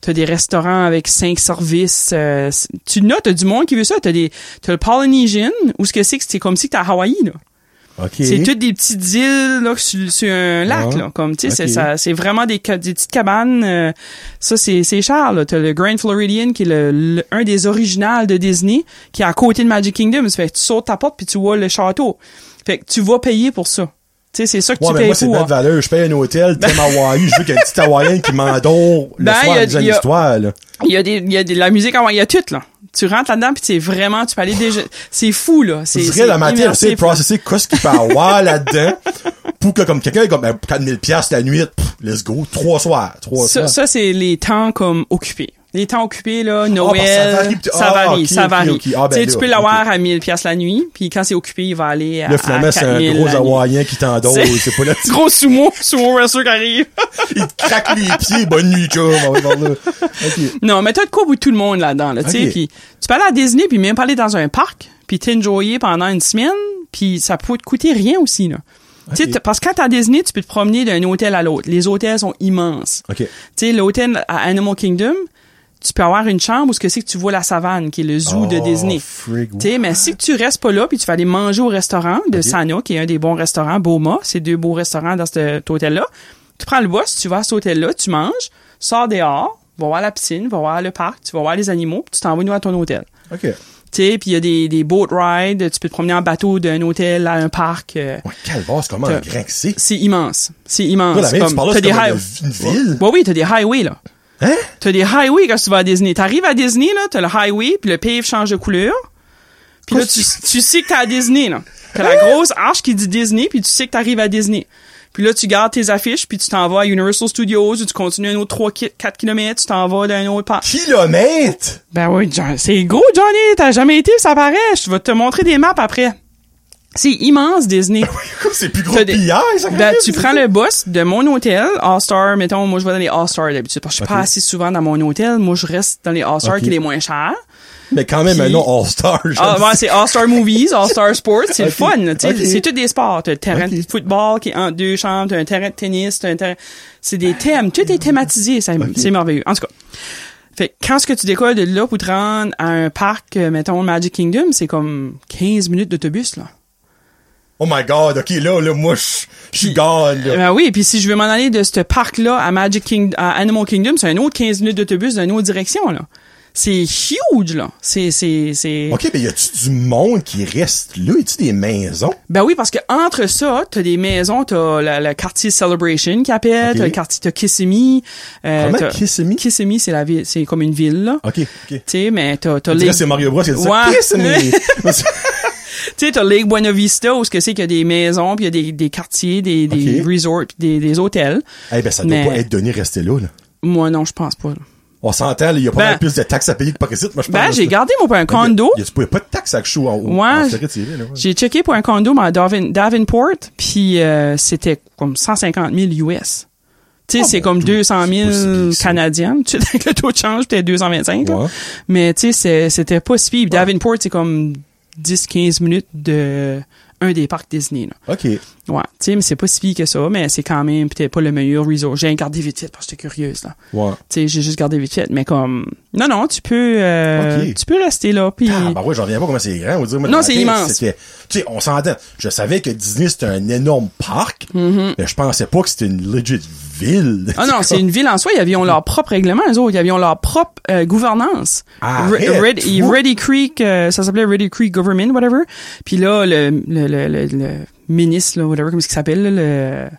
t'as des restaurants avec cinq services. euh, tu n'as, t'as du monde qui veut ça. T'as des, t'as le Polynesian où ce que c'est que c'est comme si t'es à Hawaï, là. OK. C'est toutes des petites îles là, sur, sur un lac Ah, là, comme tu sais, c'est vraiment des, des petites cabanes. euh, ça c'est c'est cher là. T'as le Grand Floridian qui est le, le- un des originals de Disney, qui est à côté de Magic Kingdom. Ça fait que tu sautes ta porte puis tu vois le château. Fait que tu vas payer pour ça. Tu sais, c'est ça que Ouais, tu mais payes moi, c'est pour. de valeur. Je paye un hôtel, thème Hawaii. Je veux qu'il y ait une petite Hawaïenne qui m'endort le Ben, soir a- l'histoire, là. Il y a des, il y a de la musique il y a tout là. Tu rentres là-dedans puis c'est vraiment, tu peux aller déjà, c'est fou là. C'est c'est la matière, c'est processer qu'est-ce qu'il peut avoir là-dedans pour que comme quelqu'un comme ben, 4000 pièces la nuit, pff, let's go, trois soirs, trois Ça, soirs. ça c'est les temps comme occupés. Les temps occupés, là, parce que ça Noël, varie, ça ah, varie, ok, ça varie. Ah, ben tu sais, là, tu peux l'avoir à 1000 pièces la nuit, puis quand c'est occupé, il va aller à, Là, finalement, c'est un 4000 gros. Hawaïen qui t'endort, C'est- pas là. Gros sumo, sumo wrestler qui arrive. Il te craque les pieds, bonne nuit, chum, non, mais t'as de quoi pour tout le monde là-dedans, là, tu sais, puis tu peux aller à Disney, puis même pas aller dans un parc, puis t'enjoyer pendant une semaine, puis ça peut te coûter rien aussi, là. Tu sais, Ok. t- parce que quand t'es à Disney, tu peux te promener d'un hôtel à l'autre. Les hôtels sont immenses. OK. Tu sais, l'hôtel à Animal Kingdom, tu peux avoir une chambre où ce que c'est que tu vois la savane, qui est le zoo de Oh, Disney. Tu mais si tu restes pas là, puis tu vas aller manger au restaurant de Ok. Sana, qui est un des bons restaurants, Boma, c'est deux beaux restaurants dans cet hôtel-là. Tu prends le bus, tu vas à cet hôtel-là, tu manges, sors dehors, va voir la piscine, va voir le parc, tu vas voir les animaux, puis tu t'en vas nous à ton hôtel. OK. Tu sais, puis il y a des, des boat rides, tu peux te promener en bateau d'un hôtel à un parc. euh, Ouais, calvaire, c'est comment grand c'est. c'est immense. C'est immense. Là, la même, tu Comme- parles là, t'as c'est des comme high- une, une ville. Ouais, oui, t'as des highways, là. Hein? T'as des highways quand tu vas à Disney. T'arrives à Disney, là, t'as le highway, puis le pave change de couleur. Puis là, tu, tu sais que t'es à Disney, là. T'as la grosse arche qui dit Disney, puis tu sais que t'arrives à Disney. Puis là, tu gardes tes affiches, puis tu t'en vas à Universal Studios, ou tu continues un autre 3-4 km, tu t'en vas d'un autre parc. Kilomètres! Ben oui, John- c'est gros, Johnny. T'as jamais été, ça paraît. Je vais te montrer des maps après. C'est immense, Disney. C'est plus gros que Pierre, ça, Ben, tu prends le bus de mon hôtel, All-Star, mettons, moi je vais dans les All-Star d'habitude, parce que je suis pas assez souvent dans mon hôtel, moi je reste dans les All-Star qui est les moins chers. Mais quand même, un nom All-Star. Ah, ouais, c'est All-Star Movies, All-Star Sports, c'est le fun, là, tu sais, c'est tous des sports. T'as un terrain de football qui est en deux chambres, t'as un terrain de tennis, t'as un terrain... C'est des thèmes, tout est thématisé, c'est merveilleux. En tout cas, fait que quand ce que tu décolles de là pour te rendre à un parc, euh, mettons Magic Kingdom, c'est comme 15 minutes d'autobus, là. Oh my god, ok, là, là, moi, je suis gone, là. Ben oui, puis si je veux m'en aller de ce parc-là à Magic King, à Animal Kingdom, c'est un autre 15 minutes d'autobus d'une autre direction, là. C'est huge, là. C'est, c'est, c'est... Ok, mais y a-tu du monde qui reste là? Y a-tu des maisons? Ben oui, parce que entre ça, t'as des maisons, t'as la- le quartier Celebration qui appelle, Ok. t'as le quartier, t'as Kissimmee. euh, Comment? Kissimmee? Kissimmee, c'est la ville, c'est comme une ville, là. Ok, ok. Tu sais, mais t'as, t'as que c'est Mario Bros dit Ouais. ça. Tu sais, t'as Lake Buena Vista où ce que c'est qu'il y a des maisons, puis il y a des, des quartiers, des, resorts, puis des, des hôtels. Eh ben, ça doit Mais- pas être donné rester là, là. Moi, non, je pense pas. là. On s'entend, là, y a pas Ben- mal plus de taxes à payer que par ici, moi, je pense. Ben, j'ai gardé, moi, pour un condo. Y a, y a pas de taxes à chaud en haut. Ouais. J'ai checké pour un condo à Davin- Davenport, puis euh, c'était comme 150 000 US. Tu sais, Ah, c'est bon, comme tout- 200 c'est 000 pas si pire, ça. canadiens. Tu sais, avec le taux de change, c'était 225. là. Ouais. Mais tu sais, c'était pas si pire. Davenport, c'est comme 10-15 minutes de un des parcs Disney. Là. Ok. Ouais, tu sais, mais c'est pas si pire que ça, mais c'est quand même peut-être pas le meilleur resort. J'ai gardé vite vite parce que j'étais curieuse, là. Ouais. Tu sais, j'ai juste gardé vite vite, mais comme... Non, non, tu peux... euh. Tu peux rester là, puis... Ah, bah ouais, j'en reviens pas comment c'est grand. On va dire, moi, Non, c'est immense. Tu sais, on s'entend. Je savais que Disney, c'était un énorme parc, Mm-hmm. mais je pensais pas que c'était une legit ville. Ah non, c'est une ville en soi. Ils avaient leur propre règlement, eux autres. Ils avaient leur propre euh, gouvernance. Red- toi. Ready Creek, euh, ça s'appelait Ready Creek Government, whatever. Puis là, le, le, le ministre, là, whatever, comment qu'il s'appelle, là, le...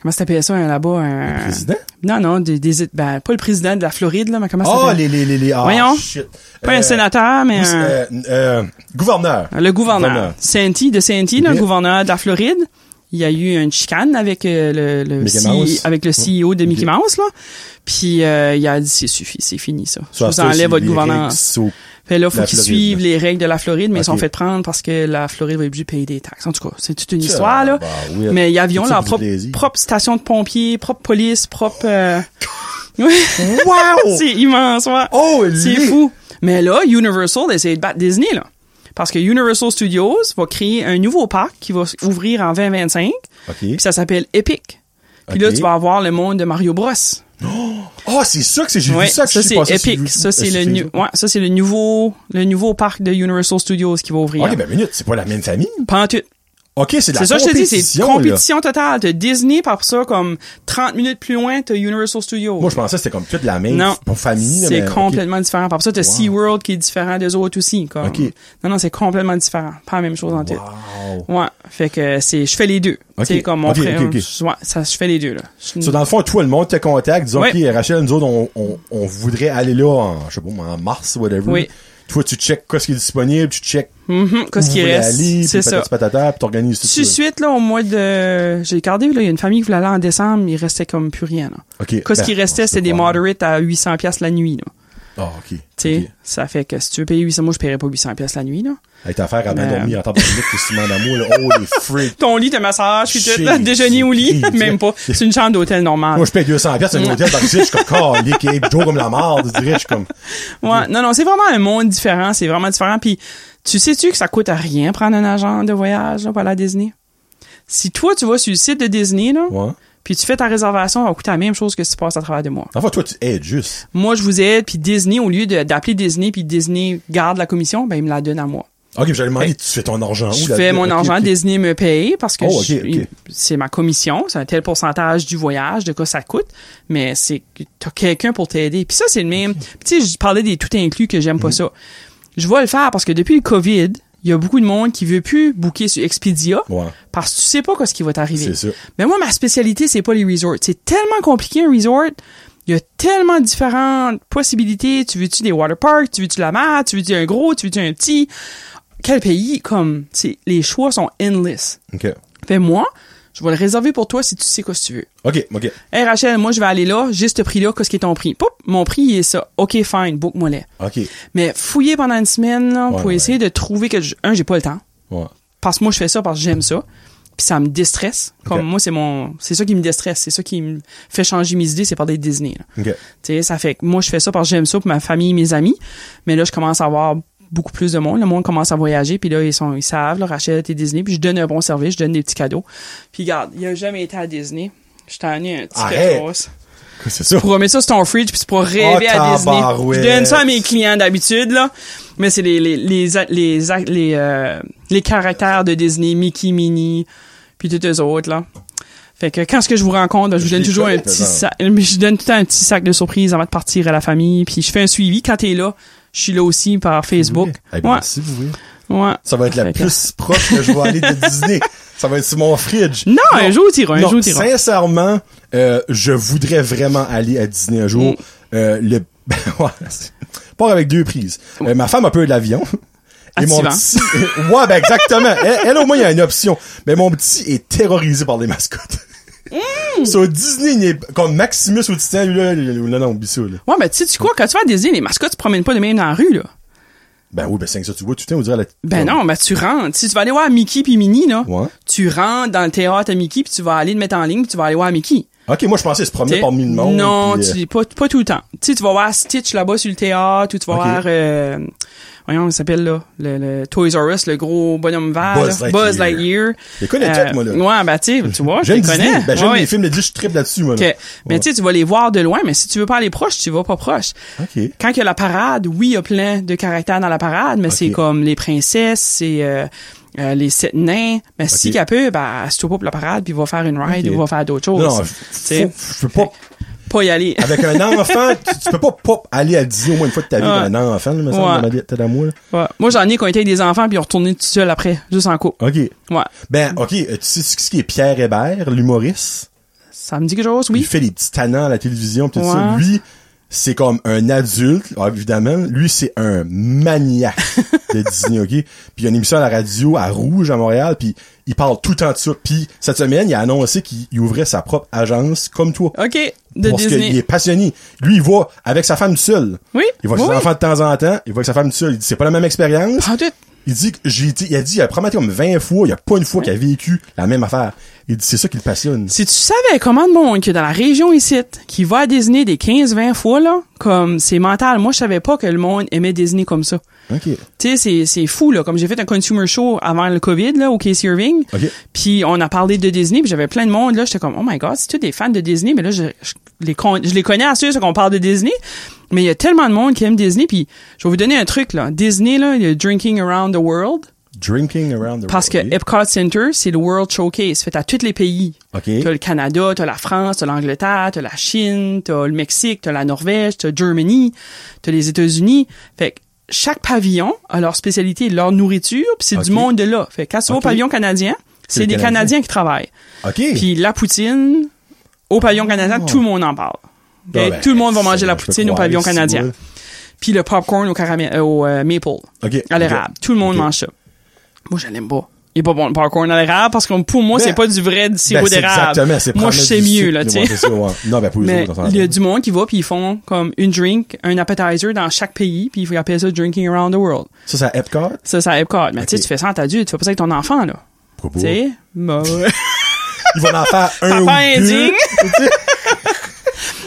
Comment ça s'appelle ça, hein, là-bas? Un... Président? Non, non, des, des, ben, pas le président de la Floride, là, mais comment ça Ah, s'appelle? les, les, les, les, ah, Voyons. shit. Pas Euh, un sénateur, mais oui, un... euh, euh, gouverneur. Le gouverneur. Gouverneur. Santy, de Ok. le gouverneur de la Floride. Il y a eu une chicane avec euh, le, le avec le CEO de Mickey. Mouse là. Puis euh, il a dit c'est suffit, c'est fini ça. Je vous enlève votre so- Fait là faut qu'ils suivent les règles de la Floride mais ils sont fait prendre parce que la Floride va être obligée de payer des taxes. En tout cas, c'est toute une histoire là. bah oui, mais ils ça leur propre, propre station de pompiers, propre police, propre euh. Wow! c'est immense, ouais. Oh, C'est fou. Mais là, Universal essaie de battre Disney, là. Parce que Universal Studios va créer un nouveau parc qui va ouvrir en 2025. OK. Puis ça s'appelle Epic. Puis là, tu vas avoir le monde de Mario Bros. Oh, c'est ça que c'est, j'ai Ouais, vu ça que ça c'est. YouTube, Ça c'est euh, le nu- ouais, ça c'est le nouveau le nouveau parc de Universal Studios qui va ouvrir. OK, ben minute, c'est pas la même famille. Pas en tout. OK, c'est de la C'est ça je te dis, c'est compétition, totale. T'as Disney, par ça, comme 30 minutes plus loin, t'as Universal Studios. Moi, je pensais que c'était comme toute la même Non. pour famille. C'est complètement différent. Par ça, t'as Wow. SeaWorld qui est différent des autres aussi. Comme. OK. Non, non, c'est complètement différent. Pas la même chose en tout. Wow. Ouais. Fait que c'est, je fais les deux. Ok. C'est comme mon frère. Ouais, ça, je fais les deux, là. So, dans le fond, toi, le monde te contacte, disons, Ouais. OK, Rachel, nous autres, on, on, on voudrait aller là en, je sais pas, en mars, whatever. Oui. Toi, tu check quoi ce qui est disponible, tu check Mhm, qu'est-ce où qui vous voulez reste? C'est ça. patata, puis t'organises tout Tout ça. suite, là, au mois de, j'ai regardé, là, il y a une famille qui voulait aller en décembre, il restait comme plus rien, là. OK. Qu'est-ce Ben, qui restait, peut des moderates à 800 pièces la nuit, là. Ah, OK. Tu sais, OK. ça fait que si tu veux payer 800, moi, je paierais pas 800 pièces la nuit, là. Hey, ta affaire à bien dormir en temps de que demandes d'amour, là? Oh, les freaks. Ton lit, ton massage, puis tout, là, déjeuner au lit, même pas. C'est une chambre d'hôtel normale. Moi, je paye 200 pièces un hôtel, je suis comme, calique, hey, Joe comme la marde, je dirais, je suis comme, Ouais, non, non, c'est vraiment un monde différent, c'est vraiment différent. Puis, tu sais-tu que ça coûte à rien prendre un agent de voyage là, pour aller à Disney? Si toi, tu vas sur le site de Disney, là, ouais. Puis tu fais ta réservation, ça va coûter la même chose que si tu passes à travers de moi. Enfin, toi, tu aides juste. Moi, je vous aide, puis Disney, au lieu d'appeler Disney, puis Disney garde la commission, ben, il me la donne à moi. OK, j'allais demander, Hey. tu fais ton argent où, Je fais mon argent. Disney me paye parce que Oh, c'est ma commission, c'est un tel pourcentage du voyage, de quoi ça coûte, mais c'est que t'as quelqu'un pour t'aider. Puis ça, c'est le même. Tu sais, je parlais des tout inclus que j'aime pas Mhm. ça. Je vais le faire parce que depuis le COVID, il y a beaucoup de monde qui veut plus booker sur Expedia Ouais, parce que tu sais pas ce qui va t'arriver. Mais moi, ma spécialité, c'est pas les resorts. C'est tellement compliqué un resort. Il y a tellement différentes possibilités. Tu veux-tu des water parks? Tu veux-tu la mer? Tu veux-tu un gros? Tu veux-tu un petit? Quel pays? Comme, les choix sont endless. OK. Fait moi, je vais le réserver pour toi si tu sais quoi si tu veux. OK, OK. Hey Rachel, moi je vais aller là, juste ce prix-là, qu'est-ce qui est ton prix? Poup, mon prix il est ça. OK, fine, book-moi les. OK. Mais fouiller pendant une semaine là, Ouais, pour ouais. essayer de trouver que je- un, j'ai pas le temps. Ouais. Parce que moi je fais ça parce que j'aime ça. Puis ça me déstresse. Comme moi, c'est mon. C'est ça qui me déstresse. C'est ça qui me fait changer mes idées, c'est par des Disney. là. OK. Tu sais, ça fait que moi je fais ça parce que j'aime ça pour ma famille, mes amis. Mais là, je commence à avoir beaucoup plus de monde. Le monde commence à voyager, puis là, ils sont, ils savent, là, Rachel était Disney, puis je donne un bon service, je donne des petits cadeaux. Puis regarde, il a jamais été à Disney. Je t'en ai un petit quelque chose. C'est ça? Tu pourras mettre ça sur ton fridge, puis tu pourras rêver Oh, à Disney. Je donne ça à mes clients d'habitude, là. Mais c'est les, les, les, les, les, euh, les caractères de Disney, Mickey, Minnie, puis tous eux autres, là. Fait que quand ce que je vous rencontre, je vous donne les toujours un petit sac, je donne tout le temps un petit sac de surprise avant de partir à la famille, puis je fais un suivi. Quand t'es là, je suis là aussi par Facebook. Eh ben, Ouais, si vous voulez. ouais. Ça va être la Fait que- plus proche que je vais aller de Disney. Ça va être sur mon fridge. Non, un jour t'iras, un non, jour t'iras. sincèrement, euh, je voudrais vraiment aller à Disney un jour. Mm. Euh, le, part avec deux prises. Euh, ma femme a peur de l'avion. Et mon petit, ouais, ben exactement. Elle, elle, au moins, il y a une option. Mais mon petit est terrorisé par les mascottes. Mm. Sur Disney, il est comme Maximus au Titan, là, là, non, oublie ça, là. Ouais, mais tu sais, tu quoi, quand tu vas à Disney, les mascottes, tu promènes pas de même dans la rue, là? Ben oui, ben c'est que ça, tu vois, tout le temps, on dirait la... Ben non, mais tu rentres. Si tu vas aller voir Mickey puis Minnie, là, Ouais. tu rentres dans le théâtre à Mickey puis tu vas aller le mettre en ligne puis tu vas aller voir Mickey. Ok, moi, je pensais se promener parmi le monde. Non, puis, euh, tu, pas, pas tout le temps. Tu sais, tu vas voir Stitch là-bas sur le théâtre ou tu vas voir, euh, voyons, il s'appelle là, le, le Toys R Us, le gros bonhomme vert. Buzz là. Lightyear. Buzz Lightyear. Je connais Euh, toutes, moi, là. Ouais, ben tu tu vois, je les connais. Ben, j'aime Ouais, les films de Disney, je tripe là-dessus, moi, là. Mais tu sais, tu vas les voir de loin, mais si tu veux pas aller proche, tu vas pas proche. Ok. Quand il y a la parade, oui, il y a plein de caractères dans la parade, mais c'est comme les princesses, c'est euh, euh, les sept nains. Mais si Ok. qu'elle peut, ben, assis-toi pas pour la parade, puis va faire une ride Ok. ou va faire d'autres choses. Non, faut- je peux pas, Pas y aller. avec un enfant, tu, tu peux pas, pas aller à Disney au moins une fois de ta vie Ouais. avec un enfant, là, me semble, Ouais. dans ma moi. Ouais. Moi, j'en ai qui ont été avec des enfants, puis ils ont retourné tout seul après, juste en couple. Ok. Ouais. Ben, ok, euh, tu sais ce qui est Pierre Hébert, l'humoriste? Ça me dit quelque chose, Il oui? fait des petits tannants à la télévision, pis tout ça. Lui, c'est comme un adulte, ah, évidemment. Lui, c'est un maniaque de Disney, ok? Puis il y a une émission à la radio à Rouge, à Montréal, puis il parle tout le temps de ça. Puis cette semaine, il a annoncé qu'il il ouvrait sa propre agence, comme toi. OK. De parce qu'il est passionné. Lui, il va avec sa femme seule. Oui. Il avec oui. ses enfants de temps en temps. Il va avec sa femme seule. Il dit, c'est pas la même expérience. Il dit que j'ai été, il a dit, il a probablement été comme 20 fois, il y a pas une fois qu'il a vécu la même affaire. Il dit, c'est ça qui le passionne. Si tu savais comment de monde que dans la région ici, qui va à Disney des 15-20 fois, là, comme c'est mental. Moi, je savais pas que le monde aimait Disney comme ça. OK. Tu sais, c'est, c'est fou, là. Comme j'ai fait un consumer show avant le COVID, là, au Casey Irving. OK. Puis on a parlé de Disney, puis j'avais plein de monde, là. J'étais comme, oh my god, c'est tous des fans de Disney, mais là, je, je les, con- je les connais à ceux qu'on parle de Disney. Mais il y a tellement de monde qui aime Disney, puis je vais vous donner un truc, là. Disney, là, il y a Drinking Around the World. Drinking around the Parce que. Epcot Center, c'est le World Showcase, fait à tous les pays. OK. T'as le Canada, t'as la France, t'as l'Angleterre, t'as la Chine, t'as le Mexique, t'as la Norvège, t'as Germany, t'as les États-Unis. Fait que chaque pavillon a leur spécialité, leur nourriture, puis c'est du monde de là. Fait que quand tu vas Ok. au pavillon canadien, C'est des Canadiens. Canadiens qui travaillent. Puis la poutine, au pavillon canadien, tout le monde en parle. Ah ben, tout le monde va manger la poutine au pavillon canadien. Puis le popcorn au caramel, euh, au euh, maple, OK. à l'érable. Tout le monde mange ça. Moi, je l'aime pas. Il est pas bon le popcorn à l'érable parce que pour moi, Ben, c'est pas du vrai du sirop Ben, d'érable. Exactement, Moi, je sais mieux, là, tu sais. ouais. Non, ben, pour les Mais autres, il y a du monde qui va puis ils font comme une drink, un appetizer dans chaque pays puis ils appellent ça drinking around the world. Ça, c'est à Epcot? Ça, c'est à Epcot. Mais tu sais, tu fais ça en adulte, tu fais pas ça avec ton enfant, là. Tu sais? Bah. Ils vont en faire un ou Papa deux. indigne.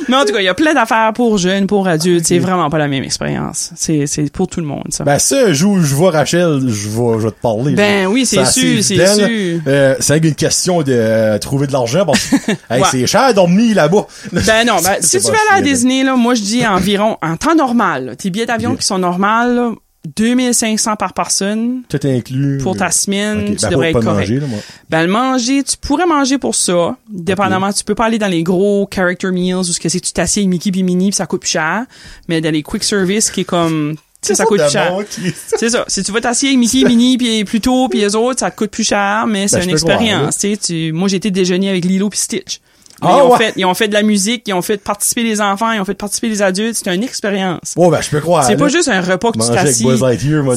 Mais en tout cas, il y a plein d'affaires pour jeunes, pour adultes. C'est vraiment pas la même expérience. C'est, c'est pour tout le monde, ça. Ben, ça, je, je vois Rachel, je vais, je vais te parler. Ben oui, c'est sûr, c'est sûr. Euh, c'est une question de euh, trouver de l'argent parce que hey, Ouais. c'est cher dormir là-bas. Ben non, ben, si tu vas aller à. Disney, là, moi je dis environ, en temps normal, là, tes billets d'avion qui sont normales, là, 2500 par personne. Tout inclus. Pour ta semaine, tu Ben, devrais être correct. manger, là, moi. Ben, le manger, tu pourrais manger pour ça. Dépendamment, tu peux pas aller dans les gros character meals où ce que c'est que tu t'assieds avec Mickey puis Minnie puis ça coûte plus cher. Mais dans les quick service qui est comme, tu sais, ça coûte plus cher. qui- C'est ça. Si tu vas t'assieds avec Mickey, Minnie puis plus tôt puis les autres, ça te coûte plus cher, mais c'est Ben, une croire, expérience, tu sais. Tu, moi, j'ai été déjeuner avec Lilo puis Stitch. Mais Ah, ils, ont ouais. fait, ils ont fait de la musique, ils ont fait participer les enfants, ils ont fait participer les adultes. C'était une expérience. Ouais, ben, je peux croire. C'est pas juste un repas que tu Manger t'assis.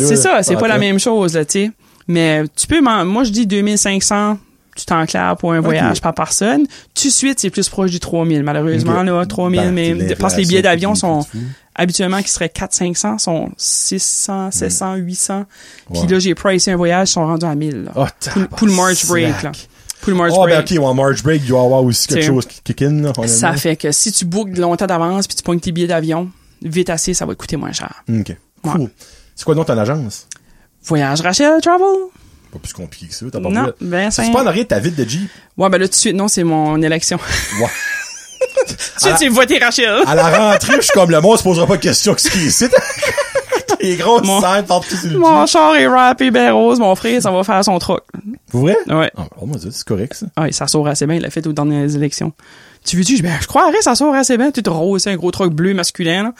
C'est ça, c'est en pas la même chose, là, tu sais. Mais tu peux, moi, je dis 2500, tu t'enclaires pour un voyage par personne. Tout de suite, c'est plus proche du 3000, malheureusement, là, 3000, Ben, mais c'est parce que les billets d'avion sont, habituellement, qui seraient 400-500, sont 600, 700, 800. Puis là, j'ai pricé un voyage, ils sont rendus à 1000, là. Oh, pour, pour le March break, là. Pour le March Oh, ben, break. ok, en March Break, il doit y avoir aussi quelque chose qui kick in, là. Ça fait que si tu bookes longtemps d'avance puis tu pognes tes billets d'avion, vite assez, ça va te coûter moins cher. Ok. Cool. C'est quoi donc ton agence? Voyage Rachel Travel? Pas plus compliqué que ça, t'as pas Non, vu. ben, C'est pas en arrière de ta ville de Jeep. Ouais, ben là, tout de suite, non, c'est mon élection. Ouais. de suite, c'est voter Rachel. À la rentrée, je suis comme le monde se posera pas de questions que ce qui est ici. Les grosses Mon- partout sur le Mon char est rappé ben rose, mon frère, ça va faire son truc. Pour vrai? Ouais. Oh, mon Dieu, c'est correct, ça. Ah, ça sort assez bien, il l'a fait aux dernières élections. Tu veux-tu? Ben, je croirais, ça sort assez bien. Tout rose, c'est un gros truc bleu masculin, là.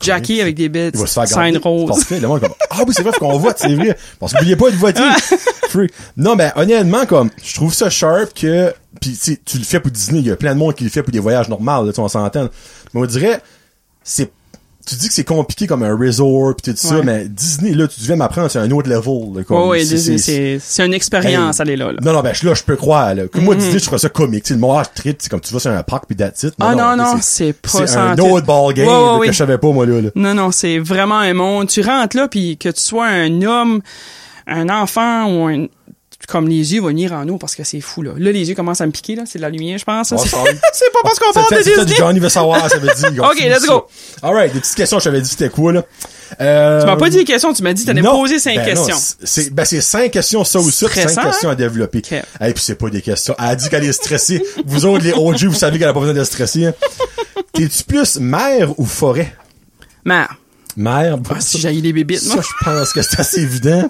Jacké avec des bêtes, Il va se faire garder. sign rose. Parfait. Le monde est comme, ah oui, c'est vrai, faut qu'on vote, c'est vrai. Parce qu'oubliez pas de voter. Free. Non, ben, honnêtement, comme, je trouve ça sharp que, pis, tu le fais pour Disney, il y a plein de monde qui le fait pour des voyages normaux, là, tu on s'entend. Mais on dirait, c'est, tu dis que c'est compliqué comme un resort pis tout ça, Ouais. mais Disney, là, tu devais m'apprendre, c'est un autre level, ouais, c'est- Disney, c'est- une expérience, Hey. elle est là, là. Non, non, ben, je- là, je peux croire, là. Que moi, Disney, je trouve ça comique. Tu sais, le monde trip, c'est comme tu vas sur un parc pis that's it. Ah non, non, c'est pas C'est un autre ballgame Ouais, ouais, oui. que je savais pas, moi, là. là. Non, non, c'est vraiment un monde. Tu rentres là, puis que tu sois un homme, un enfant ou un... Comme les yeux vont venir en eau parce que c'est fou, là. Là, les yeux commencent à me piquer, là. C'est de la lumière, je pense. C'est c'est pas parce qu'on C'est parle de c'est Disney. du Johnny veut savoir, ça veut dire. Ok, let's go. Alright, des petites questions, je t'avais dit c'était quoi, là. Euh, Tu m'as pas dit les questions, tu m'as dit me non, poser cinq ben questions. c'est, ben c'est cinq questions, ça ou ça, cinq Stressant, questions à développer. Et puis c'est pas des questions. Elle a dit qu'elle est stressée. vous autres, les OG, vous savez qu'elle a pas besoin de stresser. hein. T'es-tu plus mer ou forêt? Mère. Ah, si j'ai les bébites, Ça, moi. je pense que c'est assez évident.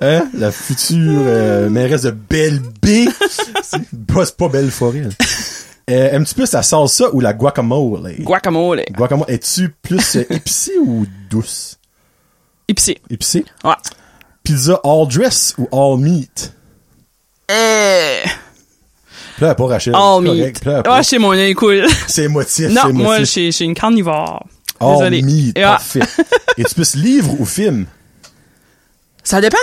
Hein? La future euh, mairesse de Belle B. C'est pas, c'est Belle Forêt. Euh, Aimes-tu plus la salsa ou la guacamole? Guacamole. Guacamole. Es-tu plus euh, épicée ou douce? Épicé. Épicée. Ouais. Pizza all dress ou all meat? Euh, Pleure pas, Rachel. all C'est meat. correct, pleure pas. Ah, chez mon cool. C'est émotif, Non, c'est moi, je suis une carnivore. All Désolé. meat, Ah. parfait. Es-tu plus livre ou film? Ça dépend.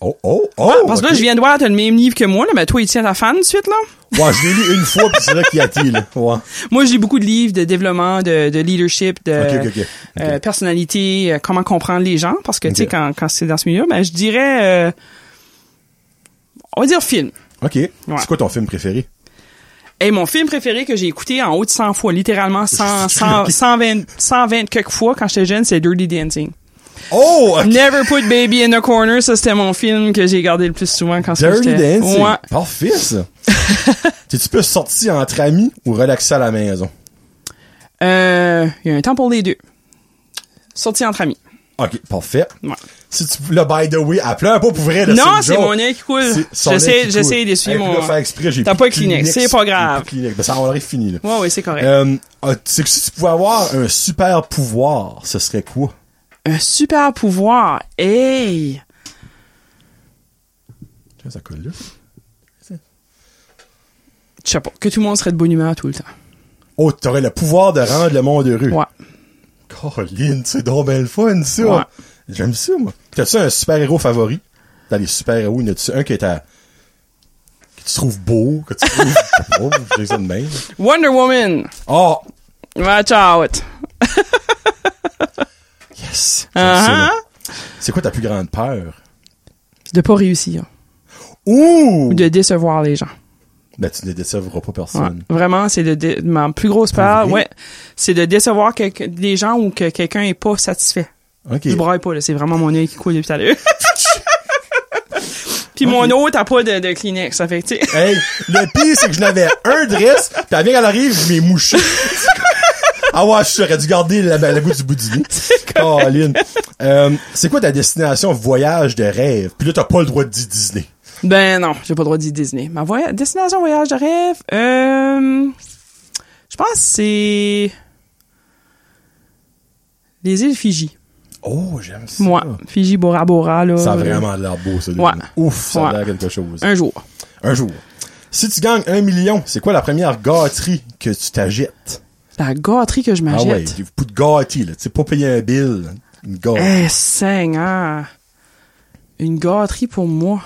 Oh, oh, oh! Parce que ok. là, je viens de voir, t'as le même livre que moi, là, mais toi, il tient ta fan de suite, là. Ouais, je l'ai lu une fois, puis c'est là qu'il y a t là. Ouais. Moi, j'ai beaucoup de livres de développement, de, de leadership, de euh, personnalité, euh, comment comprendre les gens. Parce que, tu sais, quand, quand c'est dans ce milieu, ben, je dirais, euh, on va dire film. OK. C'est quoi ton film préféré? Et mon film préféré que j'ai écouté en haut de 100 fois, littéralement 100, Ok. 100, 120, 120 quelques fois quand j'étais jeune, c'est Dirty Dancing. Oh! Never Put Baby in the Corner, ça c'était mon film que j'ai gardé le plus souvent quand Dirty j'étais... Dancing? Ouais. Parfait, ça. T'es-tu plus sorti entre amis ou relaxé à la maison? Euh, il y a un temps pour les deux. Sorti entre amis. OK, parfait. Ouais. Si tu là, by the way, elle pleure pas pour vrai, là, Non, c'est mon œil qui coule. J'essaie, j'essaie d'essuyer mon... là, faire exprès, j'ai T'as pas Kleenex, c'est pas grave. Ben, ça en aurait fini, là. Ouais, oui, c'est correct. Euh, ah, c'est que si tu pouvais avoir un super pouvoir, ce serait quoi? Un super pouvoir. Hey! Ça colle là. Je sais pas. Que tout le monde serait de bonne humeur tout le temps. Oh, t'aurais le pouvoir de rendre le monde heureux. Ouais. Caroline, c'est donc bien le fun, ça. Ouais. J'aime ça, moi. T'as-tu un super-héros favori? Dans les super-héros, y en a-tu un qui est à... que tu trouves beau, que tu trouves... je de même. Wonder Woman! Oh! Watch out! Yes! Uh-huh. C'est quoi ta plus grande peur? De pas réussir. Ouh! Ou de décevoir les gens. Ben, tu ne décevras pas Ouais. personne. Vraiment, c'est de, ma plus grosse peur, ouais, c'est de décevoir quelque- des gens ou que quelqu'un est pas satisfait. Je braille pas, là. C'est vraiment mon œil qui coule depuis tout à l'heure. Puis mon autre a pas de, de Kleenex, ça fait que, tu sais. Hey, le pire, c'est que je n'avais un dress, pis avant qu'elle arrive, je m'ai mouché. ah ouais, j'aurais dû garder la, la goutte du bout du nez. Euh, c'est quoi ta destination voyage de rêve? Puis là, t'as pas le droit de dire Disney. Ben non, j'ai pas le droit de dire Disney. Ma voya- destination voyage de rêve, euh, je pense que c'est les îles Fiji. Oh, j'aime ça. Moi, Fiji, Bora Bora, là. Ça a vraiment l'air beau, ça. Ouais. Ouf, ça a l'air quelque chose. Un jour. Un jour. Si tu gagnes un million, c'est quoi la première gâterie que tu t'achètes? La gâterie que je Ah ouais, bouts de gâterie, là. Tu sais, pas payer un bill. Une gâterie. Eh, Seigneur. Une gâterie pour moi.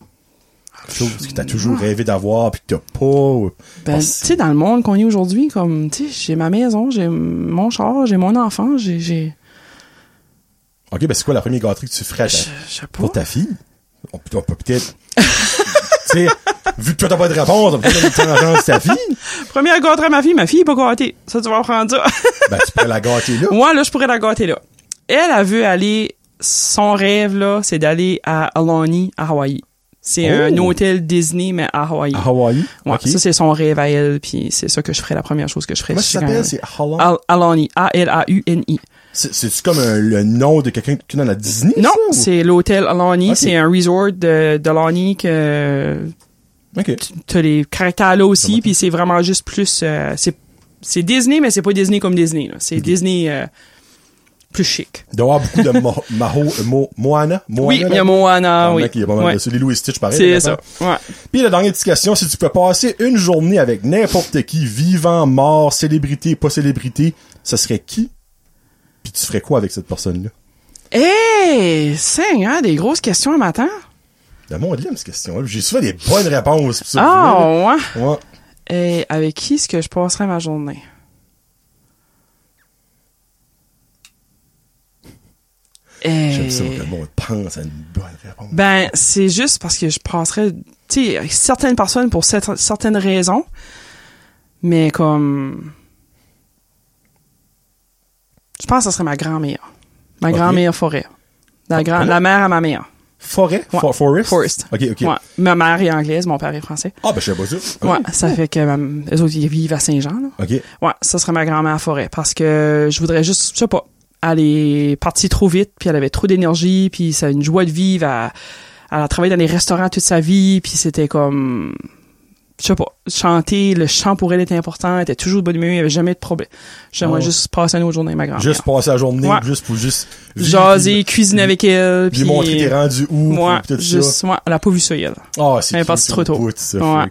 Quelque chose que t'as toujours rêvé d'avoir pis que t'as pas. Ben, tu sais, dans le monde qu'on est aujourd'hui, comme, tu sais, j'ai ma maison, j'ai mon char, j'ai mon enfant, j'ai, j'ai, Ok, ben c'est quoi la première gâterie que tu ferais ta- je pour ta fille? On peut, peut peut-être... tu sais, vu que toi t'as pas de réponse, on peut peut-être ta fille. Première gâterie à ma fille, ma fille est pas gâtée. Ça, tu vas prendre ça. Ben, tu pourrais la gâter là. Moi, là, je pourrais la gâter là. Elle, a veut aller, son rêve, là, c'est d'aller à Alani, à Hawaï. C'est Oh. un hôtel Disney, mais à Hawaï. À Hawaï. Ouais, ça, c'est son rêve à elle, puis c'est ça que je ferais, la première chose que je ferais. Comment ça s'appelle? C'est? Al- Alani, A-L-A-U-N-I. C'est- C'est-tu comme un- le nom de quelqu'un qui est dans la Disney? Non, c'est l'hôtel Alani, c'est un resort de, de Alani que Ok. t'as les caractères là aussi, puis c'est vraiment juste plus, euh, c'est, Disney, mais c'est pas Disney comme Disney. C'est Disney, euh, plus chic. Il doit y avoir beaucoup de Mo- Maho, Mo- Moana? Moana oui, il y a Moana, oui. il y a pas mal Ouais. de Louis Stitch, pareil. C'est ça, ouais. Puis la dernière petite question, si tu peux passer une journée avec n'importe qui, vivant, mort, célébrité, pas célébrité, ce serait qui? Puis tu ferais quoi avec cette personne-là? Hey, Seigneur, des grosses questions un matin. Le monde aime cette question-là. J'ai souvent des bonnes réponses. Ah, ouais? Ouais. Et avec qui est-ce que je passerais ma journée? J'aime ça que le monde pense à une bonne réponse. Ben, c'est juste parce que je passerais, tu sais, certaines personnes pour cette- certaines raisons, mais comme, je pense que ce serait ma grand-mère. Ma grand-mère forêt. La, grand, Comment? la mère à ma mère. Forêt? Ouais. For- forest? Forest. Ok, ok. Ouais. Ma mère est anglaise, mon père est français. Ah, ben, je sais pas ça. Ok. Ouais, ça fait que euh, eux autres, ils vivent à Saint-Jean, là. Ok. Ouais, ça serait ma grand-mère forêt parce que je voudrais juste, je sais pas, elle est partie trop vite, puis elle avait trop d'énergie, puis ça a une joie de vivre, elle, elle a travaillé dans les restaurants toute sa vie, puis c'était comme, je sais pas, chanter, le chant pour elle était important, elle était toujours de bonne humeur, il y avait jamais de problème. J'aimerais Ah juste passer une autre journée avec ma grand-mère. Juste passer la journée, Ouais. juste pour juste... Jaser, cuisiner avec elle, Lui puis... montrer t'es rendu où, tout juste, ça. ouais, elle a pas vu ça, elle. Ah, c'est Elle est partie trop tôt. bout, ça, Ouais.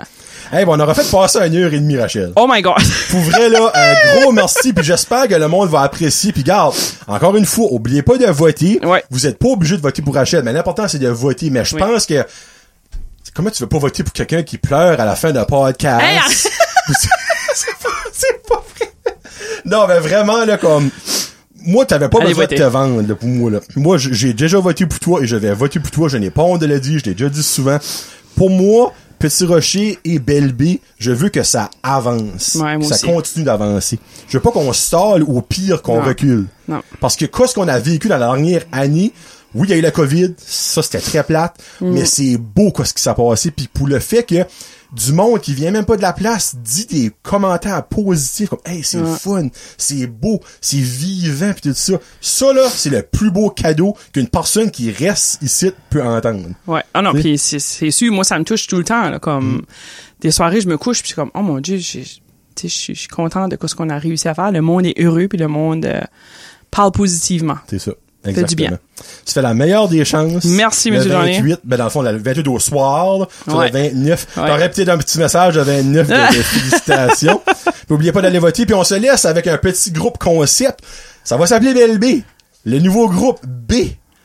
Hey, bon, on aura fait passer une heure et demie, Rachel. Oh my god. Pour vrai, là, un gros merci, puis j'espère que le monde va apprécier. Puis garde, encore une fois, oubliez pas de voter. Ouais. Vous êtes pas obligé de voter pour Rachel, mais l'important, c'est de voter. Mais je Oui. pense que... Comment tu veux pas voter pour quelqu'un qui pleure à la fin d'un podcast? Hey, c'est pas, c'est pas vrai. Non, mais vraiment, là, comme... Moi, t'avais pas Allez besoin voter. de te vendre, là, pour moi, là. Moi, j'ai déjà voté pour toi et je vais voter pour toi. Je n'ai pas honte de le dire, je l'ai déjà dit souvent. Pour moi, Petit Rocher et Belle B, je veux que ça avance. Ouais, ça aussi. continue d'avancer. Je veux pas qu'on stalle ou au pire qu'on recule. Non. Parce que qu'est-ce qu'on a vécu dans la dernière année, oui, il y a eu la COVID, ça c'était très plate, Mm. mais c'est beau quoi ce qui s'est passé. Puis pour le fait que du monde qui vient même pas de la place dit des commentaires positifs comme hey c'est Ouais. fun, c'est beau, c'est vivant puis tout ça. Ça là, c'est le plus beau cadeau qu'une personne qui reste ici peut entendre. Ouais. Ah non, puis c'est sûr, moi ça me touche tout le temps là, comme des soirées je me couche puis comme oh mon dieu, j'ai- tu sais, je suis je suis content de ce qu'on a réussi à faire, le monde est heureux puis le monde euh, parle positivement. C'est ça. Fait du bien. Exactement. Tu fais la meilleure des chances. Merci, le Monsieur Journier. 28, ben dans le fond, le 28 au soir, sur Ouais. le 29. Ouais. T'aurais peut-être un petit message de 29 de, de félicitations. puis oubliez pas d'aller voter, puis on se laisse avec un petit groupe concept. Ça va s'appeler BLB. Le nouveau groupe B.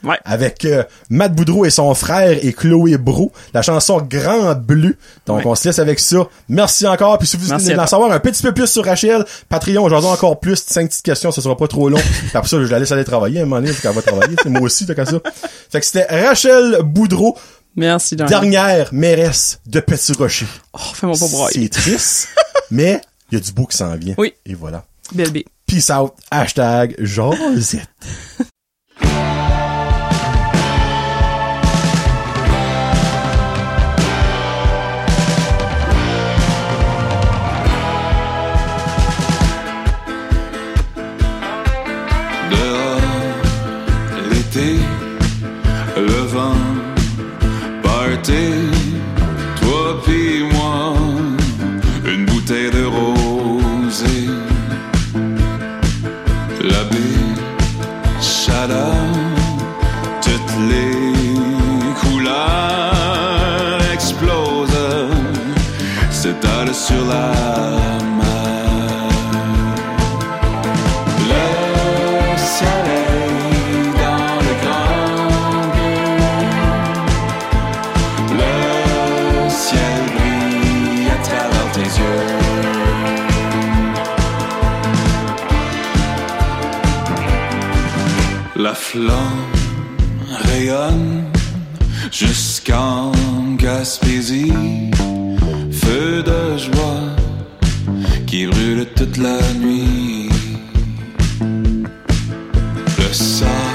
Ouais. Avec euh, Matt Boudreau et son frère et Chloé Brou. La chanson Grand Bleu. Donc Ouais. on se laisse avec ça. Merci encore. Puis si vous voulez en savoir un petit peu plus sur Rachel, Patreon, aujourd'hui encore plus, cinq petites questions, ce sera pas trop long. Puis après ça, je la laisse aller travailler, à un moment donné, qu'elle va travailler. C'est moi aussi, t'as qu'à ça. Fait que c'était Rachel Boudreau, Merci dernière mairesse de Petit Rocher. Oh, fais-moi pas broyer. C'est triste, mais il y a du beau qui s'en vient. Oui. Et voilà. Belle B. Peace out. Hashtag Josette. toi puis moi, une bouteille de rosé, la baie, chaleur, toutes les couleurs explosent, s'étalent sur la flamme rayonne jusqu'en Gaspésie. Feu de joie qui brûle toute la nuit. Le soleil